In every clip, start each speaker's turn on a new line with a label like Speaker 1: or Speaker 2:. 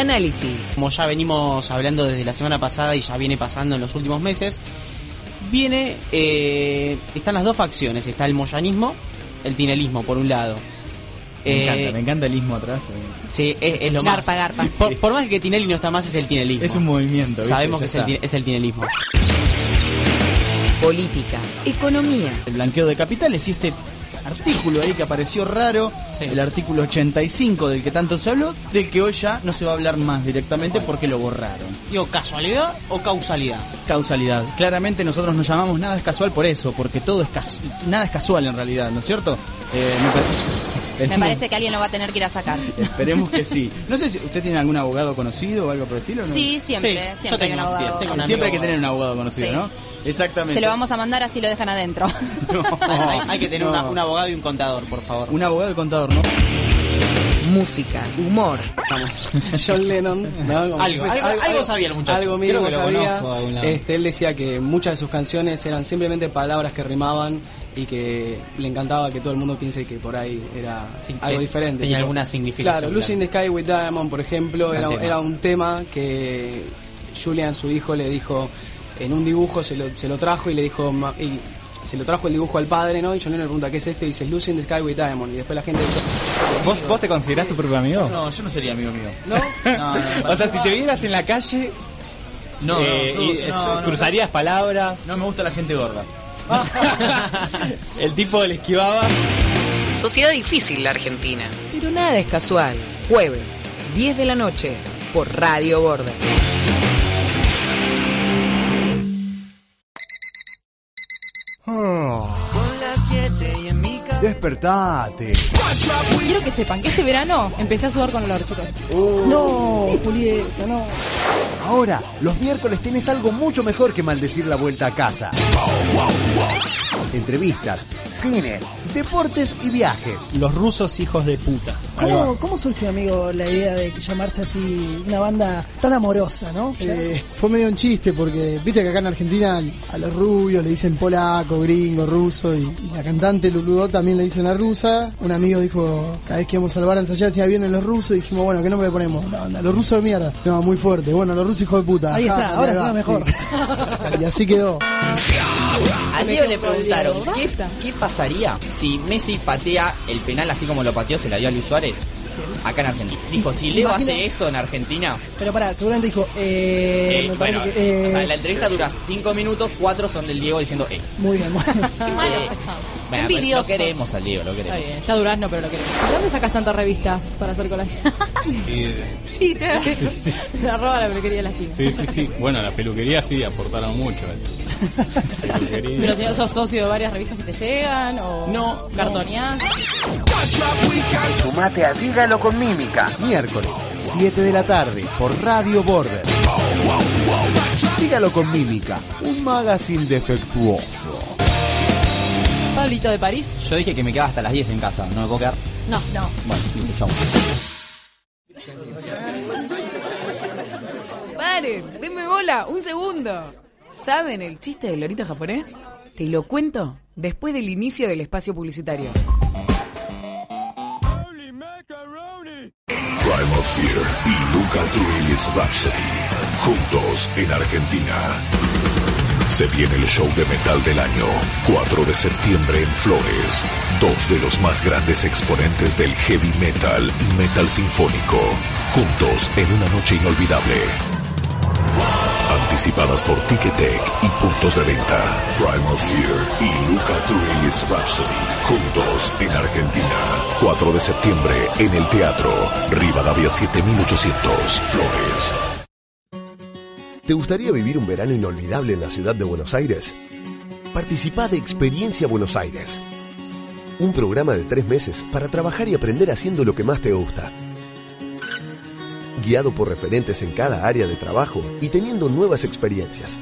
Speaker 1: Análisis.
Speaker 2: Como ya venimos hablando desde la semana pasada y ya viene pasando en los últimos meses, viene, eh, están las dos facciones, está el moyanismo, el tinelismo por un lado.
Speaker 3: Me
Speaker 2: Eh,
Speaker 3: encanta, me encanta el ismo atrás. eh.
Speaker 2: Sí, es, es lo
Speaker 1: Garpa,
Speaker 2: más.
Speaker 1: garpa.
Speaker 2: Por,
Speaker 3: Sí.
Speaker 2: por más que Tinelli no está más, es el tinelismo.
Speaker 3: Es un movimiento, ¿viste?
Speaker 2: Sabemos
Speaker 3: Ya
Speaker 2: que es el, es el tinelismo.
Speaker 1: Política. Economía.
Speaker 3: El blanqueo de capitales y este artículo ahí que apareció raro,
Speaker 2: Sí.
Speaker 3: el artículo 85 del que tanto se habló, del que hoy ya no se va a hablar más directamente porque lo borraron.
Speaker 2: Digo, ¿casualidad o causalidad?
Speaker 3: Causalidad. Claramente nosotros no llamamos nada es casual por eso, porque todo es nada es casual en realidad, ¿no es cierto? Eh, me
Speaker 4: Me parece que alguien lo va a tener que ir a sacar.
Speaker 3: Esperemos que sí. No sé si usted tiene algún abogado conocido o algo por el estilo. ¿no?
Speaker 4: Sí, siempre,
Speaker 2: Sí, yo
Speaker 4: siempre hay un abogado.
Speaker 2: tengo un
Speaker 3: Siempre hay que tener un abogado conocido,
Speaker 4: Sí.
Speaker 3: ¿no? Exactamente.
Speaker 4: Se lo vamos a mandar así lo dejan adentro.
Speaker 3: No,
Speaker 2: hay, hay que tener
Speaker 3: no.
Speaker 2: una- un abogado y un contador, por favor.
Speaker 3: Un abogado y contador, ¿no?
Speaker 1: Música. Humor.
Speaker 5: John Lennon, ¿no?
Speaker 2: Algo,
Speaker 5: fuese-
Speaker 2: algo- algo sabía el muchacho.
Speaker 5: Algo mínimo
Speaker 2: que lo
Speaker 5: sabía.
Speaker 2: conozco.
Speaker 5: Este, él decía que muchas de sus canciones eran simplemente palabras que rimaban y que le encantaba que todo el mundo piense que por ahí era
Speaker 2: Sí,
Speaker 5: algo
Speaker 2: te-
Speaker 5: diferente.
Speaker 2: tenía
Speaker 5: Tipo,
Speaker 2: alguna significación,
Speaker 5: Claro, Lucy in the Sky with Diamond, por ejemplo, era, un tema que Julian, su hijo, le dijo en un dibujo, se lo, se lo trajo y le dijo... "Ma- y se lo trajo el dibujo al padre, ¿no? Y John Lennon le pregunta, ¿qué es este? Y dice, Lucy in the Sky with Diamond. Y después la gente dice,
Speaker 6: ¿Vos, ¿Vos te considerás tu propio amigo?
Speaker 3: No, yo no sería amigo mío.
Speaker 5: ¿no?
Speaker 3: No, no,
Speaker 6: O sea, si te vieras en la calle,
Speaker 3: no, no,
Speaker 6: eh,
Speaker 3: no,
Speaker 6: y,
Speaker 3: no, no,
Speaker 6: cruzarías palabras,
Speaker 3: No me gusta la gente gorda.
Speaker 6: el tipo le esquivaba.
Speaker 1: Sociedad difícil la Argentina. Pero nada es casual. Jueves, 10 de la noche, por Radio Border.
Speaker 7: Despertate.
Speaker 8: Quiero que sepan que este verano empecé a sudar con olor, chicos.
Speaker 9: No, Julieta, no.
Speaker 7: Ahora, los miércoles tenés algo mucho mejor que maldecir la vuelta a casa. Entrevistas, cine, deportes y viajes.
Speaker 3: Los rusos hijos de puta.
Speaker 9: ¿Cómo. ¿Cómo surgió, amigo, la idea de llamarse así una banda tan amorosa, no?
Speaker 10: Eh, fue medio un chiste porque viste que acá en Argentina a los rubios le dicen polaco, gringo, ruso y, y la cantante Luludó también le dicen la rusa. Un amigo dijo, cada vez que íbamos al bar a ensayar decía vienen los rusos y dijimos, bueno, ¿qué nombre le ponemos? La banda, los rusos de mierda. No, muy fuerte. Bueno, los rusos hijos de puta.
Speaker 9: Ahí
Speaker 10: Ajá,
Speaker 9: está, ahora suena mejor.
Speaker 10: Y así quedó.
Speaker 11: A Leo le preguntaron, ¿qué, ¿qué pasaría si Messi patea el penal así como lo pateó, se la dio a Luis Suárez? Acá en Argentina. Dijo, si Leo hace eso en Argentina,
Speaker 9: Pero pará, seguramente dijo, eh,
Speaker 11: eh,
Speaker 9: me
Speaker 11: bueno,
Speaker 9: que, eh,
Speaker 11: o sea, la entrevista dura 5 minutos, 4 son del Diego diciendo, eh.
Speaker 9: Muy bien, muy bien.
Speaker 4: Qué malo
Speaker 11: Bueno, pues, lo
Speaker 4: Envidiosos.
Speaker 11: queremos al Diego, lo
Speaker 8: Está
Speaker 11: queremos.
Speaker 8: bien, está durazno, pero lo queremos. ¿De dónde sacas tantas revistas para hacer collage? sí, te
Speaker 6: Sí, sí.
Speaker 8: La roba la peluquería de la esquina.
Speaker 6: Sí, sí, sí. Bueno, la peluquería sí aportaron mucho. eh. Peluquería.
Speaker 8: Pero si no sos socio de varias revistas que te llegan o
Speaker 2: No,
Speaker 8: cartoneás.
Speaker 7: Sumate a Dígalo con Mímica. Miércoles, 7 de la tarde, por Radio Border. Dígalo con Mímica, un magazine defectuoso.
Speaker 8: Pablito de París.
Speaker 11: Yo dije que me quedaba hasta las 10 en casa, ¿no me puedo quedar?
Speaker 8: No, no.
Speaker 11: Bueno, listo, chau.
Speaker 1: Paren, denme bola, un segundo. ¿Saben el chiste del lorito japonés? Te lo cuento después del inicio del espacio publicitario.
Speaker 12: Primal Fear y Luca Turilli's Rhapsody. Juntos en Argentina. Se viene el show de metal del año. 4 de septiembre en Flores. Dos de los más grandes exponentes del heavy metal y metal sinfónico. Juntos en una noche inolvidable. Anticipadas por Ticketek y puntos de venta. Primal Fear y Luca Turilli's Rhapsody. Juntos en Argentina. 4 de septiembre en el Teatro. Rivadavia 7800. Flores.
Speaker 7: ¿Te gustaría vivir un verano inolvidable en la ciudad de Buenos Aires? Participa de Experiencia Buenos Aires. Un programa de tres meses para trabajar y aprender haciendo lo que más te gusta. Guiado por referentes en cada área de trabajo y teniendo nuevas experiencias.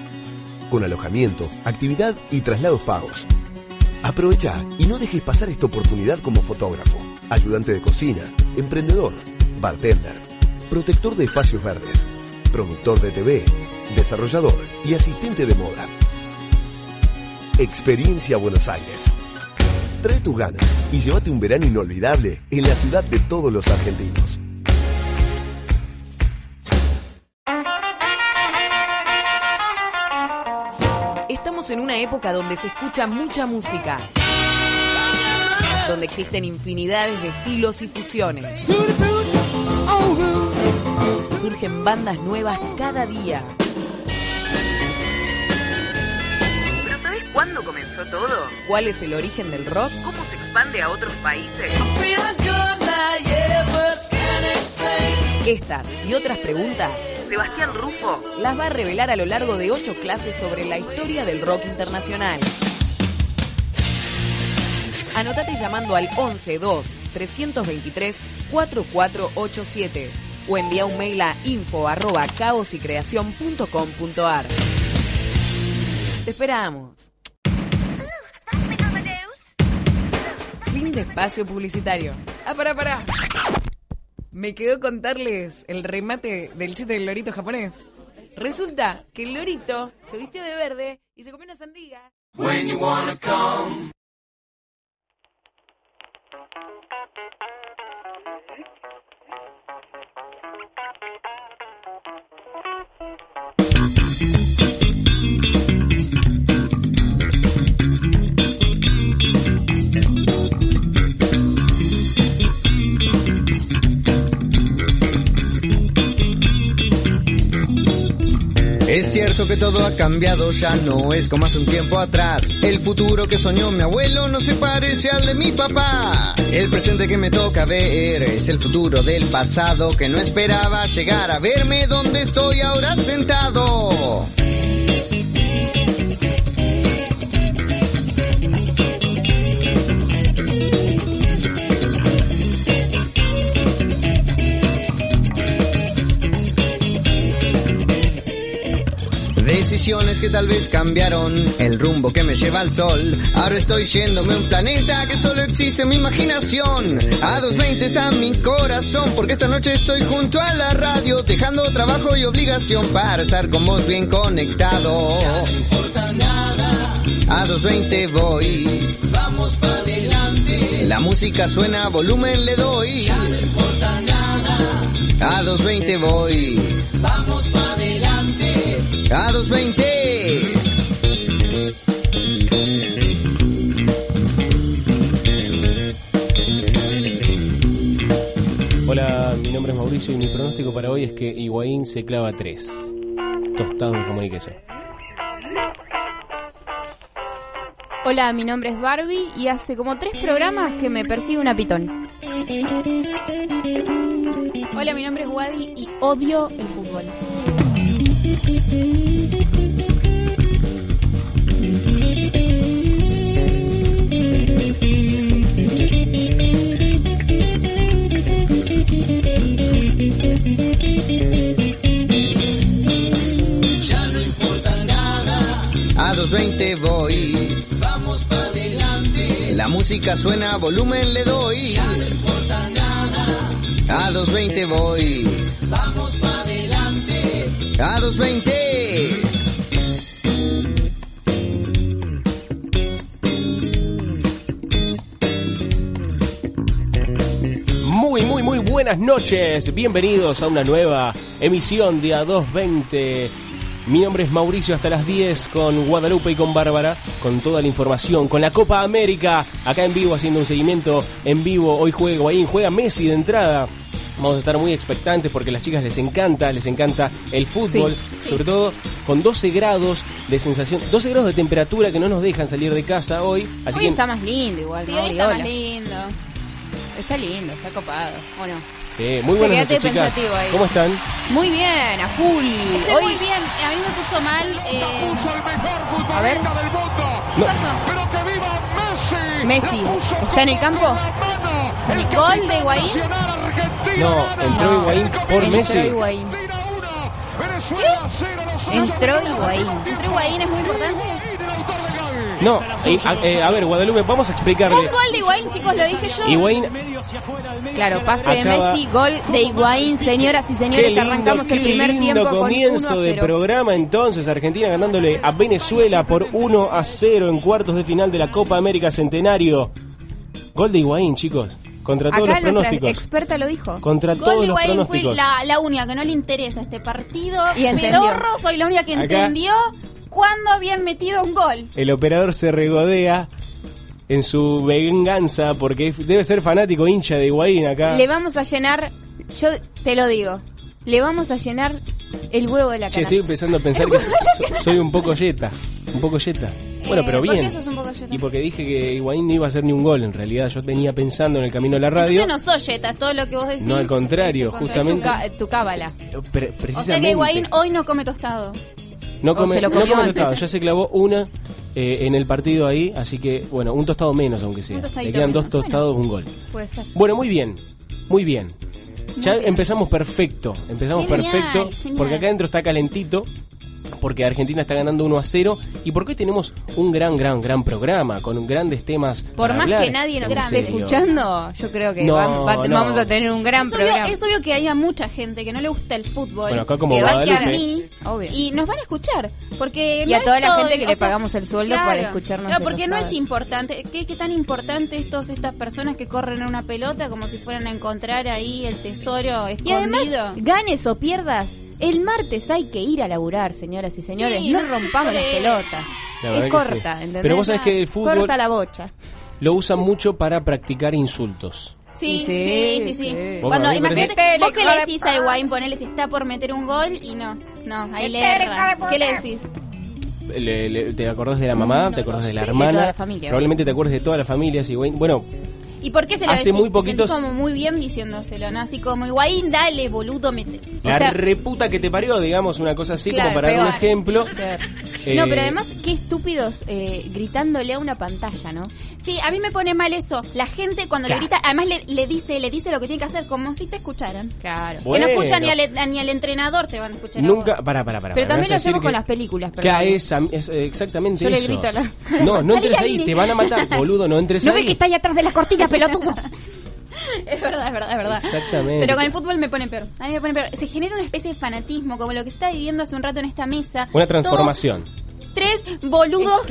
Speaker 7: Con alojamiento, actividad y traslados pagos. Aprovecha y no dejes pasar esta oportunidad como fotógrafo, ayudante de cocina, emprendedor, bartender, protector de espacios verdes, productor de TV, desarrollador y asistente de moda. Experiencia Buenos Aires. Trae tus ganas y llévate un verano inolvidable en la ciudad de todos los argentinos.
Speaker 1: Estamos en una época donde se escucha mucha música, donde existen infinidades de estilos y fusiones. Oh, oh. Surgen bandas nuevas cada día. Todo? ¿Cuál es el origen del rock? ¿Cómo se expande a otros países? Estas y otras preguntas, Sebastián Rufo las va a revelar a lo largo de ocho clases sobre la historia del rock internacional. Anotate llamando al 112 323 4487 o envía un mail a info arroba. Te esperamos. Fin de espacio publicitario. Ah, pará, pará. Me quedó contarles el remate del chiste del lorito japonés. Resulta que el lorito se vistió de verde y se comió una sandía.
Speaker 13: When you wanna come.
Speaker 14: Es cierto que todo ha cambiado, ya no es como hace un tiempo atrás. El futuro que soñó mi abuelo no se parece al de mi papá. El presente que me toca ver es el futuro del pasado que no esperaba llegar a verme donde estoy ahora sentado. Decisiones que tal vez cambiaron el rumbo que me lleva al sol. Ahora estoy yéndome a un planeta que solo existe en mi imaginación. A 220 está mi corazón, porque esta noche estoy junto a la radio, dejando trabajo y obligación para estar con vos bien conectado. A 220 voy. Vamos para adelante. La música suena, volumen le doy. Ya no importa nada. A 220 voy. Vamos para adelante. A 220.
Speaker 15: Hola, mi nombre es Mauricio y mi pronóstico para hoy es que Higuaín se clava 3. Tostados de jamón y queso.
Speaker 16: Hola, mi nombre es Barbie y hace como tres programas que me persigue una pitón.
Speaker 8: Hola, mi nombre es Wadi y odio el fútbol.
Speaker 14: Ya no importa nada. A 220 voy. Vamos para adelante. La música suena, volumen le doy. Ya no importa nada. A 220 voy. A 220.
Speaker 15: Muy, muy, muy buenas noches. Bienvenidos a una nueva emisión de A220. Mi nombre es Mauricio hasta las 10 con Guadalupe y con Bárbara, con toda la información, con la Copa América, acá en vivo haciendo un seguimiento en vivo. Hoy juega Guaín, juega Messi de entrada. Vamos a estar muy expectantes porque a las chicas les encanta, les encanta el fútbol,
Speaker 16: Sí,
Speaker 15: sobre todo con 12 grados de sensación, 12 grados de temperatura que no nos dejan salir de casa hoy. Así
Speaker 16: hoy
Speaker 15: que
Speaker 16: está más lindo igual,
Speaker 8: Sí,
Speaker 16: ¿no?
Speaker 8: hoy está más lindo.
Speaker 16: Está lindo, está copado, ¿o no?
Speaker 15: Sí, muy buenas noches, chicas.
Speaker 16: ahí.
Speaker 15: ¿Cómo están?
Speaker 16: Muy bien, a full.
Speaker 8: Estoy
Speaker 16: Hoy-
Speaker 8: muy bien. A mí me puso mal. Eh...
Speaker 16: A ver.
Speaker 8: ¿Qué pasó?
Speaker 16: Messi, ¿está en el campo? ¿El gol de Higuaín?
Speaker 15: No, entró Higuaín por
Speaker 16: Entró
Speaker 15: Messi.
Speaker 16: Higuaín. ¿Qué? Entró Higuaín.
Speaker 8: Entró Higuaín, es muy importante.
Speaker 15: No, eh, a, eh, a ver, Guadalupe, vamos a explicarle.
Speaker 8: Un gol de Higuaín, chicos, lo dije yo.
Speaker 15: Higuaín,
Speaker 16: Claro, pase de
Speaker 15: Acaba-
Speaker 16: Messi, gol de Higuaín, señoras y señores.
Speaker 15: lindo,
Speaker 16: Arrancamos
Speaker 15: qué
Speaker 16: el primer
Speaker 15: lindo
Speaker 16: tiempo con 1
Speaker 15: comienzo
Speaker 16: a
Speaker 15: de
Speaker 16: 0.
Speaker 15: programa entonces. Argentina ganándole a Venezuela por 1 a 0 en cuartos de final de la Copa América Centenario. Gol de Higuaín, chicos. Contra todos
Speaker 16: Acá
Speaker 15: los pronósticos.
Speaker 16: experta lo dijo.
Speaker 15: Contra
Speaker 8: Gol
Speaker 15: todos
Speaker 8: de
Speaker 15: los
Speaker 8: Higuaín fue
Speaker 15: pronósticos.
Speaker 8: la, la única que no le interesa este partido.
Speaker 16: Y.
Speaker 8: Pedorro, soy la única que
Speaker 15: Acá-
Speaker 8: entendió.
Speaker 16: Cuándo habían metido un gol.
Speaker 15: El operador se regodea en su venganza porque debe ser fanático hincha de Higuaín acá.
Speaker 16: Le vamos a llenar, yo te lo digo, le vamos a llenar el huevo de la
Speaker 15: Che,
Speaker 16: cara.
Speaker 15: estoy empezando a pensar que so- so- soy un poco yeta. Un poco yeta. Bueno,
Speaker 16: Eh,
Speaker 15: pero
Speaker 16: ¿por
Speaker 15: bien.
Speaker 16: qué?
Speaker 15: Y porque dije que Higuaín no iba a hacer ni un gol. En realidad, yo venía pensando en el camino a la radio.
Speaker 16: Entonces no soy yeta, todo lo que vos decís.
Speaker 15: No, al contrario, justamente-
Speaker 16: Tu, cábala.
Speaker 15: Pre-
Speaker 16: O sea
Speaker 15: precisamente.
Speaker 16: que Higuaín hoy no come tostado.
Speaker 15: No come,
Speaker 16: se lo
Speaker 15: no come tostado. Ya se clavó una eh, en el partido ahí. Así que, bueno, un tostado menos, aunque sea. Le quedan dos tostados, un gol.
Speaker 16: Puede ser.
Speaker 15: Bueno, muy bien. Muy bien. Ya empezamos perfecto. Empezamos
Speaker 16: Genial,
Speaker 15: perfecto.
Speaker 16: genial.
Speaker 15: Porque acá adentro está calentito. Porque Argentina está ganando 1 a 0. Y porque hoy tenemos un gran, gran, gran programa. Con grandes temas.
Speaker 16: Por
Speaker 15: para
Speaker 16: más
Speaker 15: hablar.
Speaker 16: que nadie nos esté escuchando, yo creo que
Speaker 15: No,
Speaker 16: va- va-
Speaker 15: no.
Speaker 16: vamos a tener un gran
Speaker 4: Es obvio,
Speaker 16: programa.
Speaker 4: es obvio que haya mucha gente que no le gusta el fútbol.
Speaker 15: Bueno, acá como
Speaker 4: que va a quedar a mí y nos van a escuchar. Porque
Speaker 16: Y
Speaker 4: no
Speaker 16: a toda la
Speaker 4: todo-
Speaker 16: gente que le
Speaker 4: sea,
Speaker 16: pagamos el sueldo para escucharnos
Speaker 4: Claro,
Speaker 16: en
Speaker 4: porque no es importante. ¿Qué, qué tan importante es todas estas personas que corren en una pelota como si fueran a encontrar ahí el tesoro
Speaker 16: Y además,
Speaker 4: escondido?
Speaker 16: ganes o pierdas, el martes hay que ir a laburar, señoras y señores.
Speaker 4: Sí,
Speaker 16: no rompamos las pelotas.
Speaker 15: La
Speaker 16: Es
Speaker 15: que sí.
Speaker 16: corta, ¿entendés?
Speaker 15: Pero vos sabés que el fútbol-
Speaker 16: Corta la bocha.
Speaker 15: Lo usan mucho para practicar insultos.
Speaker 4: Sí,
Speaker 16: Sí,
Speaker 4: sí, sí, sí.
Speaker 16: sí.
Speaker 15: Vos,
Speaker 4: Cuando imagínate,
Speaker 16: parece-
Speaker 4: vos que
Speaker 16: Tele,
Speaker 4: le decís a Higuaín, ponele si está por meter un gol y no, no, ahí le erra. ¿Qué le decís?
Speaker 15: Le- le- ¿Te acordás de la mamá? ¿Te acordás de la hermana?
Speaker 16: De toda la familia,
Speaker 15: Probablemente te acuerdes de toda la familia. Si Higuaín- bueno,
Speaker 4: ¿Y por qué se lo
Speaker 15: Hace
Speaker 4: decís?
Speaker 15: muy poquitos-
Speaker 4: como muy bien diciéndoselo, ¿no? Así como Higuaín, dale, boludo, mete. O
Speaker 15: la
Speaker 4: sea,
Speaker 15: reputa que te parió, digamos, una cosa así
Speaker 16: Claro,
Speaker 15: como para dar un ejemplo. Eh,
Speaker 16: No, pero además, qué estúpidos eh, gritándole a una pantalla, ¿no?
Speaker 4: sí, a mí me pone mal eso. La gente cuando
Speaker 15: Claro.
Speaker 4: le grita, además le, le dice le dice lo que tiene que hacer, como si te escucharan.
Speaker 16: Claro.
Speaker 15: Bueno.
Speaker 4: Que no escuchan ni al, ni al entrenador, te van a escuchar. a
Speaker 15: Nunca,
Speaker 4: vos.
Speaker 15: para, para, para.
Speaker 16: Pero también lo
Speaker 15: a
Speaker 16: hacemos con
Speaker 15: que-
Speaker 16: las películas.
Speaker 15: Que
Speaker 16: perdón.
Speaker 15: a esa, es eh, exactamente
Speaker 16: Yo le
Speaker 15: eso.
Speaker 16: grito a la-
Speaker 15: No, no entres ahí, te van a matar, boludo, no entres
Speaker 16: ¿No
Speaker 15: ahí.
Speaker 16: ves que está ahí atrás de la pelotudo?
Speaker 4: Es verdad, es verdad, es verdad.
Speaker 15: Exactamente.
Speaker 4: Pero con el fútbol me pone peor. A mí me pone peor. Se genera una especie de fanatismo, como lo que se está viviendo hace un rato en esta mesa.
Speaker 15: Una transformación.
Speaker 4: Todos tres boludos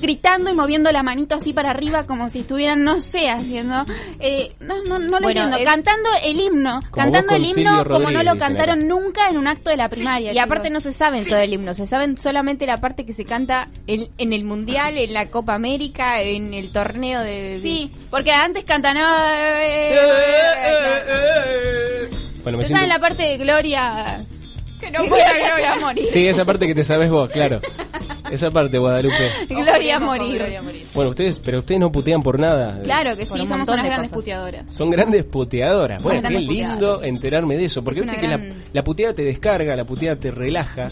Speaker 4: gritando y moviendo la manito así para arriba como si estuvieran, no sé, haciendo... eh, no, no, no lo
Speaker 16: Bueno,
Speaker 4: entiendo.
Speaker 16: es-
Speaker 4: Cantando el himno.
Speaker 15: Como
Speaker 4: cantando el himno como no lo cantaron nunca en un acto de la primaria.
Speaker 16: Y aparte
Speaker 4: chicos.
Speaker 16: no se saben todo el himno, se saben solamente la parte que se canta en, en el Mundial, en la Copa América, en el torneo de...
Speaker 4: Sí, porque antes cantan... eh,
Speaker 15: Bueno, me
Speaker 4: Se
Speaker 15: siento-
Speaker 4: sabe la parte de Gloria... Que no
Speaker 16: pueda
Speaker 4: se va
Speaker 16: Gloria.
Speaker 4: a morir.
Speaker 15: Sí, esa parte que te sabes vos, claro. Esa parte, Guadalupe.
Speaker 4: Gloria a morir.
Speaker 15: Bueno, ustedes, pero ustedes no putean por nada.
Speaker 4: Claro que sí,
Speaker 16: un
Speaker 4: somos unas
Speaker 16: de
Speaker 4: grandes
Speaker 16: cosas.
Speaker 4: puteadoras.
Speaker 15: Son grandes puteadoras. Bueno,
Speaker 4: grandes
Speaker 15: qué lindo
Speaker 4: puteadoras.
Speaker 15: enterarme de eso. Porque
Speaker 4: Es una
Speaker 15: viste que la,
Speaker 4: gran-
Speaker 15: la puteada te descarga, la puteada te relaja.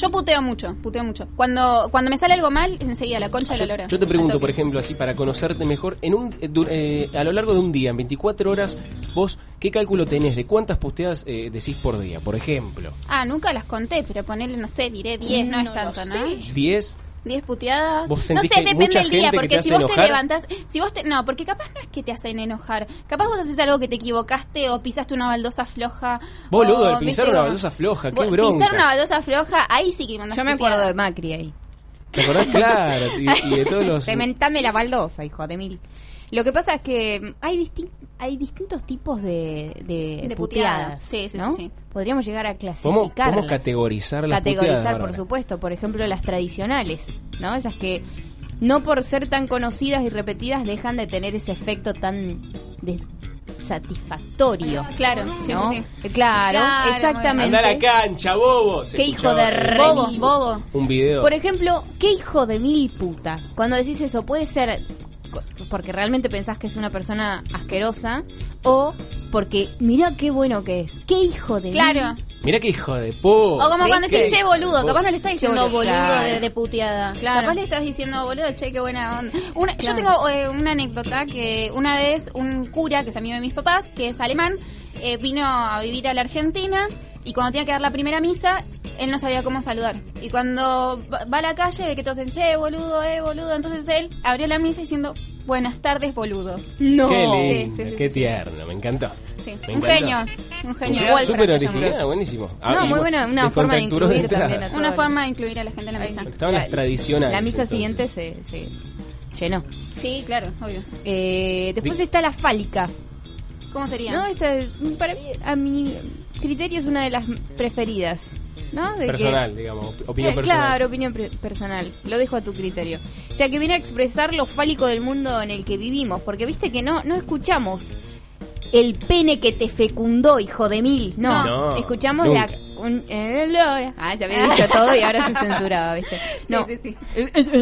Speaker 4: Yo puteo mucho, puteo mucho. Cuando cuando me sale algo mal, es enseguida la concha de la lora.
Speaker 15: Yo te pregunto, por ejemplo, así para conocerte mejor, en un eh, du- eh, a lo largo de un día, en 24 horas, vos, ¿qué cálculo tenés de cuántas puteadas eh, decís por día? Por ejemplo,
Speaker 4: Ah, nunca las conté, pero ponerle, no sé, diré 10, no, es tanto, ¿no?
Speaker 15: 10.
Speaker 4: 10 puteadas.
Speaker 15: ¿Vos
Speaker 4: No sé, depende del día, porque si vos te levantás, si vos te no, porque capaz no es que te hacen enojar. Capaz vos haces algo que te equivocaste o pisaste una baldosa floja.
Speaker 15: Boludo,
Speaker 4: o, ¿viste
Speaker 15: pisar una baldosa floja, qué
Speaker 4: Vos-
Speaker 15: bronca.
Speaker 4: Pisar una baldosa floja, ahí sí que mandas
Speaker 16: Yo me
Speaker 4: puteada.
Speaker 16: acuerdo de Macri ahí.
Speaker 15: ¿Te acordás? Claro, y, y de todos los...
Speaker 16: Cementame la baldosa, hijo de mil. Lo que pasa es que hay, distin- hay distintos tipos de, de,
Speaker 4: De
Speaker 16: puteadas.
Speaker 4: puteadas. Sí, sí,
Speaker 16: ¿no?
Speaker 4: sí, sí.
Speaker 16: Podríamos llegar a
Speaker 15: ¿Podemos,
Speaker 16: clasificar.
Speaker 15: podemos categorizar las
Speaker 16: Categorizar,
Speaker 15: puteadas,
Speaker 16: por
Speaker 15: Bárbara?
Speaker 16: supuesto. Por ejemplo, las tradicionales, ¿no? Esas que no por ser tan conocidas y repetidas dejan de tener ese efecto tan de- satisfactorio.
Speaker 4: Claro, sí,
Speaker 16: ¿no?
Speaker 4: sí, sí.
Speaker 16: Claro,
Speaker 4: Claro,
Speaker 16: exactamente.
Speaker 15: Anda a la cancha, bobo.
Speaker 16: Qué hijo de re-
Speaker 4: Bobo, bobo.
Speaker 15: Un video.
Speaker 16: Por ejemplo, qué hijo de mil puta. Cuando decís eso, puede ser porque realmente pensás que es una persona asquerosa o porque mirá qué bueno que es. Qué hijo de
Speaker 4: Claro.
Speaker 16: mil.
Speaker 15: Mira qué hijo de po.
Speaker 4: O como cuando decís, che, boludo, capaz no le estás diciendo
Speaker 16: boludo,
Speaker 4: boludo
Speaker 16: claro.
Speaker 4: de, de puteada.
Speaker 16: Claro.
Speaker 4: Capaz le estás diciendo, boludo, che, qué buena onda. Una- Yo tengo eh, una anécdota que una vez un cura, que es amigo de mis papás, que es alemán, eh, vino a vivir a la Argentina y cuando tenía que dar la primera misa, él no sabía cómo saludar. Y cuando va a la calle ve que todos dicen, che, boludo, eh, boludo. Entonces él abrió la misa diciendo, buenas tardes, boludos.
Speaker 15: Qué lindo,
Speaker 4: Sí, sí, sí,
Speaker 15: qué
Speaker 4: sí, sí.
Speaker 15: tierno, me encantó.
Speaker 4: Sí.
Speaker 15: Me
Speaker 4: Un
Speaker 15: encantó.
Speaker 4: genio, un genio.
Speaker 15: Súper original, buenísimo. Ah,
Speaker 16: No,
Speaker 15: y
Speaker 16: muy
Speaker 15: bueno,
Speaker 16: buena, una forma de incluir también a
Speaker 4: Una
Speaker 16: todo.
Speaker 4: forma de incluir a la gente en la mesa.
Speaker 15: Estaban las tradicionales.
Speaker 16: La misa
Speaker 15: entonces.
Speaker 16: siguiente se, se llenó.
Speaker 4: Sí, claro, obvio.
Speaker 16: Eh, después está la fálica.
Speaker 4: ¿Cómo sería?
Speaker 16: No, esta, para mí, a mi criterio, es una de las preferidas. ¿No? De que-
Speaker 15: Personal, digamos, op- opinión
Speaker 16: Eh,
Speaker 15: personal.
Speaker 16: Claro, opinión personal. Lo dejo a tu criterio. Sea, que viene a expresar lo fálico del mundo en el que vivimos. Porque viste que no, no escuchamos el pene que te fecundó, hijo de mil. No,
Speaker 4: No,
Speaker 16: escuchamos
Speaker 4: nunca.
Speaker 16: la... un- eh, lora. Ah, ya había dicho todo y ahora se censuraba, ¿viste? No.
Speaker 4: Sí, sí,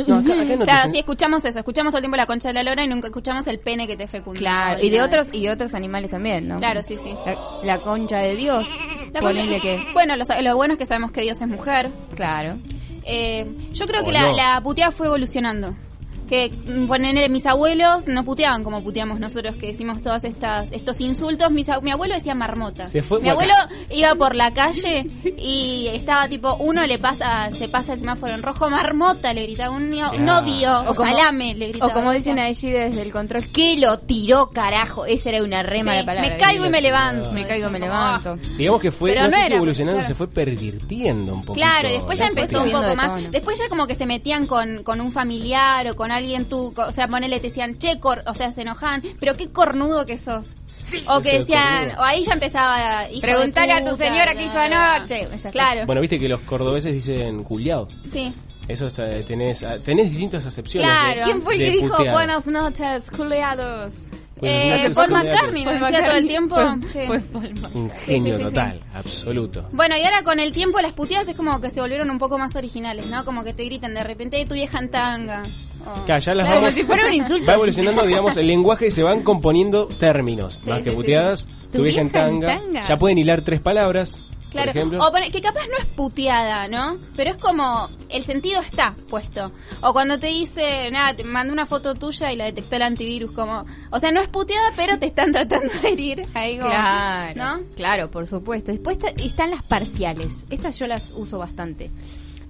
Speaker 15: No, acá- acá no te
Speaker 4: claro, sí, escuchamos eso. Escuchamos todo el tiempo la concha de la lora y nunca escuchamos el pene que te fecundó.
Speaker 16: Claro, y de otros y de otros animales también, ¿no?
Speaker 4: Claro, sí, sí.
Speaker 16: La, la concha de Dios.
Speaker 4: La concha-
Speaker 16: Ponele que...
Speaker 4: Bueno, lo, sa- lo bueno es que sabemos que Dios es mujer.
Speaker 16: Claro.
Speaker 4: Eh, yo creo que la, la puteada fue evolucionando. Que mm, poner mis abuelos no puteaban como puteamos nosotros que decimos todos estas estos insultos. Mis mi abuelo decía marmota.
Speaker 15: Se fue
Speaker 4: mi abuelo iba por la calle y estaba tipo uno le pasa se pasa el semáforo en rojo marmota le gritaba un, ni- un odio o,
Speaker 16: O como-
Speaker 4: salame le gritaba.
Speaker 16: O como dicen allí desde el control, que lo tiró, carajo. Esa era una rema
Speaker 4: Sí,
Speaker 16: de palabra.
Speaker 4: me caigo y me levanto.
Speaker 16: Me caigo y me levanto.
Speaker 15: Digamos que fue,
Speaker 4: Pero
Speaker 15: no,
Speaker 4: no
Speaker 15: sé si evolucionando,
Speaker 4: claro.
Speaker 15: se fue pervirtiendo un poco.
Speaker 4: Claro, y después ya empezó un poco más. Después ya como que se metían con, con un familiar o con alguien tú, co- o sea, ponele, te decían, che, cor-", o sea, se enojaban, pero qué cornudo que sos. o que decían, o ahí ya empezaba,
Speaker 16: Preguntale a tu señora qué hizo anoche.
Speaker 4: Claro,
Speaker 15: Bueno, viste que los cordobeses dicen culiao.
Speaker 4: sí.
Speaker 15: Eso está, tenés, ah, tenés distintas acepciones.
Speaker 4: Claro.
Speaker 15: de-
Speaker 16: ¿Quién fue el que dijo buenas noches, culeados?
Speaker 15: Buenas
Speaker 4: Eh, Paul. McCartney me decía todo el tiempo. Sí.
Speaker 15: Un
Speaker 4: Sí,
Speaker 15: genio
Speaker 4: sí, sí,
Speaker 15: total, absoluto.
Speaker 4: Bueno, y ahora con el tiempo las puteadas es como que se volvieron un poco más originales, ¿no? Como que te gritan de repente, "Eh, tu vieja en tanga.
Speaker 15: Claro, ya las
Speaker 4: Claro,
Speaker 15: vamos-
Speaker 4: como si fuera un insulto.
Speaker 15: Va evolucionando, digamos, el lenguaje y se van componiendo términos.
Speaker 4: Sí,
Speaker 15: más
Speaker 4: sí,
Speaker 15: que puteadas,
Speaker 4: sí.
Speaker 15: tu
Speaker 4: Tu
Speaker 15: vieja en
Speaker 4: vieja en
Speaker 15: tanga.
Speaker 4: tanga.
Speaker 15: Ya pueden hilar tres palabras,
Speaker 4: Claro, o que capaz no es puteada, ¿no? Pero es como, el sentido está puesto. O cuando te dice, nada, te mandó una foto tuya y la detectó el antivirus, como, o sea, no es puteada, pero te están tratando de herir. Ahí como,
Speaker 16: Claro,
Speaker 4: ¿no?
Speaker 16: claro, por supuesto. Después está- están las parciales. Estas yo las uso bastante.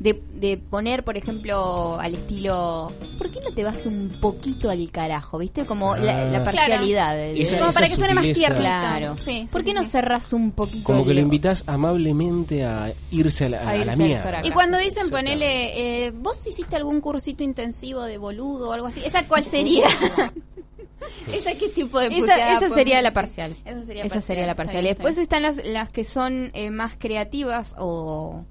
Speaker 16: De, de poner, por ejemplo, al estilo, ¿por qué no te vas un poquito al carajo? ¿Viste? Como la, la
Speaker 15: Ah.
Speaker 16: parcialidad. de-
Speaker 15: Esa-
Speaker 4: Como
Speaker 15: esa
Speaker 4: para que suene más tierno.
Speaker 16: Claro.
Speaker 4: Sí,
Speaker 16: ¿Por qué
Speaker 4: sí,
Speaker 16: no
Speaker 4: sí.
Speaker 16: cerras un poquito
Speaker 15: Como que lo invitas amablemente a irse a la,
Speaker 16: A
Speaker 15: a
Speaker 16: irse
Speaker 15: la.
Speaker 16: Zoraca.
Speaker 4: Y cuando dicen, ponele, eh, vos hiciste algún cursito intensivo de boludo o algo así, ¿esa cuál sería? ¿Esa qué tipo de
Speaker 16: Esa,
Speaker 4: puteada
Speaker 16: esa sería la parcial.
Speaker 4: Esa sería,
Speaker 16: Esa sería la
Speaker 4: está
Speaker 16: parcial.
Speaker 4: bien,
Speaker 16: después
Speaker 4: está bien.
Speaker 16: están las, las que son eh, más creativas o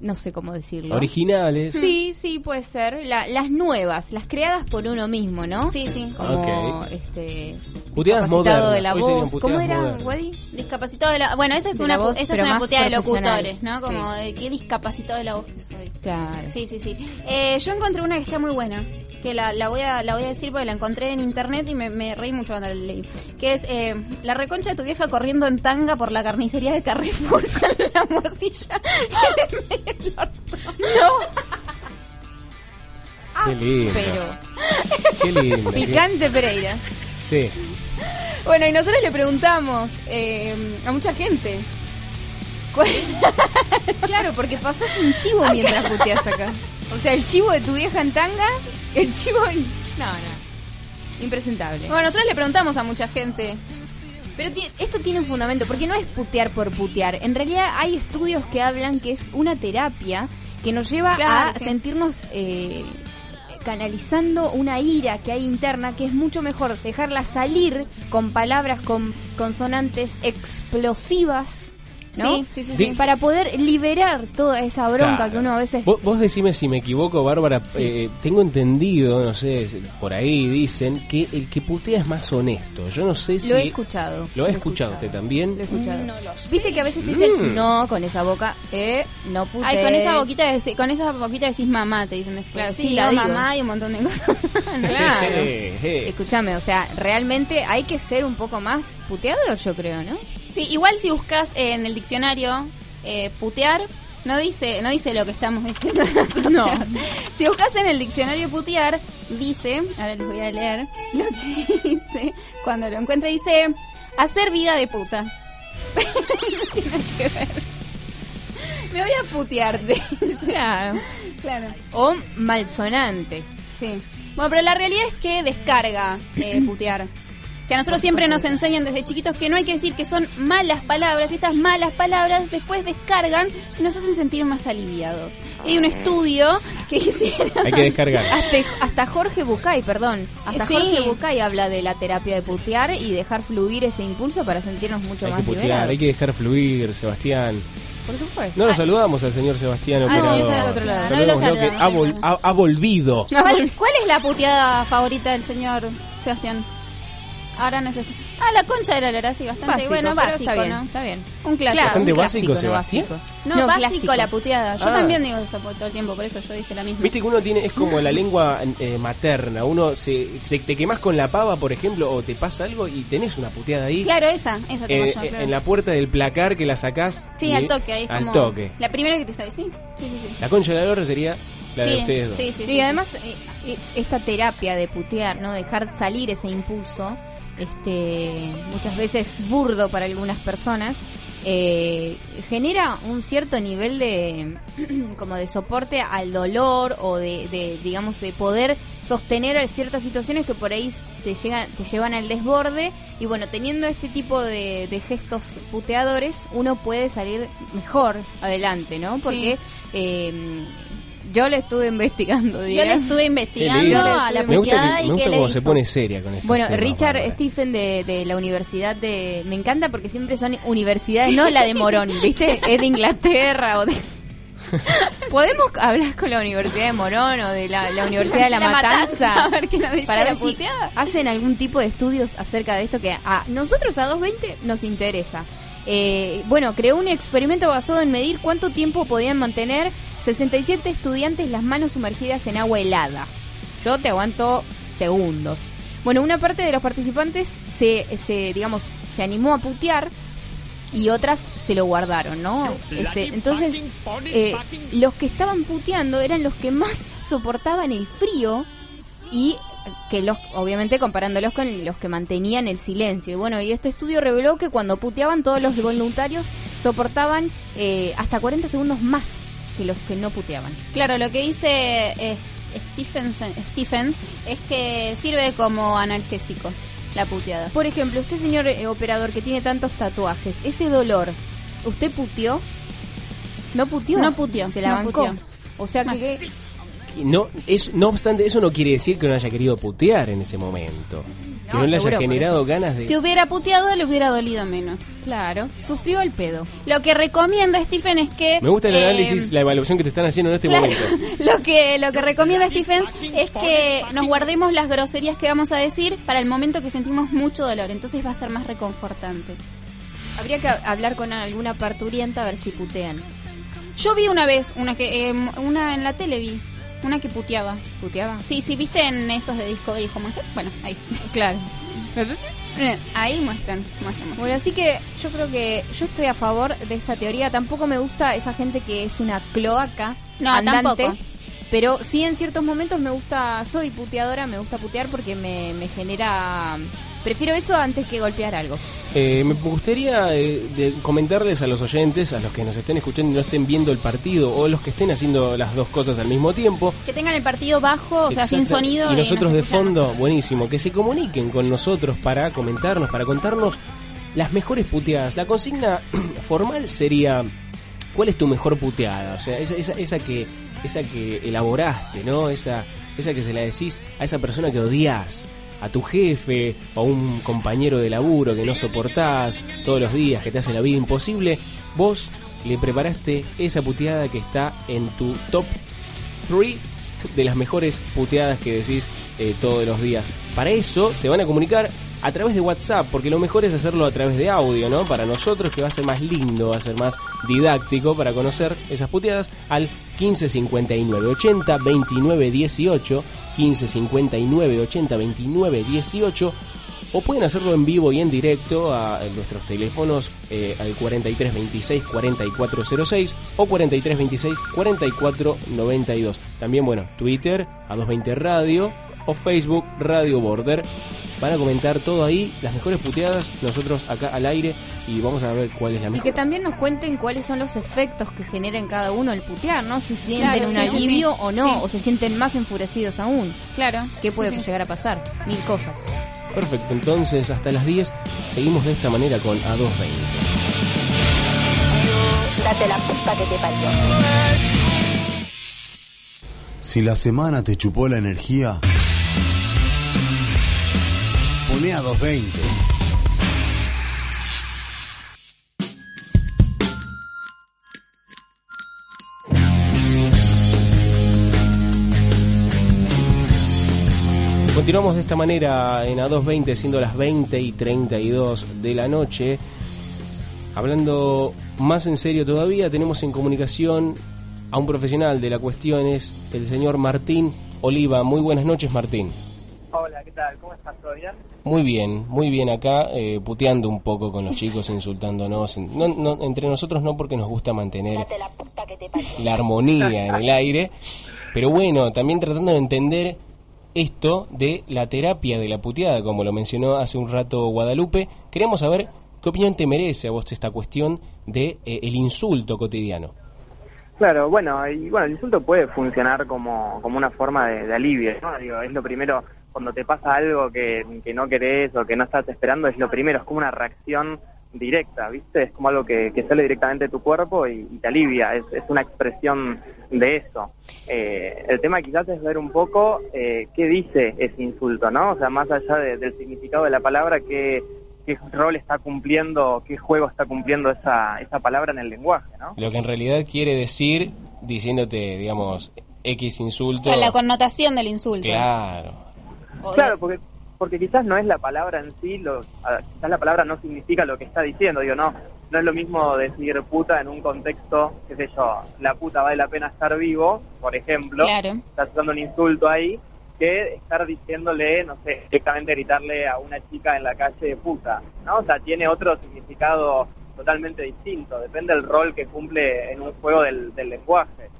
Speaker 16: no sé cómo decirlo.
Speaker 15: Originales.
Speaker 16: Sí, sí, puede ser. La- las nuevas, las creadas por uno mismo, ¿no?
Speaker 4: Sí, sí.
Speaker 16: Como
Speaker 15: Ok.
Speaker 16: este
Speaker 15: Puteadas
Speaker 16: discapacitado
Speaker 15: modernas.
Speaker 16: de la voz.
Speaker 15: puteadas
Speaker 16: ¿Cómo era. Weddy?
Speaker 4: Discapacitado de la... Bueno, esa es
Speaker 16: De
Speaker 4: una,
Speaker 16: voz,
Speaker 4: esa es una puteada de locutores, ¿no? Como
Speaker 16: Sí.
Speaker 4: de qué discapacitado de la voz que soy.
Speaker 16: Claro.
Speaker 4: Sí, sí, sí. Eh, yo encontré una que está muy buena, que la, la voy a la voy a decir porque la encontré en internet y me, me reí mucho cuando la leí. Que es eh, la reconcha de tu vieja corriendo en tanga por la carnicería de Carrefour con la morcilla en el medio del orto. No.
Speaker 15: Qué lindo.
Speaker 16: Pero
Speaker 15: Qué lindo.
Speaker 16: picante Pereira.
Speaker 15: Sí.
Speaker 16: Bueno, y nosotros le preguntamos eh, a mucha gente. ¿Cuál- claro, porque pasás un chivo mientras puteas acá. O sea, el chivo de tu vieja en tanga, el chivo. No, no. Impresentable.
Speaker 4: Bueno, nosotros le preguntamos a mucha gente.
Speaker 16: Pero esto tiene un fundamento, porque no es putear por putear. En realidad hay estudios que hablan que es una terapia que nos lleva
Speaker 4: Claro,
Speaker 16: a
Speaker 4: sí.
Speaker 16: sentirnos eh, canalizando una ira que hay interna, que es mucho mejor dejarla salir con palabras, con consonantes explosivas. ¿No?
Speaker 4: Sí, sí, sí,
Speaker 15: sí.
Speaker 16: Para poder liberar toda esa bronca
Speaker 15: Claro.
Speaker 16: que uno a veces...
Speaker 15: Vos, vos decime si me equivoco, Bárbara. eh, tengo entendido, no sé, por ahí dicen que el que putea es más honesto. Yo no sé si.
Speaker 16: Lo he escuchado.
Speaker 15: ¿Lo ha escuchado usted también?
Speaker 16: Lo he escuchado. Viste que a veces te dicen,
Speaker 15: Mm.
Speaker 16: no, con esa boca, eh, no putees.
Speaker 4: Ay, con esa boquita deci- con esa boquita decís mamá, te dicen después.
Speaker 16: Claro,
Speaker 4: sí,
Speaker 16: sí,
Speaker 4: la mamá y un montón de cosas.
Speaker 16: Claro.
Speaker 15: Eh, eh.
Speaker 16: Escúchame, o sea, realmente hay que ser un poco más puteador, yo creo, ¿no?
Speaker 4: Sí, igual si buscas en el diccionario eh, putear, no dice, no dice lo que estamos diciendo nosotros.
Speaker 16: No.
Speaker 4: Si buscas en el diccionario putear, dice, ahora les voy a leer lo que dice, cuando lo encuentre dice, hacer vida de puta. No tiene que ver. Me voy a putearte.
Speaker 16: Claro.
Speaker 4: claro.
Speaker 16: O malsonante.
Speaker 4: Sí. Bueno, pero la realidad es que descarga eh, putear. Que a nosotros siempre nos enseñan desde chiquitos que no hay que decir que son malas palabras. Y estas malas palabras después descargan y nos hacen sentir más aliviados. Y hay un estudio que hicieron...
Speaker 15: Hay que descargar.
Speaker 16: Hasta, hasta Jorge Bucay, perdón. Hasta
Speaker 4: Sí.
Speaker 16: Jorge Bucay habla de la terapia de putear y dejar fluir ese impulso para sentirnos mucho
Speaker 15: Hay
Speaker 16: más
Speaker 15: que putear,
Speaker 16: liberados.
Speaker 15: hay que dejar fluir, Sebastián.
Speaker 16: por supuesto.
Speaker 15: No lo saludamos al señor Sebastián
Speaker 16: Ah, sí,
Speaker 15: operador.
Speaker 16: está del otro lado. No lo
Speaker 15: que
Speaker 16: saludamos,
Speaker 15: ha, vol- ha- ha volvido.
Speaker 4: ¿Cuál, cuál es la puteada favorita del señor Sebastián? Ahora no es esto. Ah, la concha de la lora, sí, bastante.
Speaker 16: Básico,
Speaker 4: bueno, básico,
Speaker 16: está bien,
Speaker 4: ¿no?
Speaker 16: está bien.
Speaker 4: Un clásico.
Speaker 15: Bastante
Speaker 4: un
Speaker 15: básico,
Speaker 4: clásico,
Speaker 15: Sebastián.
Speaker 4: No,
Speaker 16: No,
Speaker 4: básico
Speaker 16: clásico.
Speaker 4: la puteada. Yo
Speaker 15: Ah.
Speaker 4: también digo eso todo el tiempo, por eso yo dije la misma.
Speaker 15: Viste que uno tiene, es como la lengua eh, materna. Uno se, se- te quemas con la pava, por ejemplo, o te pasa algo y tenés una puteada ahí.
Speaker 4: Claro, esa, esa tengo
Speaker 15: eh,
Speaker 4: yo.
Speaker 15: eh,
Speaker 4: claro.
Speaker 15: en la puerta del placar que la sacás.
Speaker 4: Sí,
Speaker 15: y-
Speaker 4: al toque, ahí es
Speaker 15: Al
Speaker 4: como
Speaker 15: toque.
Speaker 4: La primera que te sale, sí. Sí, sí, sí.
Speaker 15: La concha de la lora sería la de
Speaker 4: Sí,
Speaker 15: ustedes dos.
Speaker 4: sí, sí,
Speaker 16: y
Speaker 4: sí,
Speaker 16: además eh, eh, esta terapia de putear, ¿no? Dejar salir ese impulso, este, muchas veces burdo para algunas personas, eh, genera un cierto nivel de como de soporte al dolor o de, de, digamos de poder sostener ciertas situaciones que por ahí te llegan te llevan al desborde. Y bueno teniendo este tipo de, de gestos puteadores uno puede salir mejor adelante no porque eh, yo le estuve investigando
Speaker 4: Yo
Speaker 16: Diego.
Speaker 4: le estuve investigando a la puteada y
Speaker 15: me gusta
Speaker 4: que le
Speaker 15: cómo se pone seria con esto.
Speaker 16: Bueno, Richard Stephen de, de la Universidad de... Me encanta porque siempre son universidades, no la de Morón, ¿viste? Es de Inglaterra o de... ¿Podemos hablar con la Universidad de Morón o de la, la Universidad de La,
Speaker 4: La Matanza,
Speaker 16: Matanza?
Speaker 4: a ver qué nos dice
Speaker 16: para
Speaker 4: la
Speaker 16: ver si
Speaker 4: puteada.
Speaker 16: hacen algún tipo de estudios acerca de esto que a nosotros a 220 nos interesa. Eh, bueno, creó un experimento basado en medir cuánto tiempo podían mantener 67 estudiantes las manos sumergidas en agua helada. Yo te aguanto segundos. Bueno, una parte de los participantes se, se digamos, se animó a putear y otras se lo guardaron, ¿no? Este, entonces, eh, los que estaban puteando eran los que más soportaban el frío y que los obviamente comparándolos con los que mantenían el silencio. Y bueno, y este estudio reveló que cuando puteaban todos los voluntarios soportaban eh, hasta 40 segundos más que los que no puteaban.
Speaker 4: Claro, lo que dice eh, Stephens, Stephens es que sirve como analgésico la puteada.
Speaker 16: Por ejemplo, usted señor eh, operador que tiene tantos tatuajes, ese dolor, ¿usted puteó? ¿No puteó?
Speaker 4: No puteó,
Speaker 16: Se la
Speaker 4: no
Speaker 16: bancó.
Speaker 4: puteó.
Speaker 16: O sea que...
Speaker 4: Ah.
Speaker 16: que-
Speaker 15: No, es, no obstante, eso no quiere decir que no haya querido putear en ese momento. Que no, le haya generado ganas de...
Speaker 4: Si hubiera puteado, le hubiera dolido menos.
Speaker 16: Claro, sufrió el pedo.
Speaker 4: Lo que recomienda Stephen es que...
Speaker 15: Me gusta el
Speaker 4: eh,
Speaker 15: análisis, la evaluación que te están haciendo en este
Speaker 4: Claro.
Speaker 15: momento.
Speaker 4: Lo que, lo que recomienda Stephen es que nos guardemos las groserías que vamos a decir para el momento que sentimos mucho dolor. Entonces va a ser más reconfortante.
Speaker 16: Habría que hablar con alguna parturienta a ver si putean.
Speaker 4: Yo vi una vez, una que eh, una en la tele vi, una que puteaba.
Speaker 16: ¿Puteaba?
Speaker 4: Sí, sí, viste en esos de Discovery Home? Bueno, ahí.
Speaker 16: Claro.
Speaker 4: Ahí muestran, muestran, muestran.
Speaker 16: Bueno, así que yo creo que yo estoy a favor de esta teoría. Tampoco me gusta esa gente que es una cloaca
Speaker 4: No,
Speaker 16: andante.
Speaker 4: tampoco.
Speaker 16: Pero sí en ciertos momentos me gusta, soy puteadora, me gusta putear porque me, me genera... Prefiero eso antes que golpear algo.
Speaker 15: Eh, me gustaría eh, de comentarles a los oyentes, a los que nos estén escuchando y no estén viendo el partido, o los que estén haciendo las dos cosas al mismo tiempo.
Speaker 4: Que tengan el partido bajo, o sea, sin sonido.
Speaker 15: Y nosotros
Speaker 4: nos
Speaker 15: de fondo,
Speaker 4: nosotros.
Speaker 15: buenísimo, que se comuniquen con nosotros para comentarnos, para contarnos las mejores puteadas. La consigna formal sería, ¿cuál es tu mejor puteada? O sea, esa, esa, esa que esa que elaboraste, ¿no? Esa, esa que se la decís a esa persona que odias, a tu jefe o a un compañero de laburo que no soportás todos los días, que te hace la vida imposible. Vos le preparaste esa puteada que está en tu top 3 de las mejores puteadas que decís eh, todos los días. Para eso se van a comunicar a través de WhatsApp, porque lo mejor es hacerlo a través de audio, ¿no? Para nosotros que va a ser más lindo, va a ser más didáctico para conocer esas puteadas al 15 59 80 29 18 15 59 80 29 18 o pueden hacerlo en vivo y en directo a nuestros teléfonos eh, al 4326 4406 o 4326 4492. También, bueno, Twitter, a 220 Radio o Facebook Radio Border. Van a comentar todo ahí, las mejores puteadas, nosotros acá al aire y vamos a ver cuál es la
Speaker 16: Y
Speaker 15: mejor.
Speaker 16: que también nos cuenten cuáles son los efectos que genera en cada uno el putear, ¿no? Si sienten
Speaker 4: Claro,
Speaker 16: un
Speaker 4: sí,
Speaker 16: alivio
Speaker 4: sí.
Speaker 16: o no,
Speaker 4: Sí.
Speaker 16: o se sienten más enfurecidos aún.
Speaker 4: Claro.
Speaker 16: ¿Qué puede
Speaker 4: Sí, sí.
Speaker 16: llegar a pasar? Mil cosas.
Speaker 15: Perfecto, entonces hasta las 10 seguimos de esta manera con A220.
Speaker 17: Date la puta que te parió.
Speaker 18: Si la semana te chupó la energía,
Speaker 15: Continuamos de esta manera en A220, siendo las 20 y 32 de la noche. Hablando más en serio todavía, tenemos en comunicación a un profesional de la cuestión, es el señor Martín Oliva. Muy buenas noches, Martín.
Speaker 19: Hola, ¿qué tal? ¿Cómo estás? ¿Todo bien?
Speaker 15: Muy bien, muy bien acá, eh, puteando un poco con los chicos, insultándonos. No, no, entre nosotros no porque nos gusta mantener la armonía en el aire, pero bueno, también tratando de entender esto de la terapia de la puteada, como lo mencionó hace un rato Guadalupe. Queremos saber qué opinión te merece a vos esta cuestión de eh, el insulto cotidiano.
Speaker 19: Claro, bueno, y bueno, el insulto puede funcionar como, como una forma de, de alivio, ¿no? Digo, es lo primero, cuando te pasa algo que, que no querés o que no estás esperando, es lo primero, es como una reacción directa, ¿viste? Es como algo que, que sale directamente de tu cuerpo y, y te alivia, es, es una expresión de eso. Eh, el tema quizás es ver un poco eh, qué dice ese insulto, ¿no? O sea, más allá de- del significado de la palabra, qué, qué rol está cumpliendo, qué juego está cumpliendo esa, esa palabra en el lenguaje, ¿no?
Speaker 15: Lo que en realidad quiere decir, diciéndote, digamos, X insulto.
Speaker 4: La connotación del insulto.
Speaker 15: Claro.
Speaker 4: O de-
Speaker 19: Claro, porque porque quizás no es la palabra en sí, lo, quizás la palabra no significa lo que está diciendo, digo, no, no es lo mismo decir puta en un contexto, qué sé yo, la puta vale la pena estar vivo, por ejemplo,
Speaker 4: Claro.
Speaker 19: estás usando un insulto ahí, que estar diciéndole, no sé, directamente gritarle a una chica en la calle puta, ¿no? O sea, tiene otro significado totalmente distinto, depende del rol que cumple en un juego del, del lenguaje.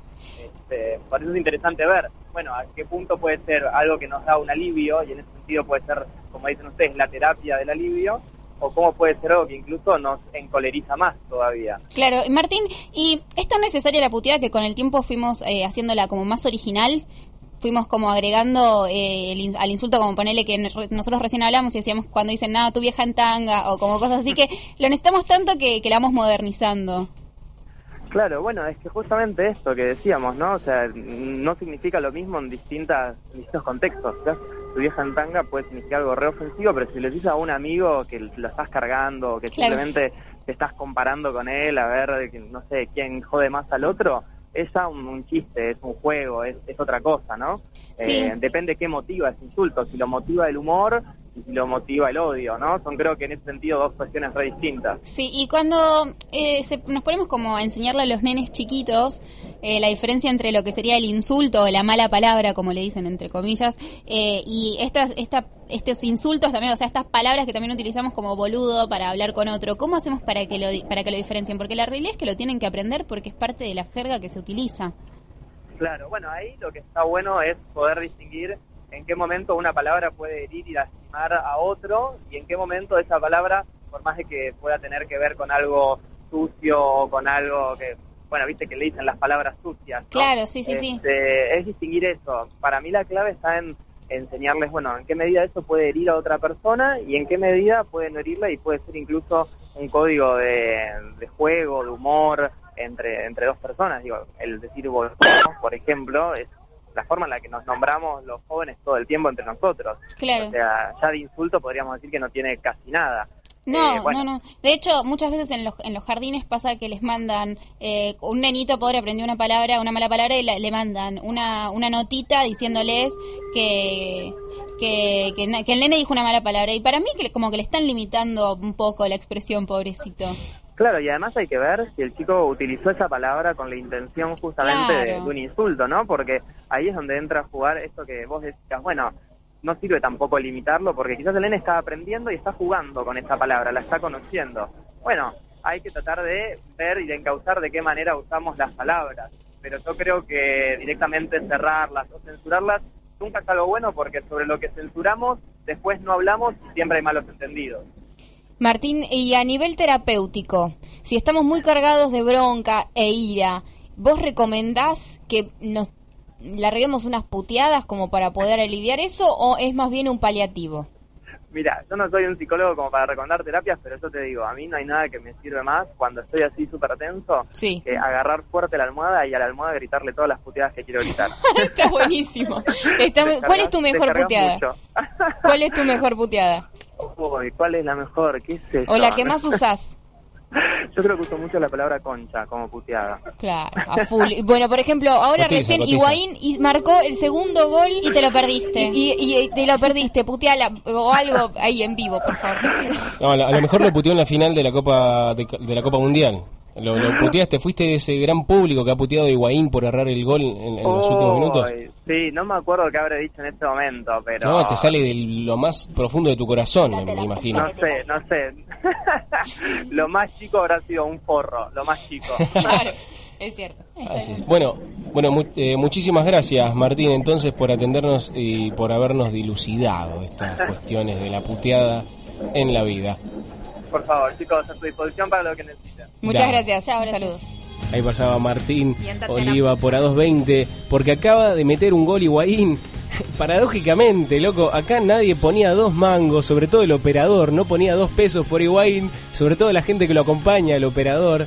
Speaker 19: Este, por eso es interesante ver, bueno, a qué punto puede ser algo que nos da un alivio, y en ese sentido puede ser, como dicen ustedes, la terapia del alivio, o cómo puede ser algo que incluso nos encoleriza más todavía.
Speaker 4: Claro, Martín, ¿y es tan necesaria la puteada que con el tiempo fuimos eh, haciéndola como más original? Fuimos como agregando eh, el al insulto, como ponerle que nos- nosotros recién hablamos y decíamos cuando dicen, nada, tu vieja en tanga, o como cosas así, que lo necesitamos tanto que, que la vamos modernizando.
Speaker 19: Claro, bueno, es que justamente esto que decíamos, ¿no? O sea, no significa lo mismo en distintas, en distintos contextos. Tu vieja en tanga puede significar algo re ofensivo, pero si le dices a un amigo que lo estás cargando, que
Speaker 4: Claro.
Speaker 19: simplemente te estás comparando con él, a ver, que no sé, quién jode más al otro, es ya un, un chiste, es un juego, es, es otra cosa, ¿no?
Speaker 4: Sí.
Speaker 19: Eh, depende qué motiva ese insulto, si lo motiva el humor lo motiva el odio, ¿no? Son creo que en ese sentido dos cuestiones re distintas.
Speaker 4: Sí, y cuando eh, se- nos ponemos como a enseñarle a los nenes chiquitos eh, la diferencia entre lo que sería el insulto o la mala palabra, como le dicen entre comillas, eh, y estas, esta, estos insultos también, o sea, estas palabras que también utilizamos como boludo para hablar con otro, ¿cómo hacemos para que lo, para que lo diferencien? Porque la realidad es que lo tienen que aprender porque es parte de la jerga que se utiliza.
Speaker 19: Claro, bueno, ahí lo que está bueno es poder distinguir en qué momento una palabra puede herir y lastimar a otro y en qué momento esa palabra, por más de que pueda tener que ver con algo sucio o con algo que, bueno, viste que le dicen las palabras sucias. ¿no?
Speaker 4: Claro, sí, sí, sí.
Speaker 19: Este, Es distinguir eso. Para mí la clave está en enseñarles, bueno, en qué medida eso puede herir a otra persona y en qué medida puede no herirla y puede ser incluso un código de, de juego, de humor entre, entre dos personas. Digo, el decir por ejemplo, es la forma en la que nos nombramos los jóvenes todo el tiempo entre nosotros.
Speaker 4: Claro.
Speaker 19: O sea, ya de insulto podríamos decir que no tiene casi nada.
Speaker 4: No,
Speaker 19: Eh, bueno,
Speaker 4: no, no. De hecho, muchas veces en los, en los jardines pasa que les mandan, eh, un nenito pobre aprendió una palabra, una mala palabra y la- le mandan una, una notita diciéndoles que, que, que, el nene dijo una mala palabra. Y para mí que como que le están limitando un poco la expresión, pobrecito.
Speaker 19: Claro, y además hay que ver si el chico utilizó esa palabra con la intención justamente de, un insulto, ¿no? Porque ahí es donde entra a jugar esto que vos decías, bueno, no sirve tampoco limitarlo porque quizás el nene está aprendiendo y está jugando con esa palabra, la está conociendo. Bueno, hay que tratar de ver y de encauzar de qué manera usamos las palabras, pero yo creo que directamente cerrarlas o censurarlas nunca es algo bueno porque sobre lo que censuramos después no hablamos y siempre hay malos entendidos.
Speaker 8: Martín, y a nivel terapéutico, si estamos muy cargados de bronca e ira, ¿vos recomendás que nos larguemos unas puteadas como para poder aliviar eso o es más bien un paliativo?
Speaker 19: Mira, yo no soy un psicólogo como para recomendar terapias, pero yo te digo, a mí no hay nada que me sirve más cuando estoy así súper tenso
Speaker 8: Sí.
Speaker 19: que agarrar fuerte la almohada y a la almohada gritarle todas las puteadas que quiero gritar.
Speaker 8: Está buenísimo. Está ¿Cuál es tu mejor puteada? ¿Cuál es tu mejor puteada?
Speaker 19: Uy, ¿cuál es la mejor? ¿Qué
Speaker 8: O la que más usás.
Speaker 19: Yo creo que uso mucho la palabra concha como puteada.
Speaker 8: Claro, a full. Bueno, por ejemplo, ahora
Speaker 19: Cotiza,
Speaker 8: recién
Speaker 19: cotiza.
Speaker 8: Higuaín y- marcó el segundo gol y te lo perdiste. Y, y- y te lo perdiste, puteala o algo ahí en vivo, por favor, te pido.
Speaker 15: No, a lo- a lo mejor lo puteó en la final de la Copa de, de la Copa Mundial. Lo, lo puteaste, fuiste de ese gran público que ha puteado a Higuaín por errar el gol en, en los últimos minutos.
Speaker 19: Sí, no me acuerdo qué habré dicho en este momento, pero...
Speaker 15: No, te sale de lo más profundo de tu corazón, me, me imagino.
Speaker 19: No sé, no sé. lo más chico habrá sido un forro, lo más chico.
Speaker 8: Claro, es cierto.
Speaker 15: Así es. Bueno, bueno mu- eh, muchísimas gracias Martín entonces por atendernos y por habernos dilucidado estas cuestiones de la puteada en la vida.
Speaker 19: Por favor, chicos, a su disposición para lo que necesiten.
Speaker 8: Muchas gracias. Chao, saludos.
Speaker 15: Ahí pasaba Martín Oliva por a 2.20 porque acaba de meter un gol Higuaín. Paradójicamente, loco, acá nadie ponía dos mangos, sobre todo el operador, no ponía dos pesos por Higuaín, sobre todo la gente que lo acompaña, el operador.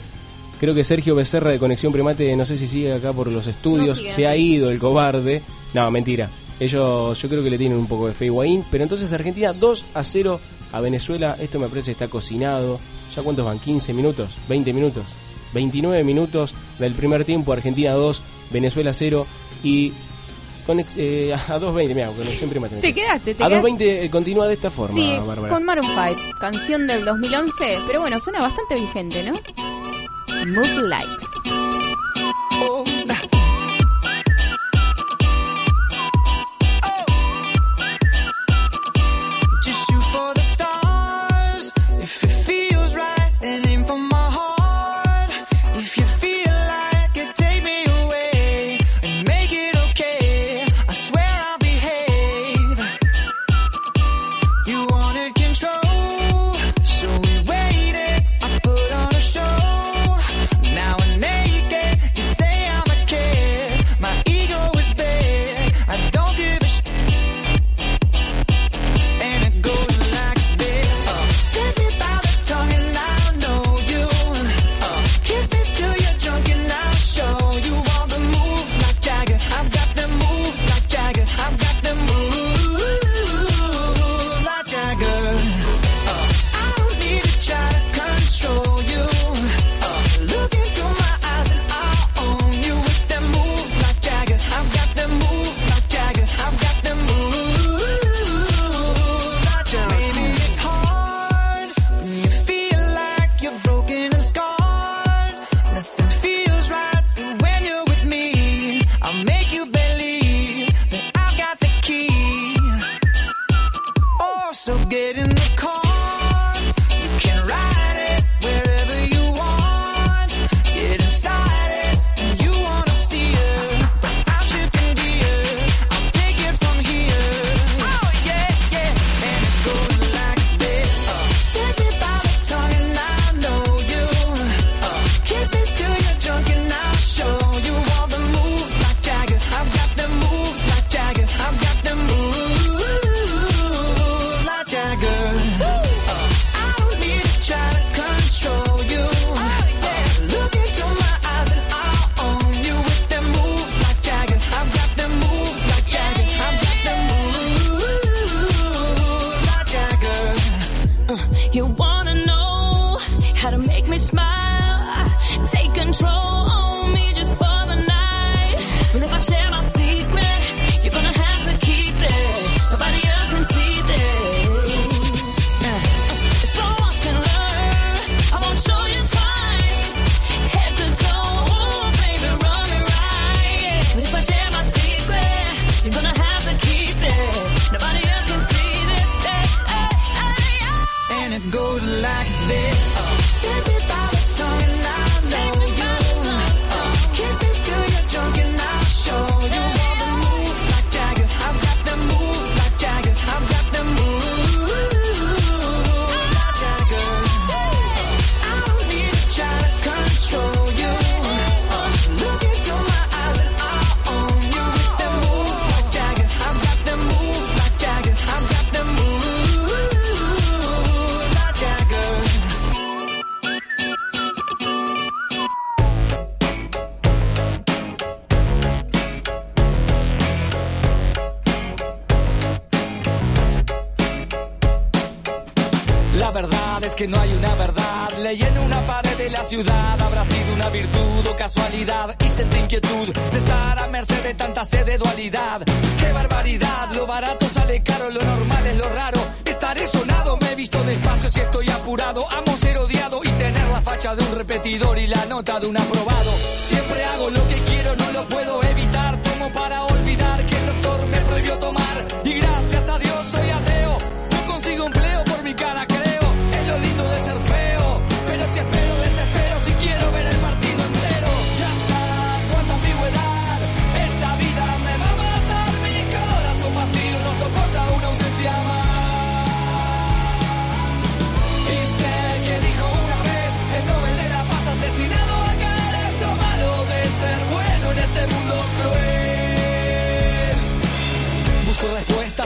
Speaker 15: Creo que Sergio Becerra de Conexión Primate, no sé si sigue acá por los estudios,
Speaker 20: sigue,
Speaker 15: se ha ido el cobarde. No, mentira. Ellos, yo creo que le tienen un poco de fe a Higuaín, pero entonces Argentina 2 a 0 a Venezuela. Esto me parece está cocinado. ¿Ya cuántos van? ¿15 minutos? ¿20 minutos? 29 minutos del primer tiempo, Argentina 2, Venezuela 0 y conex- eh, a 2.20, mira, conexión primate.
Speaker 16: Te quedaste, te
Speaker 15: a
Speaker 16: quedaste.
Speaker 15: 2.20 eh, continúa de esta forma,
Speaker 16: Sí,
Speaker 15: Bárbara.
Speaker 16: con Maroon 5, canción del 2011, pero bueno, suena bastante vigente, ¿no? Move Likes.
Speaker 20: Just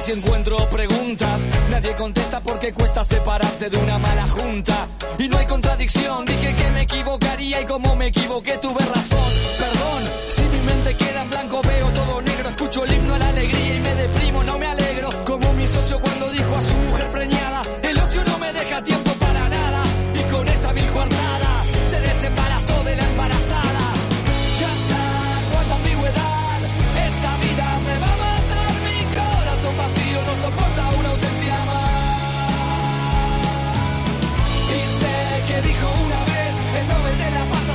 Speaker 21: y encuentro preguntas. Nadie contesta porque cuesta separarse de una mala junta. Y no hay contradicción, dije que me equivocaría y como me equivoqué tuve razón. Perdón, si mi mente queda en blanco veo todo negro, escucho el himno a la alegría y me deprimo, no me alegro. Como mi socio cuando dijo a su mujer preñada, el ocio no me deja tiempo para nada. Y con esa vil coartada se desembarazó de la embarazada. Ya que dijo una vez el Nobel de la Paz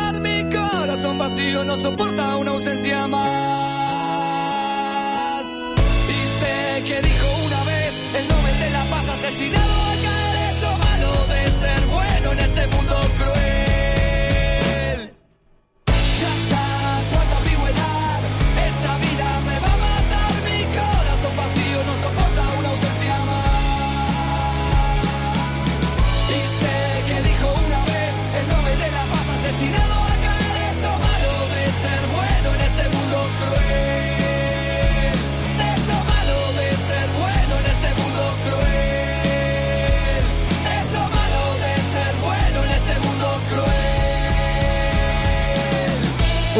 Speaker 21: Vacío no soporta una ausencia más. Y sé que dijo una vez el Nobel de la Paz asesinado acá es lo malo de ser bueno en este mundo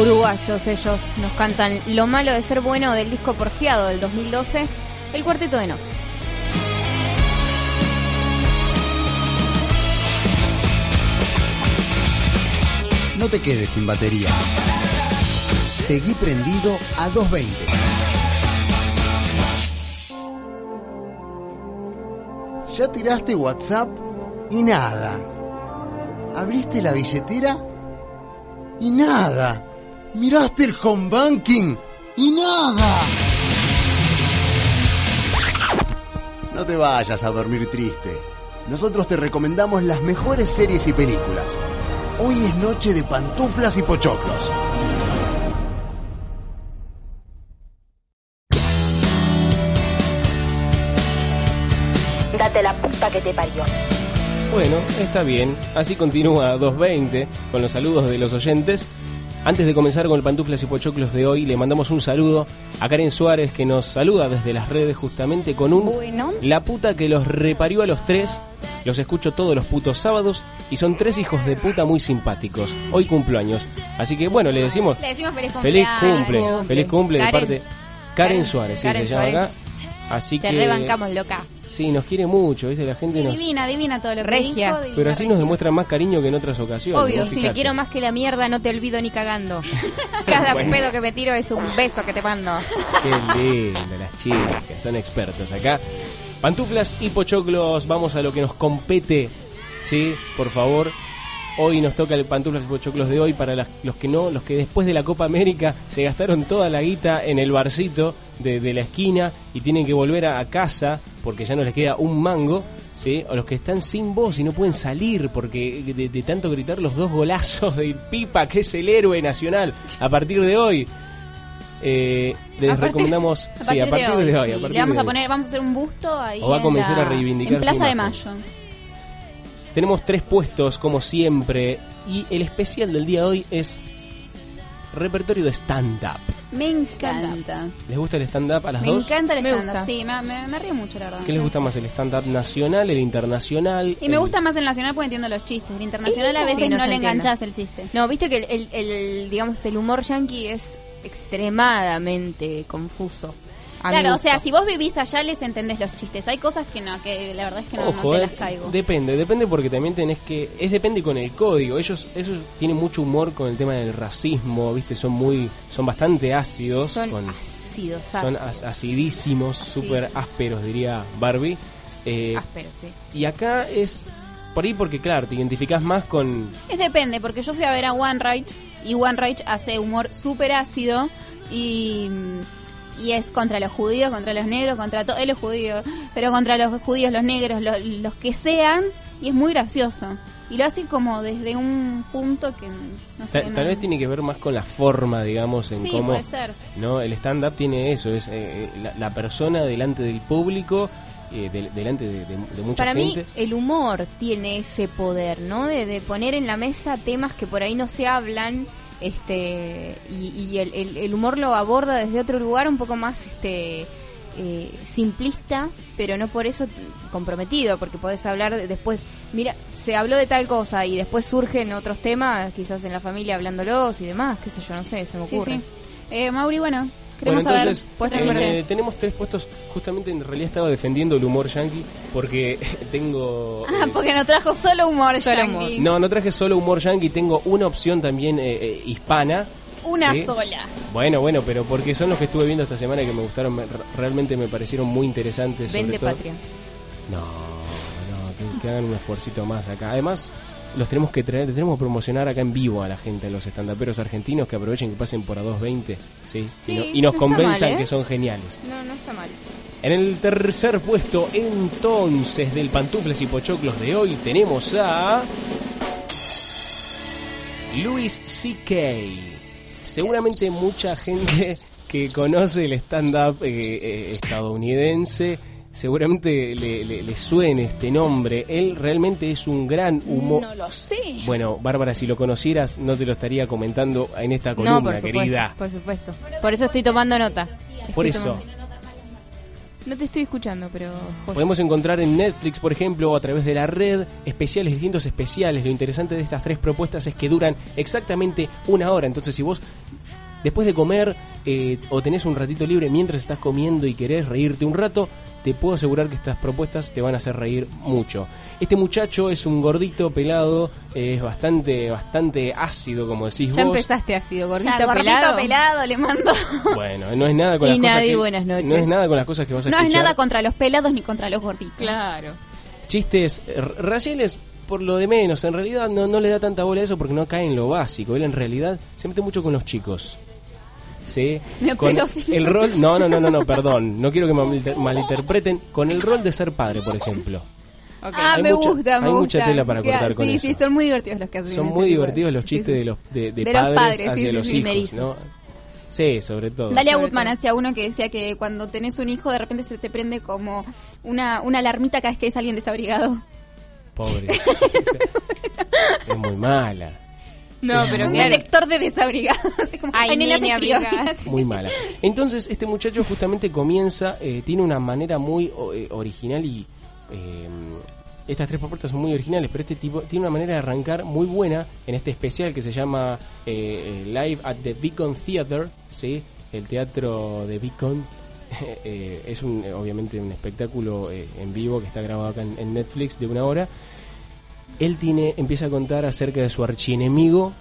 Speaker 8: Uruguayos ellos nos cantan Lo malo de ser bueno del disco Porfiado del 2012, El Cuarteto de Nos.
Speaker 18: No te quedes sin batería. Seguí prendido a 220. Ya tiraste WhatsApp y nada. Abriste la billetera y nada. Miraste el home banking y nada. No te vayas a dormir triste. Nosotros te recomendamos las mejores series y películas. Hoy es noche de pantuflas y pochoclos.
Speaker 17: Date la puta que te parió.
Speaker 15: Bueno, está bien. Así continúa 220 con los saludos de los oyentes. Antes de comenzar con el Pantuflas y Pochoclos de hoy, le mandamos un saludo a Karen Suárez que nos saluda desde las redes justamente con un
Speaker 8: Bueno.
Speaker 15: La puta que los reparió a los tres. Los escucho todos los putos sábados y son tres hijos de puta muy simpáticos. Hoy cumplo años. Así que bueno, le decimos
Speaker 4: Le decimos feliz
Speaker 15: feliz
Speaker 4: cumpleaños.
Speaker 15: cumple, feliz cumple de
Speaker 4: Karen.
Speaker 15: parte Karen,
Speaker 4: Karen-
Speaker 15: Suárez, sí,
Speaker 4: Karen
Speaker 15: se llama
Speaker 4: Suárez.
Speaker 15: acá. Así
Speaker 8: Te
Speaker 15: que
Speaker 8: rebancamos, loca.
Speaker 15: Sí, nos quiere mucho, ¿viste? La gente nos
Speaker 4: Divina, divina todo lo que
Speaker 8: Regia.
Speaker 4: dijo. divina,
Speaker 15: pero así nos demuestran más cariño que en otras ocasiones.
Speaker 8: Obvio,
Speaker 15: ¿no?
Speaker 8: si le
Speaker 15: Fíjate.
Speaker 8: quiero más que la mierda, no te olvido ni cagando. Cada
Speaker 15: Bueno.
Speaker 8: pedo que me tiro es un beso que te mando.
Speaker 15: Qué lindo, las chicas, son expertas acá. Pantuflas y pochoclos, vamos a lo que nos compete Sí, por favor. Hoy nos toca el pantuflas y pochoclos de hoy para las- los que no, los que después de la Copa América se gastaron toda la guita en el barcito de, de la esquina y tienen que volver a, a casa porque ya no les queda un mango, ¿sí? O los que están sin voz y no pueden salir porque de, de tanto gritar los dos golazos de Pipa, que es el héroe nacional, a partir de hoy. Eh, les
Speaker 4: A partir-
Speaker 15: recomendamos,
Speaker 4: a
Speaker 15: sí, a partir de hoy.
Speaker 4: sí.
Speaker 15: a partir
Speaker 4: Le vamos
Speaker 15: de
Speaker 4: a
Speaker 15: hoy.
Speaker 4: vamos a hacer un busto ahí.
Speaker 15: O va a
Speaker 4: en
Speaker 15: comenzar
Speaker 4: la-
Speaker 15: a reivindicar
Speaker 4: En
Speaker 15: su
Speaker 4: Plaza de. Mayo.
Speaker 15: Tenemos tres puestos, como siempre, y el especial del día de hoy es repertorio de stand-up.
Speaker 4: Me encanta.
Speaker 15: ¿Les gusta el stand-up a las
Speaker 4: Me
Speaker 15: dos?
Speaker 4: encanta el
Speaker 16: Me
Speaker 4: stand-up. Sí, me, me- me río mucho, la verdad.
Speaker 15: ¿Qué les gusta más, el stand-up nacional, el internacional?
Speaker 4: Y me gusta más el nacional porque entiendo los chistes. El internacional a
Speaker 16: Sí,
Speaker 4: veces
Speaker 16: no
Speaker 4: le enganchas el chiste.
Speaker 16: No, viste que el, el- el, digamos, el humor yankee es extremadamente confuso. A
Speaker 4: Claro, o sea, si vos vivís allá les entendés los chistes. Hay cosas que no, que la verdad es que no, no
Speaker 15: Ojo,
Speaker 4: te
Speaker 15: eh,
Speaker 4: las caigo.
Speaker 15: depende, depende porque también tenés que... Es depende con el código. Ellos, ellos tienen mucho humor con el tema del racismo, ¿viste? Son muy... Son bastante ácidos.
Speaker 16: Son
Speaker 15: con-
Speaker 16: ácidos,
Speaker 15: Son
Speaker 16: ácidos.
Speaker 15: as- acidísimos, súper ásperos, diría Barbie. Eh,
Speaker 16: Áspero, sí.
Speaker 15: y acá es por ahí porque, claro, te identificás más con...
Speaker 4: Es depende, porque yo fui a ver a One Reich y One Reich hace humor súper ácido y, y es contra los judíos, contra los negros, contra todos, él es judío, pero contra los judíos, los negros, lo- los que sean, y es muy gracioso. Y lo hace como desde un punto que no sé.
Speaker 15: Tal,
Speaker 4: no-
Speaker 15: tal vez tiene que ver más con la forma, digamos, en
Speaker 4: Sí,
Speaker 15: cómo...
Speaker 4: puede ser.
Speaker 15: ¿no? El stand-up tiene eso, es eh, la, la persona delante del público, eh, del- delante de, de- de mucha
Speaker 16: Para
Speaker 15: gente.
Speaker 16: mí el humor tiene ese poder, ¿no? De, de poner en la mesa temas que por ahí no se hablan, este, y, y el, el- el humor lo aborda desde otro lugar un poco más, este, eh, simplista, pero no por eso comprometido, porque podés hablar de- después, mira, se habló de tal cosa y después surgen otros temas, quizás en la familia hablándolos y demás, qué sé yo, no sé, se me
Speaker 4: Sí,
Speaker 16: ocurre.
Speaker 4: sí. Eh, Mauri, bueno,
Speaker 15: Bueno,
Speaker 4: saber.
Speaker 15: entonces,
Speaker 4: puestos
Speaker 15: eh, tenemos tres puestos, justamente en realidad estaba defendiendo el humor yankee, porque tengo...
Speaker 4: Ah,
Speaker 15: eh,
Speaker 4: porque no trajo solo humor,
Speaker 16: Solo
Speaker 4: yankee.
Speaker 15: no, no traje solo humor yankee, tengo una opción también eh, eh, hispana.
Speaker 4: Una
Speaker 15: ¿sí?
Speaker 4: sola.
Speaker 15: Bueno, bueno, pero porque son los que estuve viendo esta semana y que me gustaron, me- realmente me parecieron muy interesantes. sobre
Speaker 16: Vende
Speaker 15: todo-
Speaker 16: patria.
Speaker 15: No, no, que, que hagan un esfuercito más acá. Además, los tenemos que traer, tenemos que promocionar acá en vivo a la gente, a los estandaperos argentinos que aprovechen que pasen por a 220, ¿sí?
Speaker 16: Sí,
Speaker 15: y, no- y nos
Speaker 16: no
Speaker 15: convenzan
Speaker 16: mal, ¿eh?
Speaker 15: que son geniales.
Speaker 16: No, no está mal.
Speaker 15: En el tercer puesto, entonces, del Pantufles y Pochoclos de hoy, tenemos a. Louis C.K. Seguramente mucha gente que conoce el stand-up eh, eh, estadounidense. Seguramente le, le- le suene este nombre. Él realmente es un gran humor.
Speaker 4: No lo sé.
Speaker 15: Bueno, Bárbara, si lo conocieras, no te lo estaría comentando en esta
Speaker 16: No,
Speaker 15: columna,
Speaker 16: por supuesto,
Speaker 15: querida.
Speaker 16: por supuesto. Por eso estoy tomando nota.
Speaker 15: Por eso.
Speaker 16: tomando- No te estoy escuchando, pero...
Speaker 15: Podemos encontrar en Netflix, por ejemplo, o a través de la red, especiales, distintos especiales. Lo interesante de estas tres propuestas es que duran exactamente una hora. Entonces, si vos después de comer eh, o tenés un ratito libre mientras estás comiendo y querés reírte un rato, te puedo asegurar que estas propuestas te van a hacer reír mucho. Este muchacho es un gordito pelado, es bastante, bastante ácido, como decís
Speaker 16: Ya
Speaker 15: vos.
Speaker 16: empezaste así, gordito,
Speaker 4: Ya, gordito
Speaker 16: pelado.
Speaker 4: pelado. le mando.
Speaker 15: Bueno, no es nada con
Speaker 16: Y
Speaker 15: las cosas
Speaker 16: nadie,
Speaker 15: que-
Speaker 16: buenas noches.
Speaker 15: No es nada con las cosas que vas a
Speaker 4: No es
Speaker 15: escuchar.
Speaker 4: nada contra los pelados ni contra los gorditos.
Speaker 16: Claro.
Speaker 15: chistes raciales por lo de menos. En realidad no, no le da tanta bola a eso porque no cae en lo básico. Él en realidad se mete mucho con los chicos. ¿Sí?
Speaker 4: Me
Speaker 15: Con el rol. No, no, no, no, no, perdón. No quiero que me malinter- malinterpreten. Con el rol de ser padre, por ejemplo.
Speaker 4: Ah,
Speaker 15: Hay
Speaker 4: me
Speaker 15: mucha-
Speaker 4: gusta, me
Speaker 15: hay
Speaker 4: gusta.
Speaker 15: mucha tela para cortar con
Speaker 4: sí,
Speaker 15: eso.
Speaker 4: Sí, son muy divertidos los que hacen
Speaker 15: Son muy divertidos los
Speaker 4: sí,
Speaker 15: chistes
Speaker 4: sí.
Speaker 15: de los de, de
Speaker 4: De
Speaker 15: padres,
Speaker 4: padres, sí,
Speaker 15: hacia
Speaker 4: sí,
Speaker 15: los
Speaker 4: sí.
Speaker 15: hijos. ¿no? Sí, sobre todo.
Speaker 4: Dalia Woodman hacía uno que decía que cuando tenés un hijo de repente se te prende como una, una alarmita cada vez que es alguien desabrigado.
Speaker 15: Pobre. es muy mala.
Speaker 16: No, pero
Speaker 4: un
Speaker 16: claro.
Speaker 4: detector de desabrigados. Como,
Speaker 16: Ay,
Speaker 4: ay, frío.
Speaker 15: Muy mala. Entonces, este muchacho justamente comienza, eh, tiene una manera muy o- eh, original y. eh, estas tres propuestas son muy originales, pero este tipo tiene una manera de arrancar muy buena en este especial que se llama eh, eh, Live at the Beacon Theater, ¿sí? El teatro de Beacon. Eh, es un, obviamente un espectáculo eh, en vivo que está grabado acá en, en Netflix de una hora. Él tiene, empieza a contar acerca de su archienemigo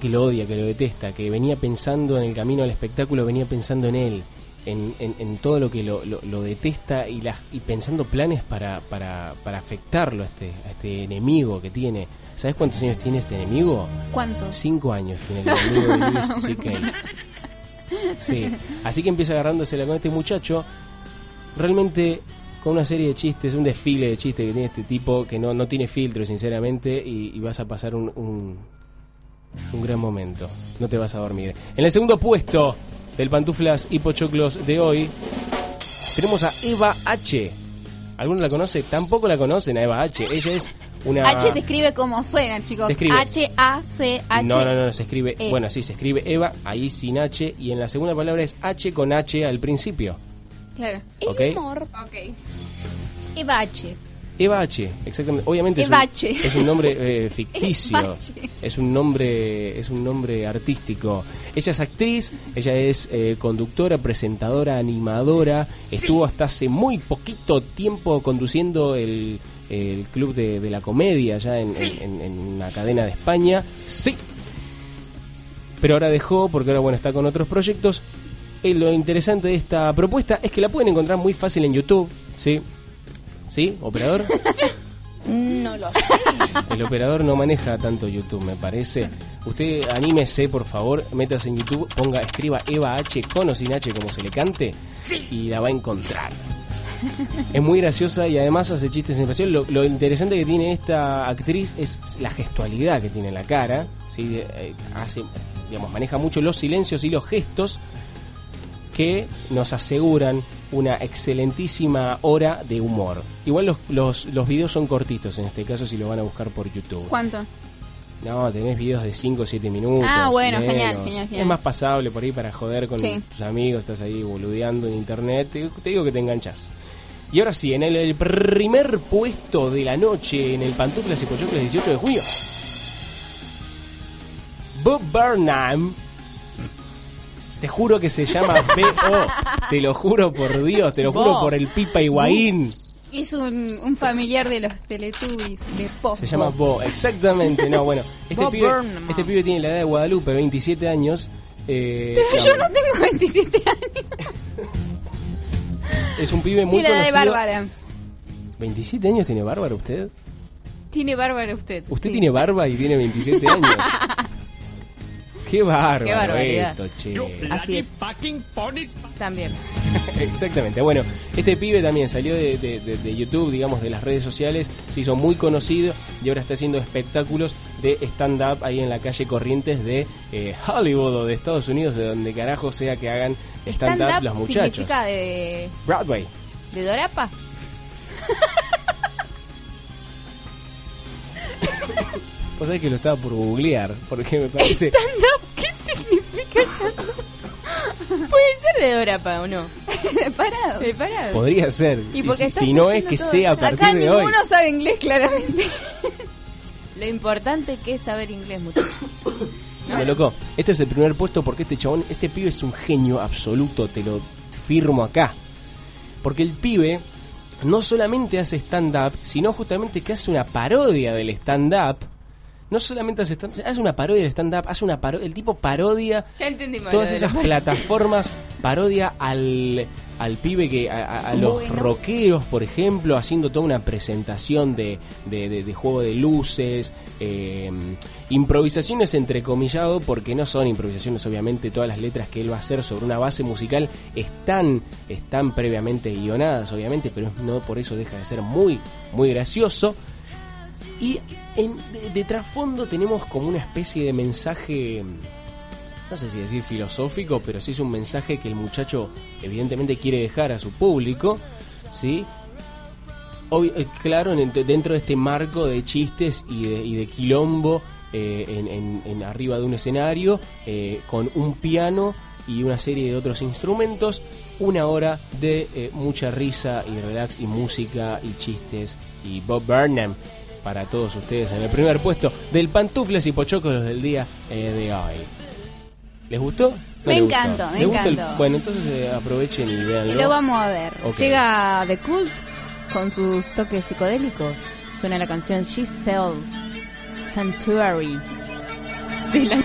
Speaker 15: que lo odia, que lo detesta, que venía pensando en el camino al espectáculo, venía pensando en él. en, en- en todo lo que lo, lo- lo detesta y, las, y pensando planes para, para, para afectarlo a este, a este enemigo que tiene. ¿Sabes cuántos años tiene este enemigo?
Speaker 4: ¿Cuántos?
Speaker 15: Cinco años tiene el enemigo de Louis C.K. Sí, así que empieza agarrándosela con este muchacho. Realmente con una serie de chistes, un desfile de chistes que tiene este tipo que no, no tiene filtro, sinceramente, y, y vas a pasar un, un, un gran momento. No te vas a dormir. En el segundo puesto del Pantuflas y Pochoclos de hoy, tenemos a Eva H. ¿Alguno la conoce? Tampoco la conocen a Eva H. Ella es una...
Speaker 4: H se escribe como suena, chicos. H-A-C-H.
Speaker 15: No, no, no, se escribe.
Speaker 4: E.
Speaker 15: Bueno, sí, se escribe Eva, ahí sin H, y en la segunda palabra es H con H al principio.
Speaker 4: Claro.
Speaker 15: ¿Ok?
Speaker 4: Ok. H.
Speaker 15: Eva H, exactamente. Obviamente es un, es nombre eh, ficticio. Es un nombre, es un nombre artístico. Ella es actriz, ella es eh, conductora, presentadora, animadora. Estuvo hasta hace muy poquito tiempo conduciendo el, el club de, de la comedia allá en, en- en- en una cadena de España. Sí. Pero ahora dejó porque ahora bueno está con otros proyectos. Eh, lo interesante de esta propuesta es que la pueden encontrar muy fácil en YouTube, ¿sí? ¿Sí, operador?
Speaker 16: No lo sé.
Speaker 15: El operador no maneja tanto YouTube, me parece. Usted anímese, por favor, métase en YouTube, ponga, escriba Eva H con o sin H como se le cante y la va a encontrar. Es muy graciosa y además hace chistes sin pasión. Lo, lo interesante que tiene esta actriz es la gestualidad que tiene en la cara. ¿sí? Eh, hace, digamos, maneja mucho los silencios y los gestos que nos aseguran una excelentísima hora de humor. Igual los, los, los videos son cortitos en este caso si lo van a buscar por YouTube.
Speaker 4: ¿Cuánto?
Speaker 15: No, tenés videos de 5 o 7 minutos.
Speaker 4: Ah, bueno,
Speaker 15: menos.
Speaker 4: genial, genial, genial.
Speaker 15: Es más pasable por ahí para joder con
Speaker 4: Sí.
Speaker 15: tus amigos, estás ahí boludeando en internet. Te, te digo que te enganchas. Y ahora sí, en el, el primer puesto de la noche en el Pantuflas y Pochocles 18 de junio. Bob Burnham. Te juro que se llama B.O. Te lo juro por Dios, te lo juro por el Pipa Higuaín.
Speaker 4: Es un, un familiar de los Teletubbies, de Pop.
Speaker 15: Se llama Bo, exactamente. No, bueno, este pibe,
Speaker 4: Burnham.
Speaker 15: este pibe tiene la edad de Guadalupe, 27 años. eh,
Speaker 4: Pero
Speaker 15: no,
Speaker 4: yo no tengo 27 años.
Speaker 15: Es un pibe muy
Speaker 4: Tiene la de
Speaker 15: conocido.
Speaker 4: Bárbara.
Speaker 15: ¿27 años tiene Bárbara usted?
Speaker 16: Tiene Bárbara usted.
Speaker 15: Usted
Speaker 16: sí.
Speaker 15: tiene barba y tiene 27 años. Qué bárbaro
Speaker 16: Qué barbaridad.
Speaker 15: esto, che.
Speaker 16: Así es. También.
Speaker 15: Exactamente. Bueno, este pibe también salió de, de- de- de YouTube, digamos, de las redes sociales, se hizo muy conocido y ahora está haciendo espectáculos de stand-up ahí en la calle Corrientes de eh, Hollywood o de Estados Unidos, de donde carajo sea que hagan stand-up
Speaker 16: Stand-up
Speaker 15: los muchachos.
Speaker 16: significa de,
Speaker 15: Broadway.
Speaker 16: de Dorapa.
Speaker 15: Vos sabés que lo estaba por googlear, porque me parece...
Speaker 16: ¿Stand-up? ¿Qué significa? Puede ser de Dorapa o no.
Speaker 4: De parado.
Speaker 16: De parado.
Speaker 15: Podría ser.
Speaker 16: Y
Speaker 15: si, si no es que
Speaker 16: todo.
Speaker 15: sea a partir
Speaker 4: Acá
Speaker 15: de hoy.
Speaker 4: ninguno sabe inglés, claramente.
Speaker 16: Lo importante que es saber inglés, muchachos.
Speaker 15: Bueno, loco, este es el primer puesto porque este chabón, este pibe es un genio absoluto, te lo firmo acá. Porque el pibe no solamente hace stand-up, sino justamente que hace una parodia del stand-up. No solamente hace stand hace una parodia del stand-up, hace una parodia, el tipo parodia
Speaker 16: Ya entendimos.
Speaker 15: todas esas
Speaker 16: la-
Speaker 15: plataformas, parodia al, al pibe que, a, a- a los
Speaker 16: Bueno.
Speaker 15: rockeros, por ejemplo, haciendo toda una presentación de, de, de- de juego de luces, eh, improvisaciones entrecomillado, porque no son improvisaciones, obviamente, todas las letras que él va a hacer sobre una base musical están, están previamente guionadas, obviamente, pero no por eso deja de ser muy, muy gracioso. Y en, de, trasfondo tenemos como una especie de mensaje, no sé si decir filosófico, pero sí es un mensaje que el muchacho evidentemente quiere dejar a su público, ¿sí? Obvi- eh, claro, en- dentro de este marco de chistes y de, y de quilombo eh, en, arriba de un escenario, eh, con un piano y una serie de otros instrumentos, una hora de mucha risa y relax y música y chistes y Bob Burnham para todos ustedes en el primer puesto del Pantufles y Pochocos del día eh, de hoy. ¿Les gustó?
Speaker 4: Me encanta, me encanta.
Speaker 15: Bueno, entonces eh, aprovechen y veanlo.
Speaker 4: Y lo vamos a ver.
Speaker 16: Llega The Cult con sus toques psicodélicos. Suena la canción Giselle Sanctuary de la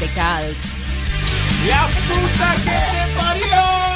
Speaker 16: The Cult.
Speaker 15: ¡La puta que te parió!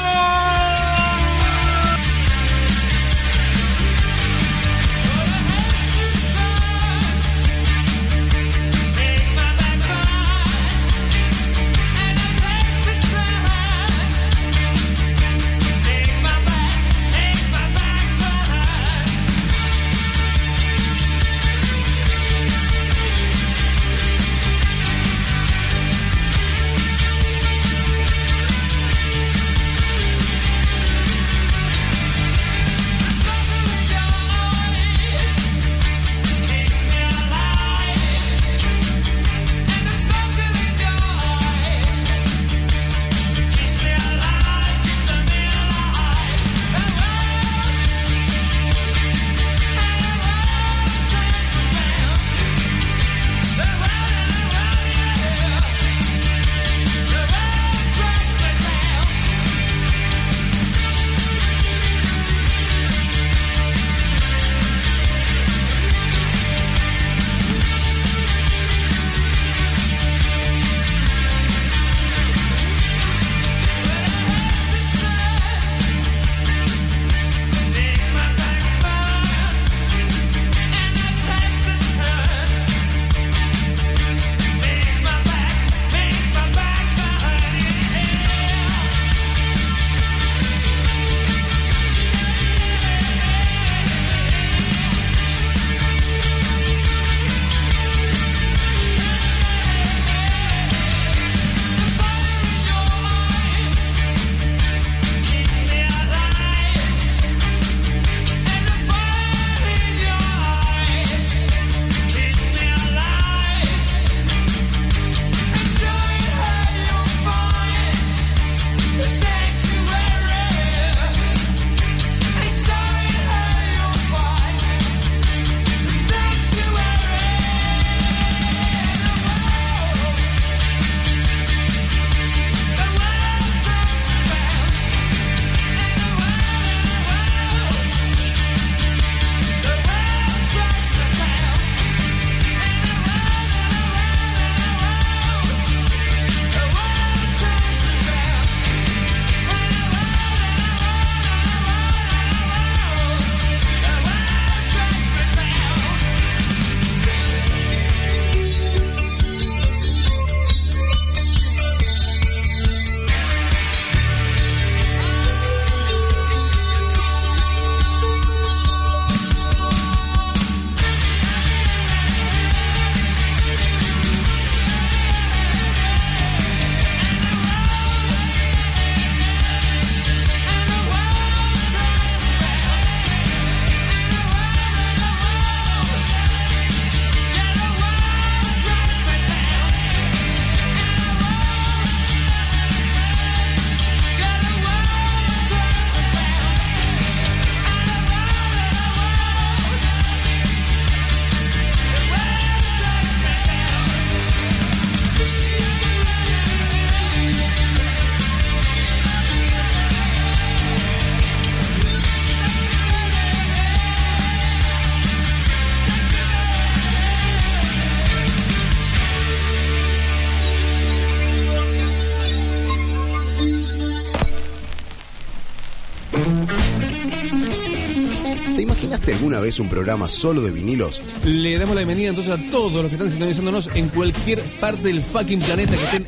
Speaker 18: Alguna vez un programa solo de vinilos?
Speaker 22: Le damos la bienvenida entonces a todos los que están sintonizándonos en cualquier parte del fucking planeta que estén.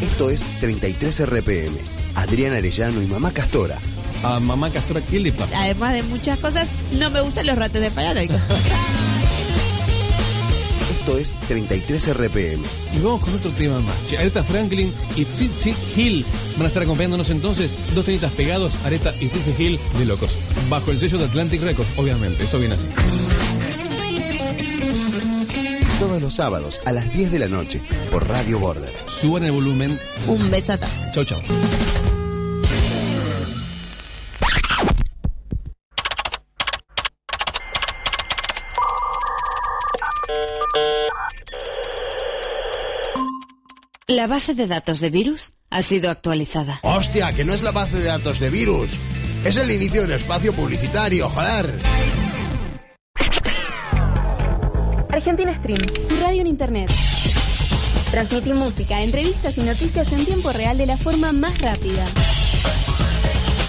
Speaker 18: Esto es 33 RPM. Adrián Arellano y Mamá Castora.
Speaker 22: A Mamá Castora, ¿qué le pasa?
Speaker 23: Además de muchas cosas, no me gustan los ratos de paranoicos.
Speaker 18: Esto es 33 RPM.
Speaker 22: Y vamos con otro tema más. Aretha Franklin y Tsitsi Hill van a estar acompañándonos entonces. Dos temitas pegados, Aretha y Tsitsi Hill de locos. Bajo el sello de Atlantic Records, obviamente. Esto viene así.
Speaker 18: Todos los sábados a las 10 de la noche por Radio Border.
Speaker 22: Suban el volumen.
Speaker 23: Un beso.
Speaker 22: Chau, chau.
Speaker 24: La base de datos de virus ha sido actualizada.
Speaker 18: ¡Hostia! Que no es la base de datos de virus. Es el inicio del espacio publicitario, joder.
Speaker 25: Argentina Stream, tu radio en internet.
Speaker 16: Transmití música, entrevistas y noticias en tiempo real de la forma más rápida.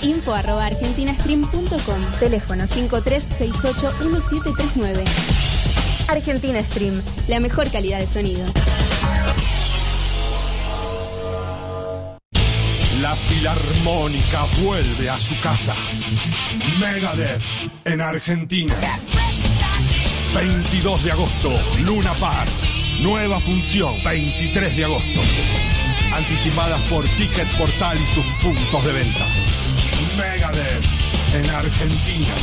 Speaker 16: Info arroba argentinastream.com Teléfono 53681739 Argentina Stream, la mejor calidad de sonido.
Speaker 12: La Filarmónica vuelve a su casa. Megadeth en Argentina. 22 de agosto, Luna Park. Nueva función, 23 de agosto. Anticipadas por Ticket Portal y sus puntos de venta. Megadeth en Argentina.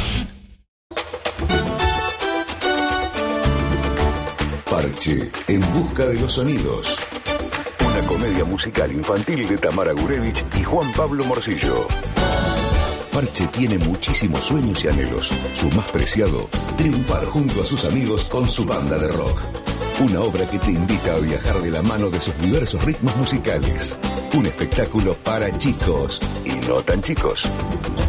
Speaker 26: Parche, en busca de los sonidos. Una comedia musical infantil de Tamara Gurevich y Juan Pablo Morcillo. Parche tiene muchísimos sueños y anhelos. Su más preciado, triunfar junto a sus amigos con su banda de rock. Una obra que te invita a viajar de la mano de sus diversos ritmos musicales. Un espectáculo para chicos y no tan chicos.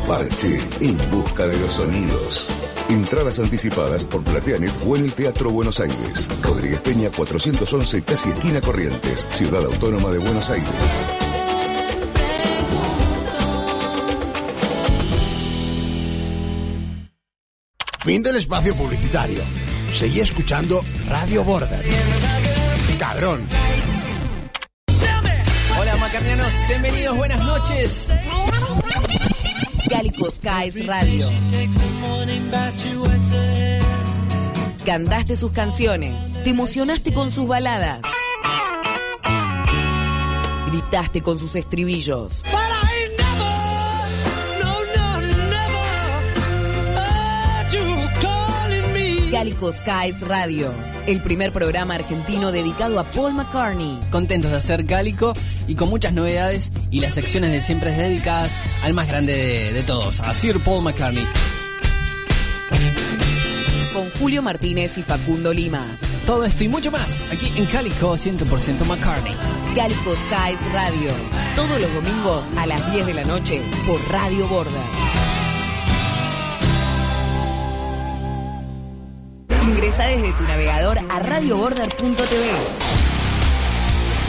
Speaker 26: Parche en busca de los sonidos. Entradas anticipadas por Plateanet o en el Teatro Buenos Aires. Rodríguez Peña 411, casi esquina Corrientes, Ciudad Autónoma de Buenos Aires.
Speaker 18: Fin del espacio publicitario. Seguí escuchando Radio Border. Cabrón.
Speaker 25: Hola macarnianos, bienvenidos, buenas noches.
Speaker 1: Cálico Skies Radio. Cantaste sus canciones, te emocionaste con sus baladas, gritaste con sus estribillos. Cálico Skies Radio, el primer programa argentino dedicado a Paul McCartney.
Speaker 25: Contentos de hacer Cálico y con muchas novedades y las secciones de siempre dedicadas al más grande de, de todos, a Sir Paul McCartney.
Speaker 1: Con Julio Martínez y Facundo Limas.
Speaker 25: Todo esto y mucho más aquí en Cálico 100% McCartney.
Speaker 1: Cálico Skies Radio, todos los domingos a las 10 de la noche por Radio Border. Ingresa desde tu navegador a radioborder.tv.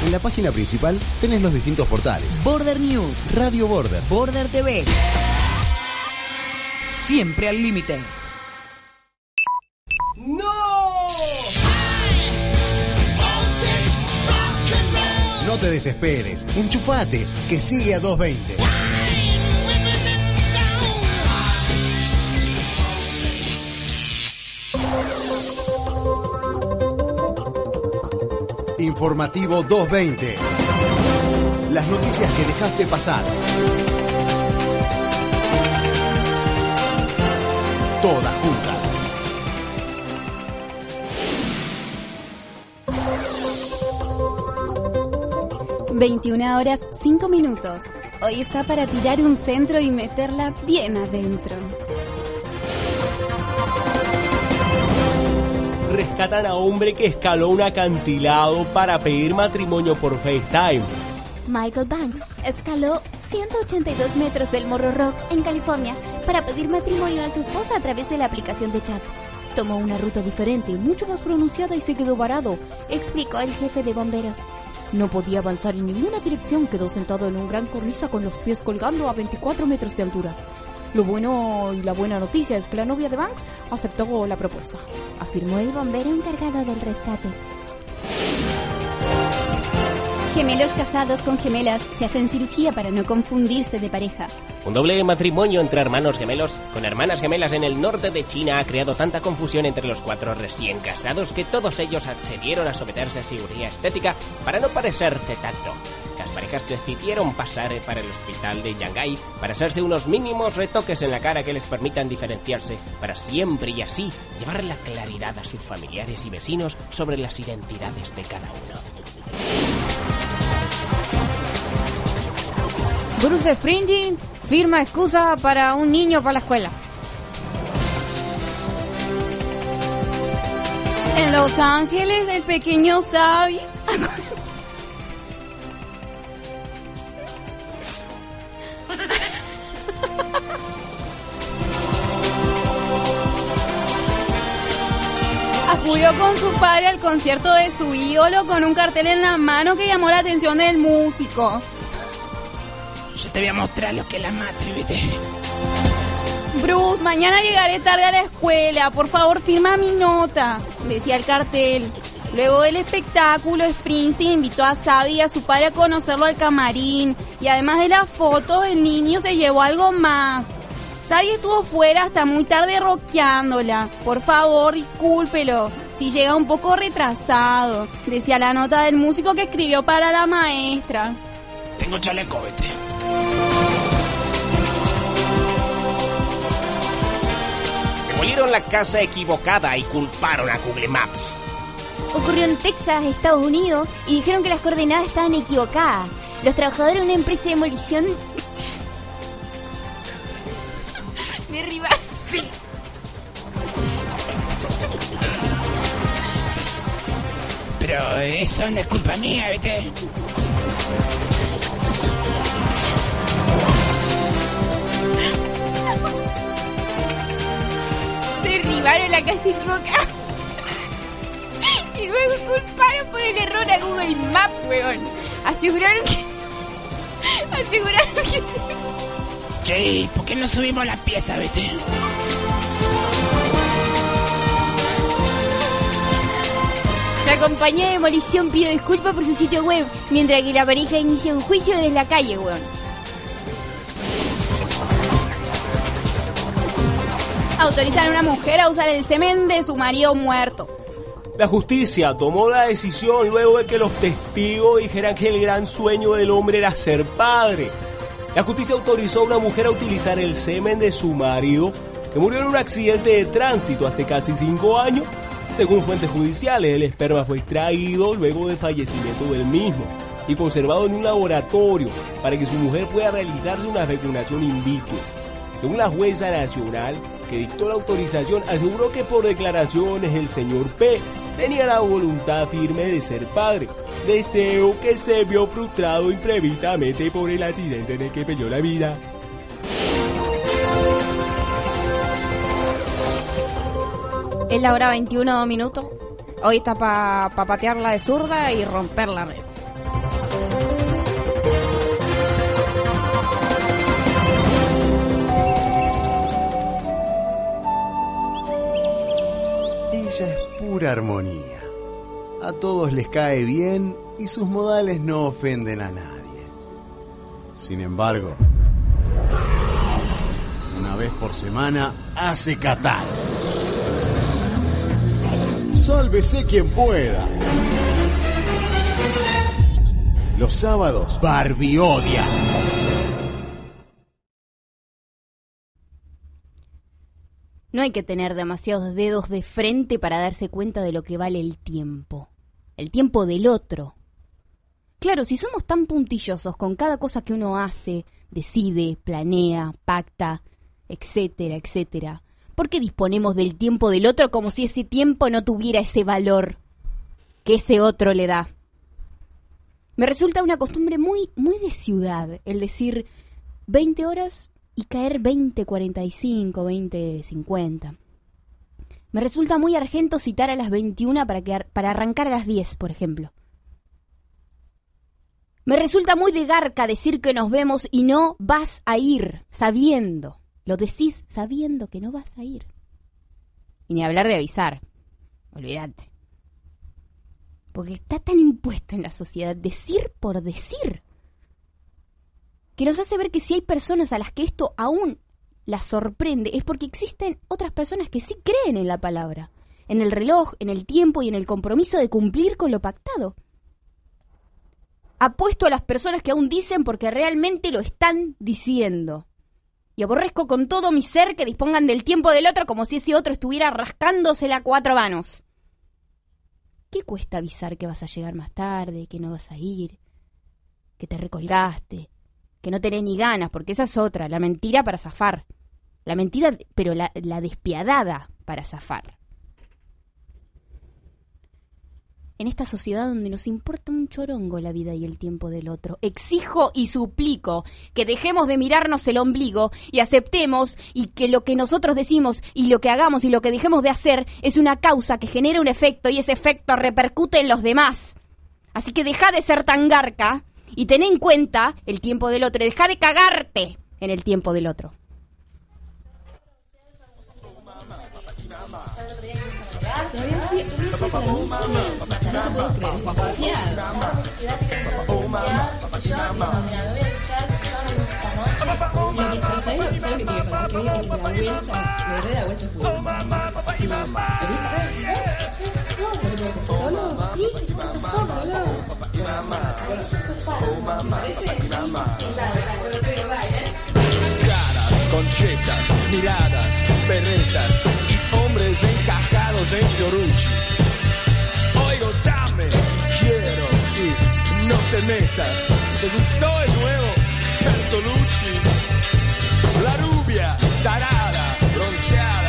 Speaker 27: En la página principal tenés los distintos portales.
Speaker 1: Border News,
Speaker 27: Radio Border.
Speaker 1: Border TV. Siempre al límite.
Speaker 18: No te desesperes. Enchufate, que sigue a 220. Informativo 220. Las noticias que dejaste pasar. Todas juntas.
Speaker 16: ...21 horas 5 minutos. Hoy está para tirar un centro y meterla bien adentro.
Speaker 15: Rescatan a hombre que escaló un acantilado para pedir matrimonio por FaceTime.
Speaker 16: Michael Banks escaló 182 metros del Morro Rock en California para pedir matrimonio a su esposa a través de la aplicación de chat. Tomó una ruta diferente, mucho más pronunciada y se quedó varado, explicó el jefe de bomberos. No podía avanzar en ninguna dirección, quedó sentado en un gran cornisa con los pies colgando a 24 metros de altura. Lo bueno y la buena noticia es que la novia de Banks aceptó la propuesta, afirmó el bombero encargado del rescate. Gemelos casados con gemelas se hacen cirugía para no confundirse de pareja.
Speaker 15: Un doble matrimonio entre hermanos gemelos con hermanas gemelas en el norte de China ha creado tanta confusión entre los cuatro recién casados que todos ellos accedieron a someterse a cirugía estética para no parecerse tanto. Las parejas decidieron pasar para el hospital de Shanghái para hacerse unos mínimos retoques en la cara que les permitan diferenciarse para siempre y así llevar la claridad a sus familiares y vecinos sobre las identidades de cada uno.
Speaker 4: Bruce Springsteen firma excusa para un niño para la escuela. En Los Ángeles, el pequeño Xavi. acudió con su padre al concierto de su ídolo con un cartel en la mano que llamó la atención del músico.
Speaker 28: Yo te voy a mostrar lo que es la matriz, ¿viste?
Speaker 4: Bruce, mañana llegaré tarde a la escuela. Por favor, firma mi nota, decía el cartel. Luego del espectáculo, Springsteen invitó a Sabi y a su padre a conocerlo al camarín. Y además de las fotos, el niño se llevó algo más. Sabi estuvo fuera hasta muy tarde rockeándola. Por favor, discúlpelo. Si llega un poco retrasado, decía la nota del músico que escribió para la maestra.
Speaker 28: Tengo chaleco, vete.
Speaker 29: Demolieron la casa equivocada y culparon a Google Maps.
Speaker 16: Ocurrió en Texas, Estados Unidos, y dijeron que las coordenadas estaban equivocadas. Los trabajadores de una empresa de demolición
Speaker 4: Derriba.
Speaker 28: Sí. Pero eso no es culpa mía, ¿viste?
Speaker 4: Derribaron la casa equivocada. Y luego culparon por el error a Google Maps, weón. Aseguraron que. Aseguraron que se.
Speaker 28: Che, ¿por qué no subimos la pieza, viste?
Speaker 16: La compañía de demolición pide disculpas por su sitio web, mientras que la pareja inicia un juicio desde la calle, weón.
Speaker 4: Autorizan a una mujer a usar el semen de su marido muerto.
Speaker 15: La justicia tomó la decisión luego de que los testigos dijeran que el gran sueño del hombre era ser padre. La justicia autorizó a una mujer a utilizar el semen de su marido, que murió en un accidente de tránsito hace casi cinco años. Según fuentes judiciales, el esperma fue extraído luego del fallecimiento del mismo y conservado en un laboratorio para que su mujer pueda realizarse una fecundación in vitro. Según la jueza nacional que dictó la autorización, aseguró que por declaraciones el señor P tenía la voluntad firme de ser padre. Deseo que se vio frustrado imprevistamente por el accidente en el que perdió la vida.
Speaker 30: Es la hora 21 minutos. Hoy está para patearla de zurda y romper la red.
Speaker 18: Pura armonía. A todos les cae bien y sus modales no ofenden a nadie. Sin embargo, una vez por semana hace catarsis. Sálvese quien pueda. Los sábados, Barbie odia.
Speaker 16: No hay que tener demasiados dedos de frente para darse cuenta de lo que vale el tiempo. El tiempo del otro. Claro, si somos tan puntillosos con cada cosa que uno hace, decide, planea, pacta, etcétera, etcétera, ¿por qué disponemos del tiempo del otro como si ese tiempo no tuviera ese valor que ese otro le da? Me resulta una costumbre muy, muy de ciudad el decir 20 horas y caer 20.45, 20.50. Me resulta muy argento citar a las 21 para, para arrancar a las 10, por ejemplo. Me resulta muy de garca decir que nos vemos y no vas a ir, sabiendo. Lo decís sabiendo que no vas a ir. Y ni hablar de avisar. Olvídate. Porque está tan impuesto en la sociedad decir por decir que nos hace ver que si hay personas a las que esto aún las sorprende, es porque existen otras personas que sí creen en la palabra, en el reloj, en el tiempo y en el compromiso de cumplir con lo pactado. Apuesto a las personas que aún dicen porque realmente lo están diciendo. Y aborrezco con todo mi ser que dispongan del tiempo del otro como si ese otro estuviera rascándosela a cuatro manos. ¿Qué cuesta avisar que vas a llegar más tarde, que no vas a ir, que te recolgaste, que no tenés ni ganas, porque esa es otra, la mentira para zafar. La mentira, pero la, despiadada para zafar. en esta sociedad donde nos importa un chorongo la vida y el tiempo del otro. Exijo y suplico que dejemos de mirarnos el ombligo y aceptemos y que lo que nosotros decimos y lo que hagamos y lo que dejemos de hacer es una causa que genera un efecto y ese efecto repercute en los demás. Así que deja de ser tan garca y ten en cuenta el tiempo del otro. Deja de cagarte en el tiempo del otro.
Speaker 31: Sí, todavía sí para mí. sí. No te puedo creer, es demasiado. No, pero, pero ¿sabes lo, ¿sabes lo que te iba a contar? Que vi- es que la vuelta, me re da vuelta el juego. Sí. ¿Lo viste? ¿No te puedo contar solo? Sí, solo.
Speaker 12: Caras, conchetas, miradas, perretas y hombres encajados en Fiorucci. Oigo, dame, quiero y no te metas. ¿Te gustó el nuevo Bertolucci? La rubia, tarada, bronceada,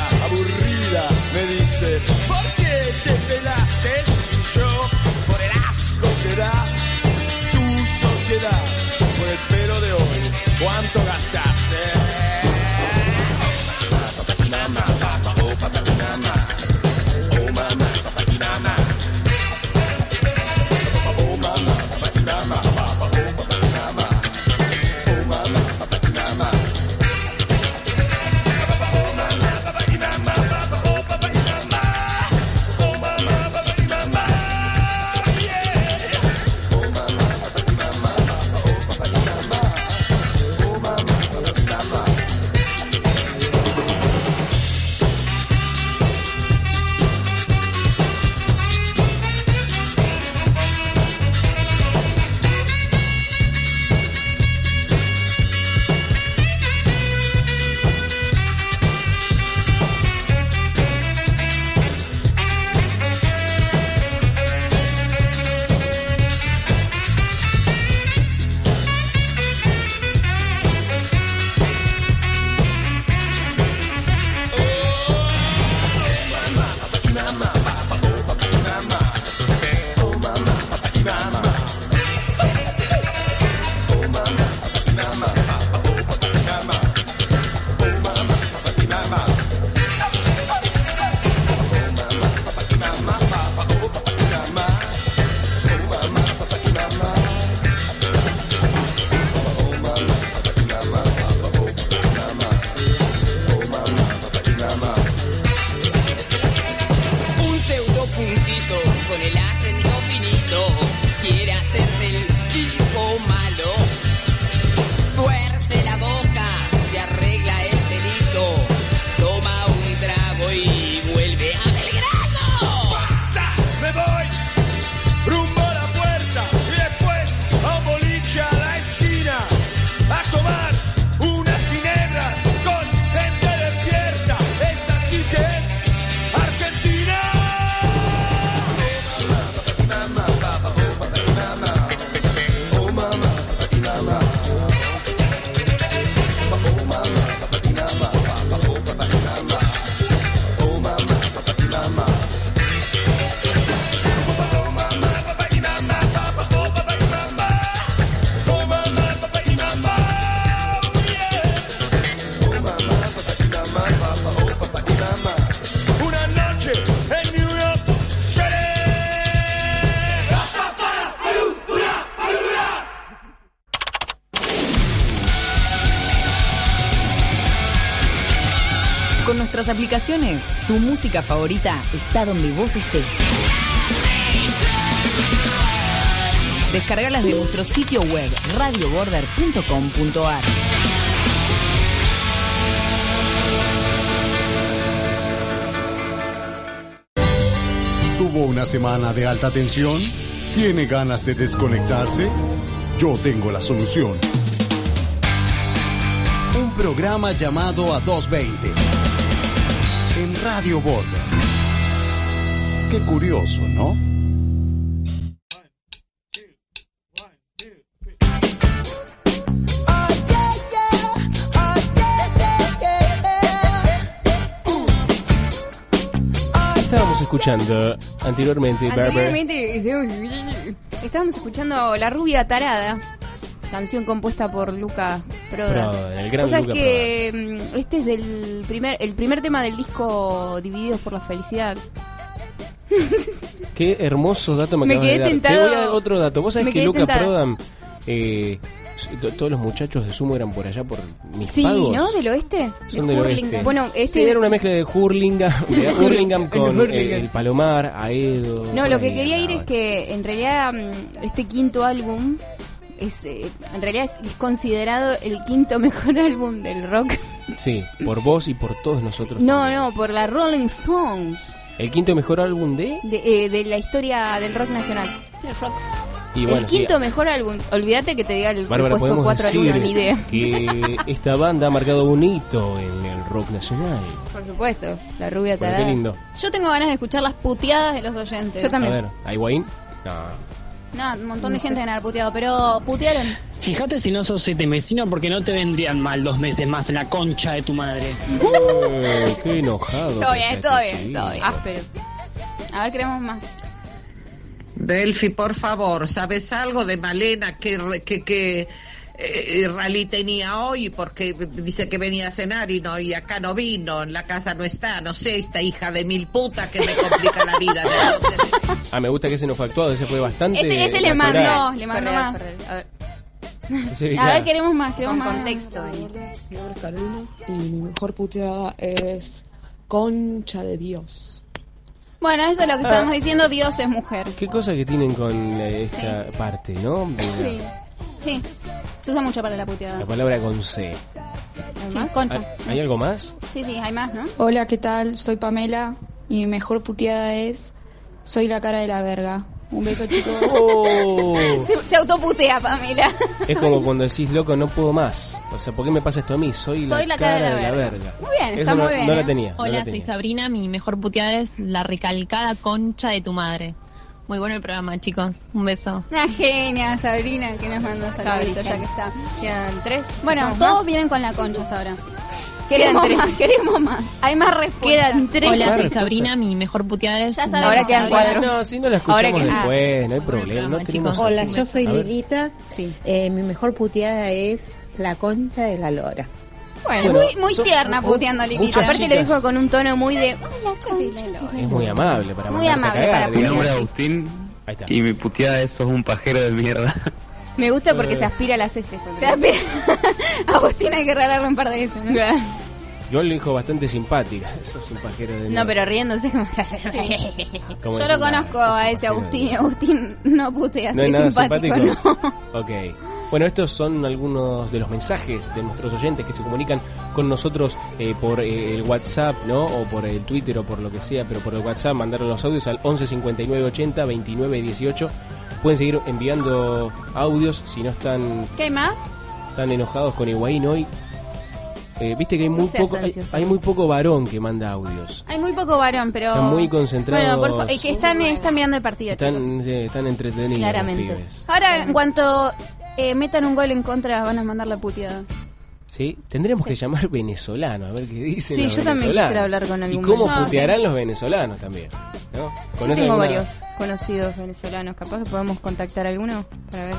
Speaker 12: tu
Speaker 1: música favorita está donde vos estés. Descargalas de nuestro sitio web radioborder.com.ar.
Speaker 18: ¿Tuvo una semana de alta tensión? ¿Tiene ganas de desconectarse? Yo tengo la solución. Un programa llamado a 220 en Radio Border. Qué curioso, ¿no?
Speaker 15: Estábamos escuchando anteriormente, Barber?
Speaker 16: Anteriormente estábamos escuchando La Rubia Tarada, canción compuesta por Luca Proda.
Speaker 15: Proda, el gran
Speaker 16: Vos sabés
Speaker 15: Luca
Speaker 16: que mm, este es del primer, el primer tema del disco Divididos por la Felicidad.
Speaker 15: Qué hermoso dato me,
Speaker 16: Me
Speaker 15: acabas
Speaker 16: quedé
Speaker 15: de dar.
Speaker 16: tentado-
Speaker 15: Te voy a dar otro dato. Vos sabés que Luca
Speaker 16: tentada.
Speaker 15: Prodan, eh, todos los muchachos de Sumo eran por allá, por mis
Speaker 16: Sí,
Speaker 15: pagos.
Speaker 16: ¿no? ¿Del oeste?
Speaker 15: Son
Speaker 16: De
Speaker 15: del oeste.
Speaker 16: Bueno,
Speaker 15: Sí,
Speaker 16: este...
Speaker 15: era una mezcla de Hurlingham, de Hurlingham con
Speaker 16: El Hurlingham.
Speaker 15: eh, el Palomar, Aedo.
Speaker 16: No, lo que
Speaker 15: ahí
Speaker 16: quería ir
Speaker 15: andaban.
Speaker 16: es que en realidad mm, este quinto álbum es eh, en realidad es, es considerado el quinto mejor álbum del rock.
Speaker 15: Sí, por vos y por todos nosotros.
Speaker 16: No, no, por la Rolling Stones
Speaker 15: El quinto mejor álbum de.
Speaker 16: de, eh, de la historia del rock nacional. Del rock.
Speaker 15: Y
Speaker 16: el
Speaker 15: sí,
Speaker 16: quinto mejor álbum. Olvídate que te diga el
Speaker 15: Bárbara,
Speaker 16: puesto
Speaker 15: podemos
Speaker 16: 4 al 1,
Speaker 15: decir
Speaker 16: ni idea.
Speaker 15: que esta banda ha marcado un hito en el rock nacional.
Speaker 16: Por supuesto, la rubia
Speaker 15: Bueno,
Speaker 16: tarada.
Speaker 15: qué lindo.
Speaker 4: Yo tengo ganas de escuchar las puteadas de los oyentes.
Speaker 16: Yo también.
Speaker 15: A ver, ¿hay Wayne? No.
Speaker 4: No, un montón de
Speaker 16: sé.
Speaker 4: gente en haber puteado, pero putearon.
Speaker 32: Fíjate si no sos siete mesino porque no te vendrían mal dos meses más en la concha de tu madre.
Speaker 15: Eh, qué enojado.
Speaker 4: Todo
Speaker 15: que
Speaker 4: bien,
Speaker 15: está
Speaker 4: todo
Speaker 15: este
Speaker 4: bien,
Speaker 15: chico.
Speaker 4: todo bien. Áspero. A ver, queremos más.
Speaker 33: Delphi, por favor, ¿sabes algo de Malena que, re- que, que Rally tenía hoy? Porque dice que venía a cenar y no y acá no vino, en la casa no está. No sé, esta hija de mil puta que me complica la vida. ¿de dónde?
Speaker 15: Ah, me gusta que ese no fue actuado, ese fue bastante.
Speaker 4: Ese, ese le mandó, le mandó más.
Speaker 16: A ver.
Speaker 4: A
Speaker 15: claro.
Speaker 4: ver, queremos más, queremos
Speaker 16: Con
Speaker 4: más.
Speaker 16: contexto.
Speaker 34: Mi nombre es Carolina y mi mejor puteada es Concha de Dios.
Speaker 4: Bueno, eso es lo que
Speaker 15: Ah.
Speaker 4: estábamos diciendo, Dios es mujer.
Speaker 15: Qué cosa que tienen con eh, esta parte, ¿no? De
Speaker 4: Sí, sí. Se usa mucho para la puteada.
Speaker 15: la palabra con C.
Speaker 4: Sí, concha.
Speaker 15: ¿Hay, hay algo más?
Speaker 4: Sí, sí, hay más, ¿no?
Speaker 35: Hola, ¿qué tal? Soy Pamela y mi mejor puteada es Soy la cara de la verga. Un beso, chicos.
Speaker 15: Oh.
Speaker 4: Se, se autoputea, Pamela.
Speaker 15: Es como cuando decís, loco, no puedo más. O sea, ¿por qué me pasa esto a mí? Soy,
Speaker 4: Soy
Speaker 15: la, cara, de la verga.
Speaker 4: Muy bien,
Speaker 15: Eso
Speaker 4: está
Speaker 15: no,
Speaker 4: muy bien.
Speaker 15: no la
Speaker 4: ¿eh?
Speaker 15: tenía. no
Speaker 36: Hola,
Speaker 15: la
Speaker 36: soy. Sabrina. Mi mejor puteada es la recalcada concha de tu madre. Muy bueno el programa, chicos. Un beso.
Speaker 4: Una genia, Sabrina, que nos mandó saluditos ya que está.
Speaker 16: Quedan tres.
Speaker 4: Bueno,
Speaker 16: ¿Escuchamos
Speaker 4: todos
Speaker 16: más?
Speaker 4: vienen con la concha hasta ahora.
Speaker 16: Quedan
Speaker 4: Queremos
Speaker 16: tres.
Speaker 4: más, queremos más. Hay más respuestas.
Speaker 16: Quedan tres.
Speaker 36: Hola, soy. Sabrina. Mi mejor puteada es.
Speaker 4: Ya sabemos,
Speaker 16: Ahora quedan cuatro.
Speaker 15: No, si no la escuchamos
Speaker 16: Ahora que-
Speaker 15: después, no hay problema. No tenemos.
Speaker 37: Hola, yo soy. Lilita.
Speaker 16: Sí.
Speaker 37: Eh, mi mejor puteada es la concha de la lora.
Speaker 4: Bueno,
Speaker 15: Bueno,
Speaker 4: muy, muy
Speaker 15: son-
Speaker 4: tierna
Speaker 15: mu-
Speaker 4: puteando a Lilita.
Speaker 16: Aparte lo dijo con un tono muy de...
Speaker 15: Es muy amable para
Speaker 4: Muy amable
Speaker 15: cagar,
Speaker 4: para
Speaker 38: Mi nombre es Agustín
Speaker 15: Ahí está.
Speaker 38: y mi puteada es sos un pajero de mierda.
Speaker 16: Me gusta porque
Speaker 15: Eh.
Speaker 16: se aspira a las heces.
Speaker 4: O sea, Agustín hay que regalarle un par de eso. ¿no?
Speaker 15: Yo lo dijo bastante simpática. Sos un pajero de
Speaker 16: No, pero riéndose como...
Speaker 15: Como
Speaker 4: Yo lo conozco
Speaker 15: "Ah, sos un
Speaker 4: a ese Agustín y
Speaker 15: mierda".
Speaker 4: Agustín no putea,
Speaker 15: ¿No nada
Speaker 4: simpático,
Speaker 15: simpático?
Speaker 4: ¿no?
Speaker 15: Ok. Bueno, estos son algunos de los mensajes de nuestros oyentes que se comunican con nosotros eh, por eh, el WhatsApp, ¿no? O por el Twitter o por lo que sea, pero por el WhatsApp mandar los audios al 11 59 80 29 18. Pueden seguir enviando audios si no están
Speaker 4: ¿Qué hay más?
Speaker 15: tan enojados con Higuaín hoy. Eh, Viste que hay muy poco hay, muy poco varón que manda audios.
Speaker 4: Hay muy poco varón, pero...
Speaker 15: Están muy concentrados.
Speaker 4: Bueno, por y que están, están mirando el partido, chicos.
Speaker 15: Están, están entretenidos.
Speaker 16: Claramente.
Speaker 4: Ahora, en cuanto eh, metan un gol en contra, van a mandar la puteada.
Speaker 15: Sí, tendremos que llamar venezolanos a ver qué dicen.
Speaker 16: Sí,
Speaker 15: los
Speaker 16: yo también quisiera hablar con
Speaker 15: Y
Speaker 16: algún
Speaker 15: cómo
Speaker 16: venezolano.
Speaker 15: putearán los venezolanos también. ¿no?
Speaker 16: Yo
Speaker 15: ¿Conoce
Speaker 16: tengo
Speaker 15: alguna-
Speaker 16: varios conocidos venezolanos. Capaz que podemos contactar a alguno para ver.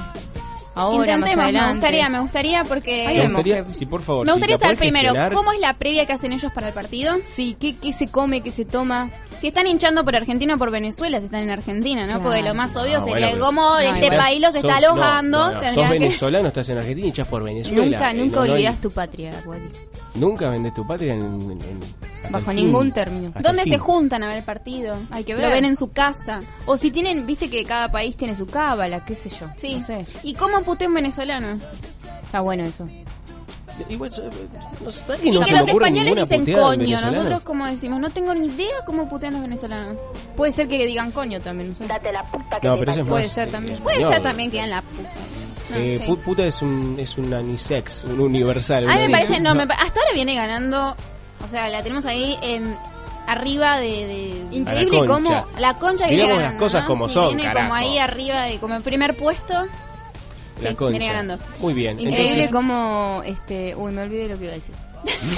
Speaker 16: Ahora, más
Speaker 4: Intentemos, me
Speaker 16: adelante.
Speaker 4: gustaría, me gustaría porque...
Speaker 15: Me gustaría, sí, por favor.
Speaker 4: Me
Speaker 15: si
Speaker 4: gustaría
Speaker 15: la
Speaker 4: saber primero
Speaker 15: gestionar,
Speaker 4: cómo es la previa que hacen ellos para el partido.
Speaker 16: Sí, ¿qué, qué se come, qué se toma?
Speaker 4: Si están hinchando por Argentina o por Venezuela, si están en Argentina, ¿no?
Speaker 16: Claro.
Speaker 4: Porque lo más obvio
Speaker 15: Ah,
Speaker 4: sería
Speaker 15: bueno,
Speaker 16: No,
Speaker 4: este
Speaker 16: igual.
Speaker 4: país los está
Speaker 15: no,
Speaker 4: alojando.
Speaker 15: no, no, sos
Speaker 4: que-
Speaker 15: venezolano, estás en Argentina y hinchas por Venezuela.
Speaker 16: Nunca,
Speaker 15: Eh,
Speaker 16: nunca
Speaker 15: no- no hay-
Speaker 16: olvidas tu patria, Wally.
Speaker 15: Nunca vendés tu patria en, en- en- hasta
Speaker 16: Bajo
Speaker 15: fin.
Speaker 16: ningún término.
Speaker 4: ¿Dónde se juntan a ver el partido?
Speaker 16: Hay que
Speaker 4: Lo
Speaker 16: ver.
Speaker 4: ven en su casa.
Speaker 16: O si tienen, viste que cada país tiene su cábala, qué sé yo.
Speaker 4: Sí.
Speaker 16: No sé.
Speaker 4: ¿Y cómo putea un venezolano?
Speaker 16: Está bueno eso.
Speaker 15: Igual, no sé,
Speaker 4: Y
Speaker 15: no
Speaker 4: que los españoles dicen coño.
Speaker 15: venezolano.
Speaker 4: Nosotros, como decimos, no tengo ni idea cómo putean los venezolanos.
Speaker 16: Puede ser que digan coño también. No sé.
Speaker 17: Date la puta que
Speaker 15: No,
Speaker 17: te
Speaker 15: pero eso es
Speaker 16: Puede ser
Speaker 15: eh,
Speaker 16: también.
Speaker 4: Puede ser también que digan la puta. No,
Speaker 15: Eh,
Speaker 4: sí.
Speaker 15: Puta es un, es un anisex, un universal.
Speaker 4: A mí me parece, no, me pa- hasta ahora viene ganando. O sea, la tenemos ahí en arriba de. de-
Speaker 16: Increíble
Speaker 15: la
Speaker 16: cómo
Speaker 15: concha.
Speaker 4: La concha viene ganando.
Speaker 15: las cosas
Speaker 4: ¿no?
Speaker 15: como
Speaker 4: Sí,
Speaker 15: son,
Speaker 4: Viene como ahí arriba, de, como en primer puesto.
Speaker 15: La
Speaker 16: Sí,
Speaker 15: concha.
Speaker 16: viene ganando.
Speaker 15: Muy bien.
Speaker 16: Increíble
Speaker 15: Entonces,
Speaker 16: como este, uy, me olvidé lo que iba a decir.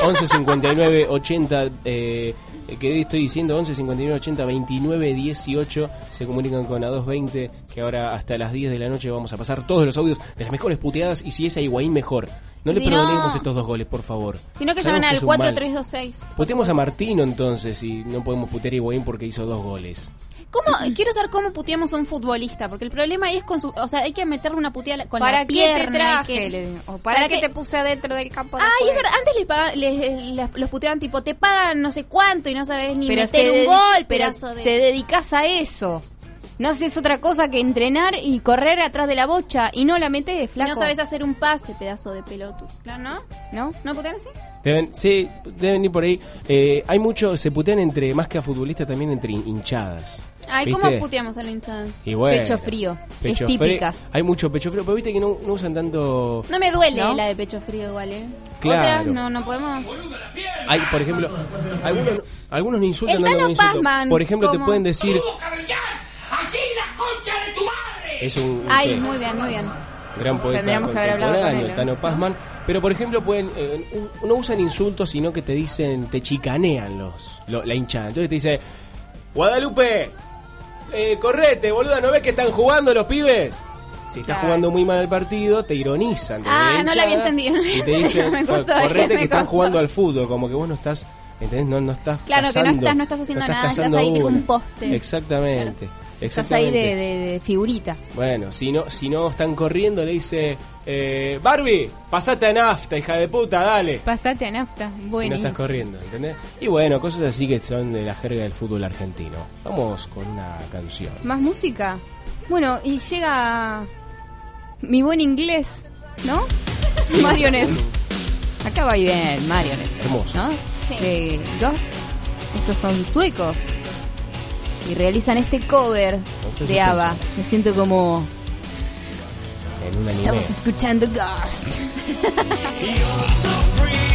Speaker 15: 11 59 80 eh, que estoy diciendo 11 59 80 29 18 se comunican con A220 que ahora hasta las 10 de la noche vamos a pasar todos los audios de las mejores puteadas y si es a Higuaín mejor no le
Speaker 4: Si no-
Speaker 15: perdonemos estos dos goles por favor
Speaker 4: Sino que llaman al
Speaker 15: es un mal.
Speaker 4: 4326.
Speaker 15: Puteemos a Martino entonces y no podemos putear a Higuaín porque hizo dos goles
Speaker 4: ¿Cómo, quiero saber cómo puteamos a un futbolista, porque el problema ahí es con su, o sea, hay que meterle una puteada con
Speaker 16: ¿Para
Speaker 4: la pierna.
Speaker 16: te
Speaker 4: hay
Speaker 16: traje?
Speaker 4: que-.
Speaker 16: O ¿para, qué te puse adentro del campo de
Speaker 4: es verdad, antes les pagaban- les- les- los puteaban tipo, te pagan no sé cuánto y no sabes ni
Speaker 16: Pero
Speaker 4: meter
Speaker 16: te
Speaker 4: un gol,
Speaker 16: pero
Speaker 4: de...
Speaker 16: te dedicas a eso. No haces otra cosa que entrenar y correr atrás de la bocha y no la metes,
Speaker 4: Y
Speaker 16: flaco.
Speaker 4: no sabes hacer un pase, pedazo de pelotu. Claro, ¿no?
Speaker 16: ¿No?
Speaker 4: ¿No putean así?
Speaker 15: Deben, sí deben ir por ahí Eh, hay mucho se putean entre más que a futbolistas también entre hin- hinchadas
Speaker 4: Ay,
Speaker 15: ¿Viste?
Speaker 4: ¿cómo puteamos a la hinchada?
Speaker 15: Y bueno,
Speaker 16: Pecho frío.
Speaker 15: pecho
Speaker 16: es típica.
Speaker 15: frío. Hay mucho pecho frío, pero viste que no, no usan tanto.
Speaker 4: No me duele
Speaker 16: ¿No?
Speaker 4: la de pecho frío igual, ¿eh?
Speaker 15: Claro.
Speaker 4: Otras no, no podemos...
Speaker 15: Hay, por ejemplo, algunos, algunos no insultan,
Speaker 4: El
Speaker 15: no, Por ejemplo, te
Speaker 4: ¿cómo?
Speaker 15: pueden decir.
Speaker 28: ¡Así la concha de tu madre!
Speaker 15: Es un,
Speaker 4: Ay,
Speaker 15: sí,
Speaker 4: muy bien, muy bien.
Speaker 15: Gran poeta
Speaker 16: Tendríamos que haber hablado con
Speaker 15: contemporáneo, el. Tano Pazman. Pero, por ejemplo, pueden eh, no usan insultos, sino que te dicen, te chicanean los, lo- la hinchada. Entonces te dice, Guadalupe, eh, correte, boluda, ¿no ves que están jugando los pibes? Si estás
Speaker 4: Claro.
Speaker 15: jugando muy mal el partido, te ironizan. te
Speaker 4: Ah, no la había entendido.
Speaker 15: Y te dicen,
Speaker 4: costó,
Speaker 15: correte que están jugando al fútbol, como que vos no estás, ¿entendés? No, no estás
Speaker 4: Claro, que no estás- no estás haciendo nada, estás ahí tipo un poste.
Speaker 15: Exactamente.
Speaker 16: Estás ahí de, de- de figurita.
Speaker 15: Bueno, si no, si no están corriendo, le dice, eh, Barbie, pasate a nafta, hija de puta, dale.
Speaker 16: Pasate a nafta.
Speaker 15: Si no estás corriendo, ¿entendés? Y bueno, cosas así que son de la jerga del fútbol argentino. Vamos con una canción.
Speaker 16: ¿Más música? Bueno, y llega mi buen inglés, ¿no? Marionette. Acá va bien, Marionette.
Speaker 15: Hermoso.
Speaker 16: ¿No? De Ghost. Estos son suecos. Y realizan este cover de ABBA. Me siento como...
Speaker 15: En un anime.
Speaker 16: Estamos escuchando Ghost.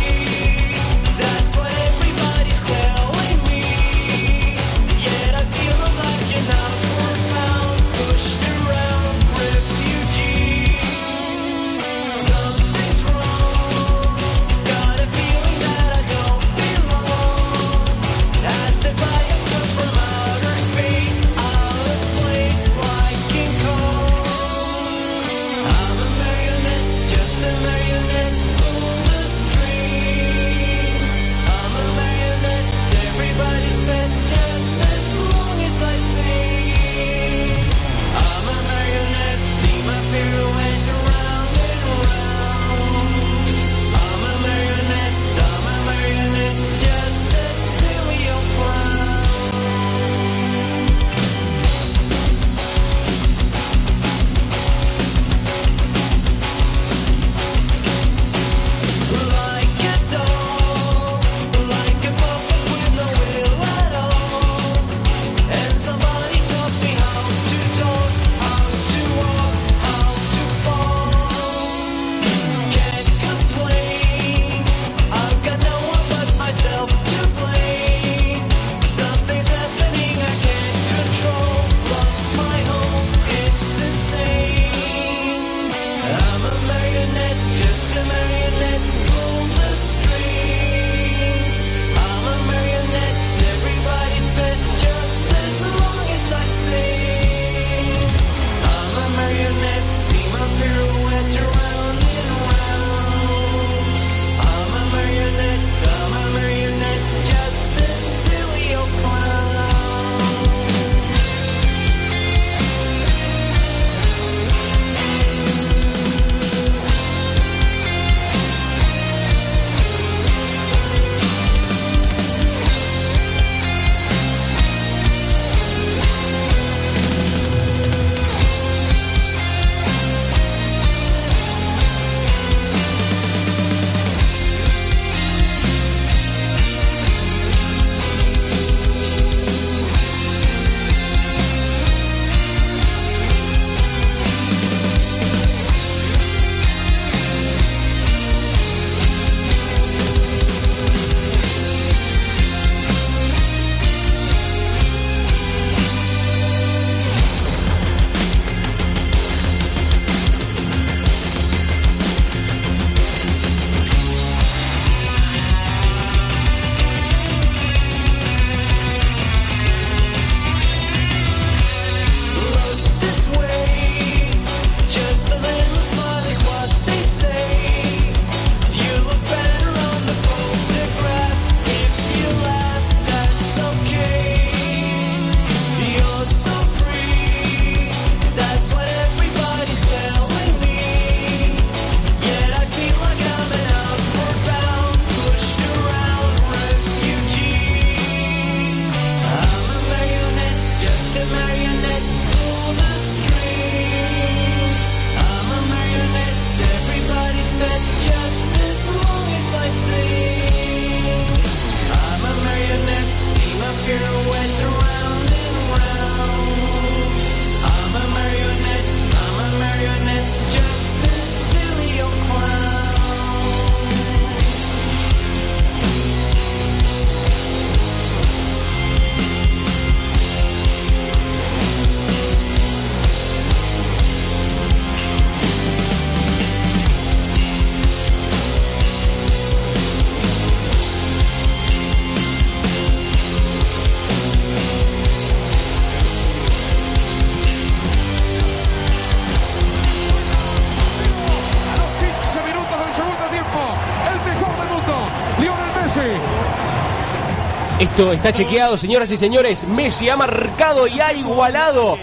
Speaker 15: Esto está chequeado, señoras y señores. Messi ha marcado y ha igualado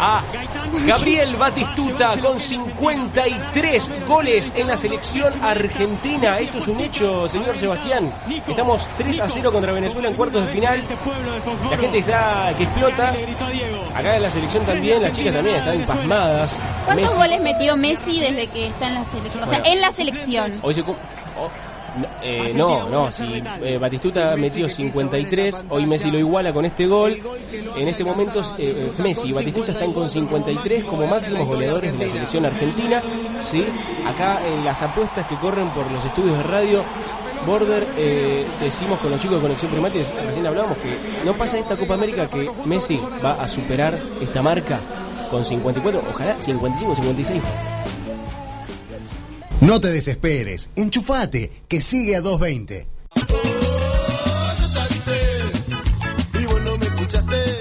Speaker 15: a Gabriel Batistuta con 53 goles en la selección argentina. Esto es un hecho, señor Sebastián. Estamos 3 a 0 contra Venezuela en cuartos de final. La gente está que explota. Acá en la selección también, las chicas también están pasmadas.
Speaker 4: ¿Cuántos
Speaker 15: Messi-
Speaker 4: goles metió Messi desde que está en la selección? O sea,
Speaker 15: Bueno.
Speaker 4: en la selección.
Speaker 15: Hoy se eh, no, no, si eh, Batistuta metió 53, hoy Messi lo iguala con este gol. En este momento eh, Messi y Batistuta están con 53 como máximos goleadores de la selección argentina. ¿sí? Acá en las apuestas que corren por los estudios de radio, Border, eh, decimos con los chicos de Conexión Primates, recién hablábamos que no pasa esta Copa América que Messi va a superar esta marca con 54, ojalá 55, 56.
Speaker 39: No te desesperes, enchufate, que sigue a 220.
Speaker 21: Y vos no me escuchaste.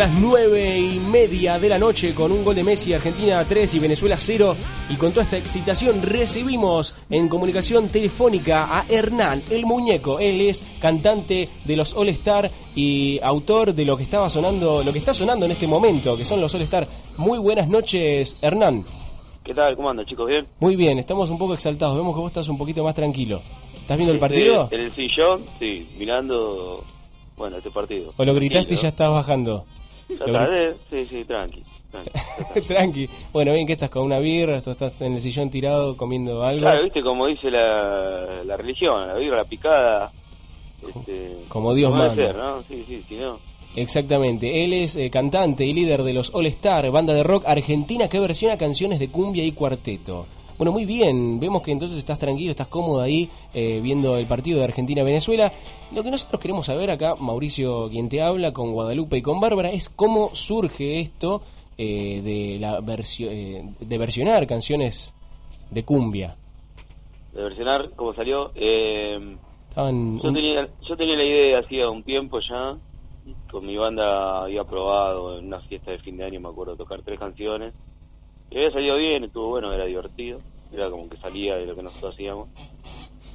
Speaker 15: Las nueve y media de la noche con un gol de Messi, Argentina 3 y Venezuela 0. Y con toda esta excitación recibimos en comunicación telefónica a Hernán, el muñeco. Él es cantante de los All Star y autor de lo que estaba sonando, lo que está sonando en este momento, que son los All Star. Muy buenas noches, Hernán.
Speaker 40: ¿Qué tal? ¿Cómo andan, chicos? ¿Bien?
Speaker 15: Muy bien, estamos un poco exaltados. Vemos que vos estás un poquito más tranquilo. ¿Estás viendo el partido?
Speaker 40: En el sillón, sí, mirando, bueno, este partido.
Speaker 15: ¿O lo gritaste y ya estás bajando? Gri-
Speaker 40: tardé, sí, sí, tranqui. tranqui.
Speaker 15: Tranqui. Bueno, bien, que estás con una birra? ¿Tú estás en el sillón tirado comiendo algo?
Speaker 40: Claro, viste, como dice la, la religión, la birra, la picada. Este,
Speaker 15: Como Dios manda.
Speaker 40: ser, ¿no? Sí, sí, si no.
Speaker 15: Exactamente, él es eh, cantante y líder de los All Star, banda de rock argentina que versiona canciones de cumbia y cuarteto. Bueno, muy bien, vemos que entonces estás tranquilo, estás cómodo ahí eh, viendo el partido de Argentina-Venezuela. Lo que nosotros queremos saber acá, Mauricio, quien te habla, con Guadalupe y con Bárbara, es cómo surge esto eh, de, la versio- eh, de versionar canciones de cumbia.
Speaker 40: De versionar, como salió. Eh,
Speaker 15: Estaban...
Speaker 40: yo, tenía, yo tenía la idea hacía un tiempo ya. Con mi banda había probado en una fiesta de fin de año, me acuerdo, tocar tres canciones. Y había salido bien, estuvo bueno, era divertido. Era como que salía de lo que nosotros hacíamos.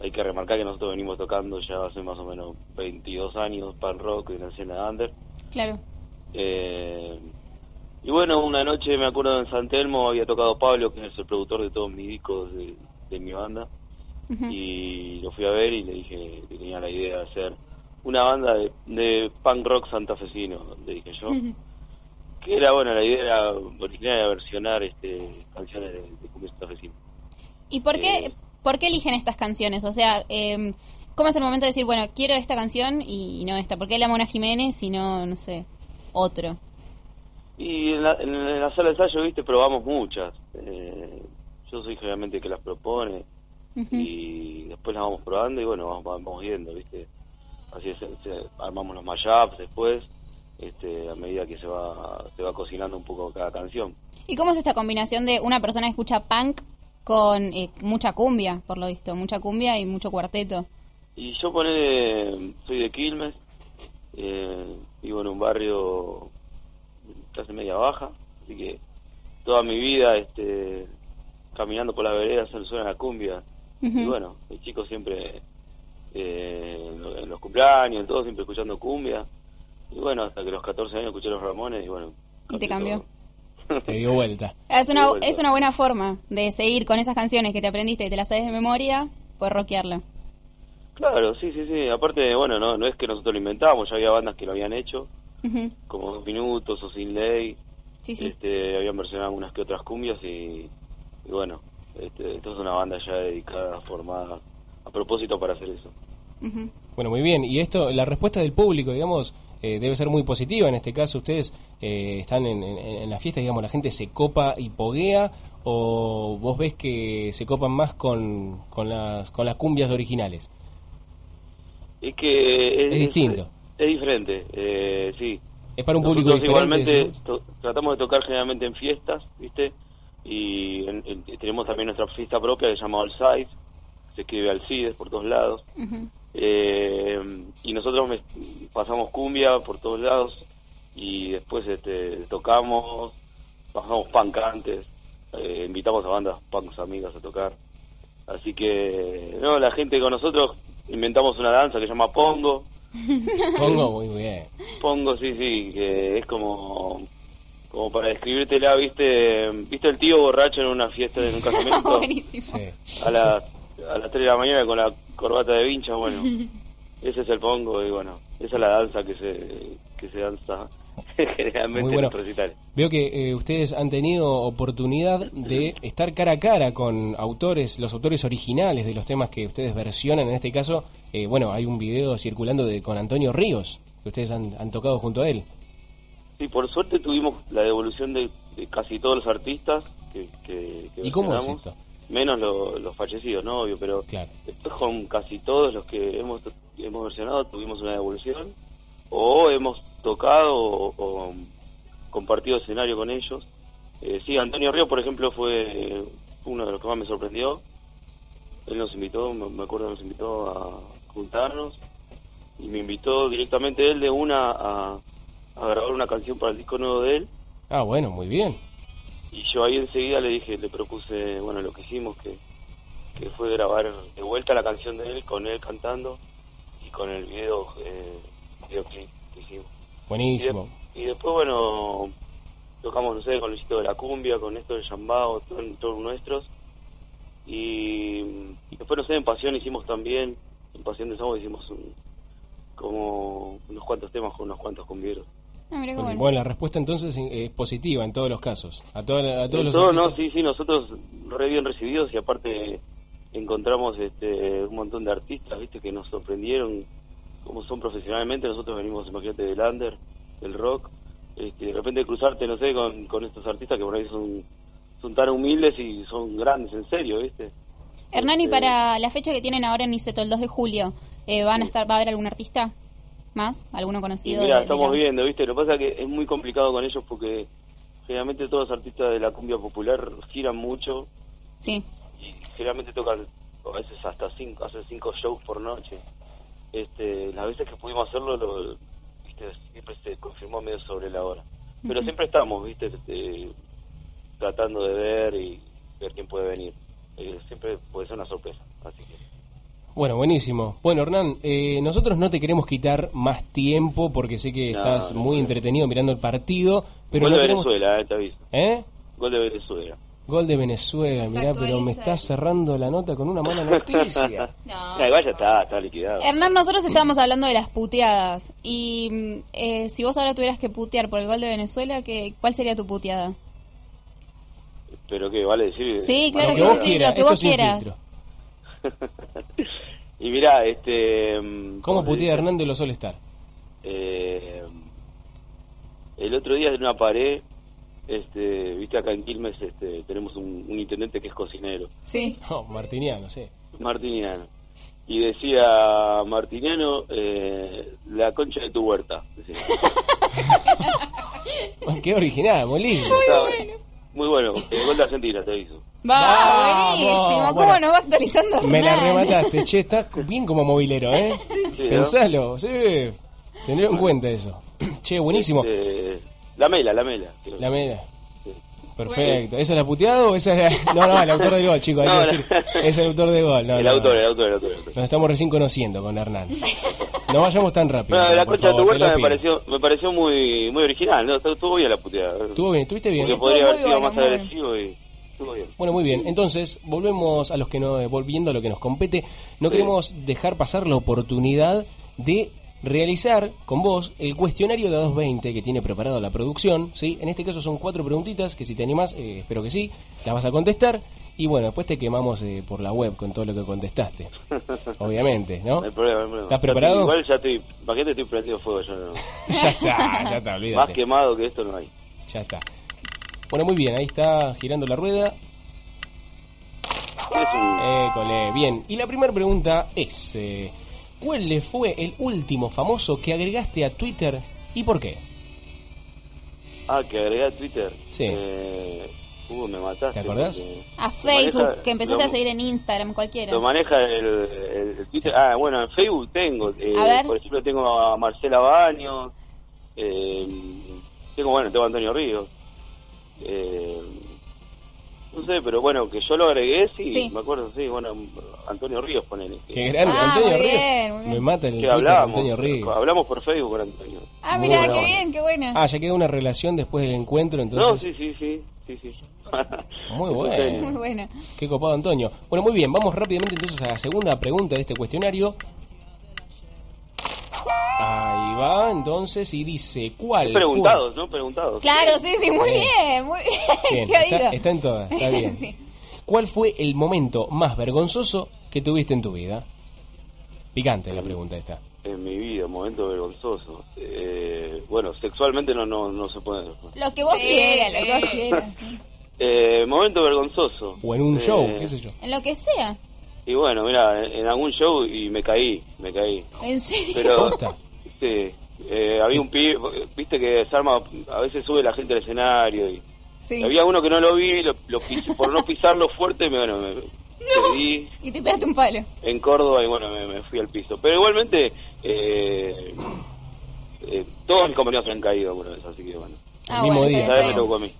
Speaker 40: Hay que remarcar que nosotros venimos tocando ya hace más o menos 22 años pan rock en la escena under.
Speaker 4: Claro.
Speaker 40: Eh, y bueno, una noche me acuerdo en San Telmo había tocado Pablo, que es el productor de todos mis discos de, de mi banda. Y lo fui a ver y le dije que tenía la idea de hacer una banda de, de punk rock santafesino, le dije yo. Que era, bueno, la idea era original era versionar este, canciones de, de cumbia.
Speaker 4: ¿Y por
Speaker 40: Eh.
Speaker 4: qué, por qué eligen estas canciones? O sea, eh, ¿cómo es el momento de decir, bueno, quiero esta canción y no esta? ¿Por qué la Mona Jiménez y no, no sé, otro?
Speaker 40: Y en la, en la sala de ensayo, viste, probamos muchas. Eh, yo soy generalmente el que las propone y después las vamos probando y bueno, vamos, vamos viendo, viste. Así es, armamos los mashups después, este, a medida que se va, se va cocinando un poco cada canción.
Speaker 4: ¿Y cómo es esta combinación de una persona que escucha punk con eh, mucha cumbia, por lo visto? Mucha cumbia y mucho cuarteto.
Speaker 40: Y yo poné, soy de Quilmes, eh, vivo en un barrio clase media baja, así que toda mi vida este, caminando por las veredas se suena la cumbia. Y bueno, el chico siempre, eh, en los cumpleaños, en todo, siempre escuchando cumbia. Y bueno, hasta que los 14 años escuché los Ramones y bueno,
Speaker 4: Y te cambió.
Speaker 15: Te dio vuelta.
Speaker 4: Es una,
Speaker 40: vuelta.
Speaker 4: es una buena forma de seguir con esas canciones que te aprendiste y te las sabes de memoria, pues rockearla.
Speaker 40: Claro, sí, sí, sí. Aparte, bueno, no, no es que nosotros lo inventábamos, ya había bandas que lo habían hecho, como Dos Minutos o Sin Ley.
Speaker 4: Sí, sí.
Speaker 40: Este, habían versionado unas que otras cumbias y, y bueno, este, esto es una banda ya dedicada, formada a propósito para hacer eso.
Speaker 15: Bueno, muy bien. Y esto, la respuesta del público, digamos, eh, debe ser muy positiva. En este caso, ustedes eh, están en, en, en la fiesta, digamos, la gente se copa y poguea, o vos ves que se copan más con, con, las, con las cumbias originales.
Speaker 40: Es que
Speaker 15: Es distinto.
Speaker 40: Es, diferente, eh, sí.
Speaker 15: Es para un
Speaker 40: Nosotros
Speaker 15: público diferente.
Speaker 40: Igualmente to- tratamos de tocar generalmente en fiestas, ¿viste? Y en- en- tenemos también nuestra fiesta propia que se llama All Sides, se escribe Alcides por todos lados. Eh, y nosotros me- pasamos cumbia por todos lados y después este, tocamos, pasamos punk antes, eh, invitamos a bandas punks amigas a tocar. Así que, no, la gente con nosotros inventamos una danza que se llama Pongo.
Speaker 15: Pongo muy bien.
Speaker 40: Pongo, sí, sí, que es como como para describírtela, ¿viste? ¿Viste el tío borracho en una fiesta, en un casamiento?
Speaker 4: Buenísimo.
Speaker 40: a, la, a las 3 de la mañana con la corbata de vincha, bueno, ese es el pongo y bueno, esa es la danza que se, que se danza generalmente
Speaker 15: Muy
Speaker 40: en
Speaker 15: bueno.
Speaker 40: los recitales.
Speaker 15: Veo que eh, ustedes han tenido oportunidad de estar cara a cara con autores, los autores originales de los temas que ustedes versionan. En este caso, eh, bueno, hay un video circulando de, con Antonio Ríos, que ustedes han, han tocado junto a él.
Speaker 40: Sí, por suerte tuvimos la devolución de, de casi todos los artistas que, que, que
Speaker 15: ¿Y cómo es esto?
Speaker 40: Menos lo- los fallecidos, ¿no? Obvio, pero después con casi todos los que hemos, hemos versionado tuvimos una devolución o hemos tocado o, o compartido escenario con ellos. Eh, sí, Antonio Río, por ejemplo, fue uno de los que más me sorprendió. Él nos invitó, me me acuerdo, nos invitó a juntarnos y me invitó directamente él de una a, a grabar una canción para el disco nuevo de él.
Speaker 15: Ah, bueno, muy bien.
Speaker 40: Y yo ahí enseguida le dije, le propuse, bueno, lo que hicimos, que, que fue grabar de vuelta la canción de él, con él cantando y con el video, eh, videoclip que hicimos.
Speaker 15: Buenísimo.
Speaker 40: Y, de- y después, bueno, tocamos, no sé, con Luisito de la Cumbia, con esto de Yambao, todo- todos nuestros. Y, y después, no sé, en Pasión hicimos también, en Pasión de Sábado hicimos un, como unos cuantos temas con unos cuantos cumbieros.
Speaker 4: Ah,
Speaker 15: Bueno,
Speaker 4: bueno.
Speaker 15: bueno, la respuesta entonces es positiva en todos los casos. A, toda- a todos los
Speaker 40: todo, no, sí, sí, nosotros re bien recibidos y aparte encontramos este, un montón de artistas, viste, que nos sorprendieron cómo son profesionalmente. Nosotros venimos, imagínate, del under, del rock, este, de repente cruzarte, no sé, con, con estos artistas que por ahí son, son tan humildes y son grandes, en serio, viste.
Speaker 4: Hernán, y
Speaker 40: Este,
Speaker 4: para la fecha que tienen ahora en Niceto, el 2 de julio, eh, ¿van a estar, ¿va a haber algún artista más? ¿Alguno conocido?
Speaker 40: mira,
Speaker 4: de
Speaker 40: estamos
Speaker 4: la-
Speaker 40: viendo, ¿viste? Lo que pasa es que es muy complicado con ellos porque generalmente todos los artistas de la cumbia popular giran mucho
Speaker 4: Sí.
Speaker 40: y generalmente tocan a veces hasta cinco, hacen cinco shows por noche. Este, las veces que pudimos hacerlo, lo, ¿viste? siempre se confirmó medio sobre la hora. Pero siempre estamos, ¿viste? Este, tratando de ver y ver quién puede venir. Eh, siempre puede ser una sorpresa. Así que
Speaker 15: Bueno, buenísimo. Bueno, Hernán, eh, nosotros no te queremos quitar más tiempo porque sé que
Speaker 40: No,
Speaker 15: estás
Speaker 40: no,
Speaker 15: muy
Speaker 40: no.
Speaker 15: entretenido mirando el partido, pero
Speaker 40: Gol
Speaker 15: no
Speaker 40: de
Speaker 15: queremos...
Speaker 40: Venezuela, eh, te aviso.
Speaker 15: ¿Eh?
Speaker 40: Gol de Venezuela.
Speaker 15: Gol de Venezuela, mirá, pero me está cerrando la nota con una mala noticia.
Speaker 40: No, igual ya está, está liquidado.
Speaker 4: Hernán, nosotros estábamos hablando de las puteadas. Y mm, eh, si vos ahora tuvieras que putear por el gol de Venezuela, ¿qué, ¿cuál sería tu puteada?
Speaker 40: Pero que vale decir.
Speaker 4: Sí, claro,
Speaker 15: Lo
Speaker 4: sí,
Speaker 15: que
Speaker 4: sí,
Speaker 15: vos
Speaker 4: sí,
Speaker 15: quieras,
Speaker 4: lo que
Speaker 15: esto
Speaker 4: vos quieras.
Speaker 40: y mira, este. mm,
Speaker 15: ¿Cómo
Speaker 40: se
Speaker 15: putea
Speaker 40: dice?
Speaker 15: Hernán de los All Star?
Speaker 40: Eh, el otro día en una pared, este, viste acá en Quilmes, este, tenemos un, un intendente que es cocinero,
Speaker 4: Sí.
Speaker 15: Oh, Martiniano, sí.
Speaker 40: Martiniano. Y decía, Martiniano, eh, la concha de tu huerta. decía.
Speaker 15: Qué original, muy lindo.
Speaker 40: Estaba- Muy bueno, el gol de Argentina te aviso.
Speaker 4: Va, buenísimo. ¿Cómo
Speaker 15: bueno.
Speaker 4: nos va actualizando
Speaker 15: Me la
Speaker 4: Hernán?
Speaker 15: remataste, che, estás bien como movilero, ¿eh?
Speaker 40: Sí, ¿no?
Speaker 15: Pensalo, sí. Tener en cuenta eso. Che, buenísimo.
Speaker 40: Este, la mela, la mela. creo.
Speaker 15: La mela. Perfecto. ¿Esa es la puteada o esa es la... No, no, el autor del gol, chicos, hay
Speaker 40: No,
Speaker 15: que decir.
Speaker 40: no.
Speaker 15: Es el autor del gol. No,
Speaker 40: el
Speaker 15: no,
Speaker 40: autor,
Speaker 15: no.
Speaker 40: el autor, el autor, el autor.
Speaker 15: Nos estamos recién conociendo con Hernán. No vayamos tan rápido.
Speaker 40: Bueno, la concha de tu
Speaker 15: lo
Speaker 40: me pareció, me pareció muy, muy original, ¿no? Estuvo bien la puteada.
Speaker 15: Estuvo bien, estuviste bien.
Speaker 40: Porque podría haber sido más agresivo y bien.
Speaker 15: Bueno, muy bien. Entonces, volvemos a los que no, volviendo a lo que nos compete. No queremos dejar pasar la oportunidad de realizar con vos el cuestionario de 220 que tiene preparado la producción. ¿sí? En este caso son cuatro preguntitas que si te animás, eh, espero que sí, las vas a contestar. Y bueno, después te quemamos eh, por la web con todo lo que contestaste. Obviamente, ¿no?
Speaker 40: No hay problema, no hay problema.
Speaker 15: ¿Estás preparado?
Speaker 40: igual ya estoy, paquete estoy prendido fuego, ya no.
Speaker 15: ya está, ya está, olvídate.
Speaker 40: Más quemado que esto no hay.
Speaker 15: Ya está. Bueno, muy bien, ahí está girando la rueda. École, bien. Y la primera pregunta es, eh, ¿cuál le fue el último famoso que agregaste a Twitter y por qué?
Speaker 40: Ah, que agregué a Twitter.
Speaker 15: Sí.
Speaker 40: Eh, uh, me mataste.
Speaker 15: ¿Te acordás?
Speaker 40: porque
Speaker 4: A Facebook,
Speaker 40: maneja-
Speaker 4: que empezaste
Speaker 40: lo-
Speaker 4: a seguir en Instagram, cualquiera.
Speaker 40: Lo maneja el, el- el Twitter. Ah, bueno, en Facebook tengo. eh,
Speaker 4: A ver.
Speaker 40: Por ejemplo, tengo a Marcela Baños. Eh, tengo, bueno, tengo a Antonio Ríos. Eh, no sé, pero bueno, que yo lo agregué, sí,
Speaker 4: Sí.
Speaker 40: me acuerdo, sí, bueno, Antonio Ríos, ponele.
Speaker 15: Qué grande,
Speaker 4: Ah,
Speaker 15: Antonio Ríos.
Speaker 4: bien.
Speaker 15: Me mata el
Speaker 40: Que hablamos,
Speaker 15: Antonio Ríos.
Speaker 40: hablamos por Facebook con Antonio.
Speaker 4: Ah,
Speaker 15: Muy
Speaker 4: mira,
Speaker 15: bueno.
Speaker 4: qué bien, qué buena.
Speaker 15: Ah, ya quedó una relación después del encuentro,
Speaker 40: No,
Speaker 15: entonces.
Speaker 40: sí, sí, sí, sí, sí.
Speaker 15: Muy
Speaker 40: genio.
Speaker 4: Muy buena.
Speaker 15: Qué copado, Antonio. Bueno, muy bien, vamos rápidamente entonces a la segunda pregunta de este cuestionario. Ahí va, entonces, y dice, ¿cuál
Speaker 40: Preguntados, ¿no? Preguntados.
Speaker 4: Claro, sí, sí, muy
Speaker 15: Sí.
Speaker 4: bien, muy bien.
Speaker 15: fue? Bien,
Speaker 4: ¿Qué
Speaker 15: está, está en todas, está bien.
Speaker 4: Sí.
Speaker 15: ¿Cuál fue el momento más vergonzoso que tuviste en tu vida? Picante la pregunta esta.
Speaker 40: En mi vida, momento vergonzoso. Eh, bueno, sexualmente no, no, no se puede.
Speaker 4: Lo que vos quieras, lo que vos quieras.
Speaker 40: Eh, momento vergonzoso.
Speaker 15: O en un
Speaker 40: Eh,
Speaker 15: show, qué sé yo.
Speaker 4: En lo que sea.
Speaker 40: Y bueno, mira, en, algún show y me caí, me caí.
Speaker 4: ¿En serio?
Speaker 40: Pero, sí, eh, había un pibe, viste que se arma, a veces sube la gente al escenario y
Speaker 4: Sí.
Speaker 40: había uno que no lo vi, lo, lo pis- por no pisarlo fuerte, me, bueno, me cedí
Speaker 4: Y te pegaste un palo.
Speaker 40: en Córdoba y bueno, me, me fui al piso. Pero igualmente, eh, eh, todos mis compañeros se han caído alguna vez, así que bueno.
Speaker 4: Ah,
Speaker 15: mismo
Speaker 4: bueno,
Speaker 15: día.
Speaker 4: está está
Speaker 40: me tocó a mí.